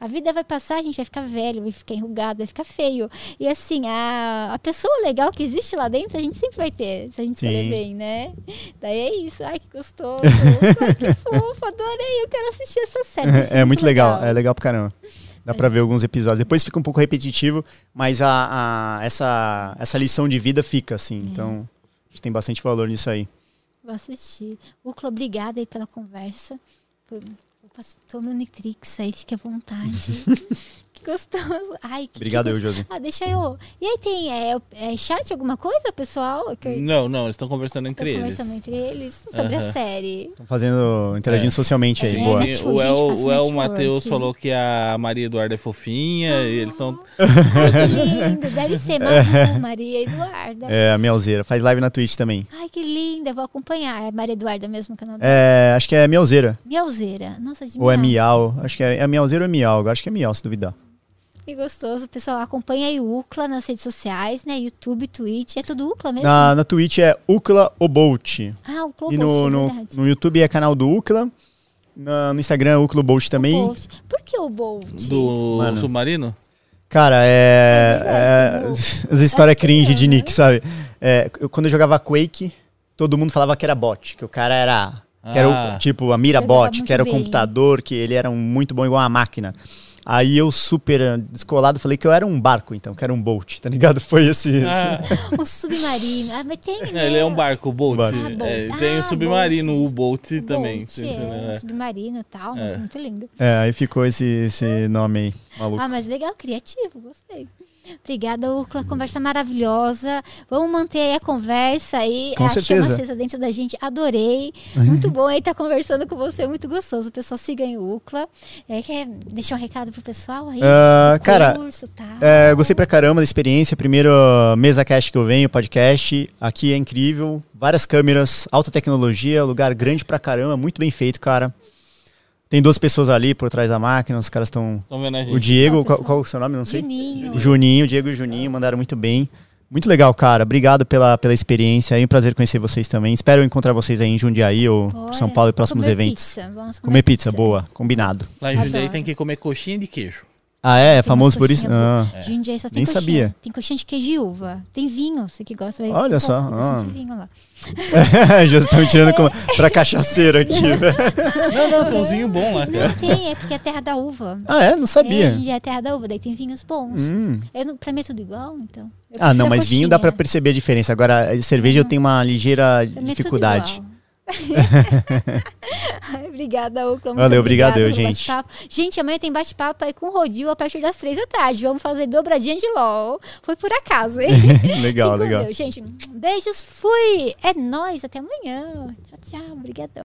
A vida vai passar, a gente vai ficar velho, vai ficar enrugado, vai ficar feio. E assim, a, a pessoa legal que existe lá dentro, a gente sempre vai ter, se a gente escolher bem, né? Daí é isso. Ai, que gostoso. Ai, que *laughs* fofo, adorei. Eu quero assistir essa série. ser É muito legal, é legal pra caramba. Dá pra ver alguns episódios. Depois fica um pouco repetitivo, mas a, a- essa, essa lição de vida fica, assim. Então, a gente tem bastante valor nisso aí. Vou assistir. Ucla, obrigada aí pela conversa. Foi- Tome o Nitrix aí, fique à vontade. *laughs* Que gostoso. *laughs* Ai, que Obrigado que eu, gostoso. Josi. Ah, deixa eu. E aí tem é, é chat, alguma coisa, pessoal? Que eu Não, não, eles estão conversando entre eles. conversando entre eles sobre a Aham. série. Estão fazendo, interagindo É. socialmente aí. É, Boa. Network, o El, o El network. Matheus falou que a Maria Eduarda é fofinha e eles são. Ai, que lindo. Deve ser Maru, Maria Eduarda. É, a Melzeira. Faz live na Twitch também. Ai, que linda. Vou acompanhar. É Maria Eduarda mesmo que é É, acho que é Melzeira. Miauzeira. Nossa, de Ou é miau. Miau. Acho que é, é Melzeira ou é Miau. Acho que é Miau, se duvidar. Que gostoso. Pessoal, acompanha aí o UCLA nas redes sociais, né? YouTube, Twitch. É tudo UCLA mesmo? Na, na Twitch é Ukla Obolt. Ah, o E Clube no, no, verdade. no YouTube é canal do Ukla. Na- no Instagram é Ukla Bolt também. O Bolt. Por que o Bolt? Do Mano. submarino? Cara, é. Eu é gosto *laughs* as histórias cringe de Nick, sabe? É, eu- quando eu jogava Quake, todo mundo falava que era bot, que o cara era. Que era Ah. o, tipo a mira bot, que era o bem. computador, que ele era um, muito bom igual uma máquina. Aí eu, super descolado, falei que eu era um barco, então, que era um bolt, tá ligado? *laughs* Foi esse. Ah, O submarino. Ah, mas tem, é, né? ele é um barco, o Bolt. Barco. Ah, Bolt. É, tem Ah, o submarino, Bolt. o Bolt também. Você é, entendeu? É. submarino e tal. Nossa, É. muito lindo. É, aí ficou esse, esse nome aí, maluco. Ah, mas legal, criativo, gostei. Obrigada, Ucla, conversa maravilhosa. Vamos manter aí a conversa aí. Com a certeza. chama acesa dentro da gente, adorei. Muito bom aí estar conversando com você, muito gostoso. Pessoal, siga aí o Ucla. É, quer deixar um recado pro pessoal aí? Ah, cara, Curso, tal. É, eu gostei pra caramba da experiência. Primeiro mesa cast que eu venho, podcast. Aqui é incrível. Várias câmeras, alta tecnologia, lugar grande pra caramba, muito bem feito, cara. Tem duas pessoas ali por trás da máquina, os caras estão. O Diego, qual, qual o seu nome? Não sei. Juninho. O Juninho, o Diego e o Juninho mandaram muito bem. Muito legal, cara. Obrigado pela, pela experiência. É um prazer conhecer vocês também. Espero encontrar vocês aí em Jundiaí ou Bora. São Paulo e próximos Comer eventos. Pizza. Vamos Comer pizza, boa. Combinado. Lá em Jundiaí Adoro. tem que comer coxinha de queijo. Ah, é? É famoso por isso? coxinha. Ah. Jundiaí só tem Nem coxinha. sabia. Tem coxinha de queijo e uva. Tem vinho, você que gosta. vai Olha só, pouco, tem bastante ah. vinho lá. Já estão me tirando como, *laughs* pra cachaceiro aqui, velho. Não, não, tem uns vinhos bons lá, cara. Não tem, é porque é terra da uva. Ah, é? Não É, sabia. Jundiaí é terra da uva, daí tem vinhos bons. Hum. Eu não, pra mim é tudo igual, então. Eu Ah, não, mas vinho dá pra coxinha. perceber a diferença. Agora, cerveja eu tenho uma ligeira Pra mim é tudo dificuldade. *laughs* Obrigada, muito Valeu, obrigado eu, gente. Gente, amanhã tem bate-papo aí com o Rodil a partir das três da tarde. Vamos fazer dobradinha de LOL. Foi por acaso, hein? *laughs* legal, legal. Deus, gente. Beijos, fui. É nóis, até amanhã. Tchau, tchau. Obrigadão.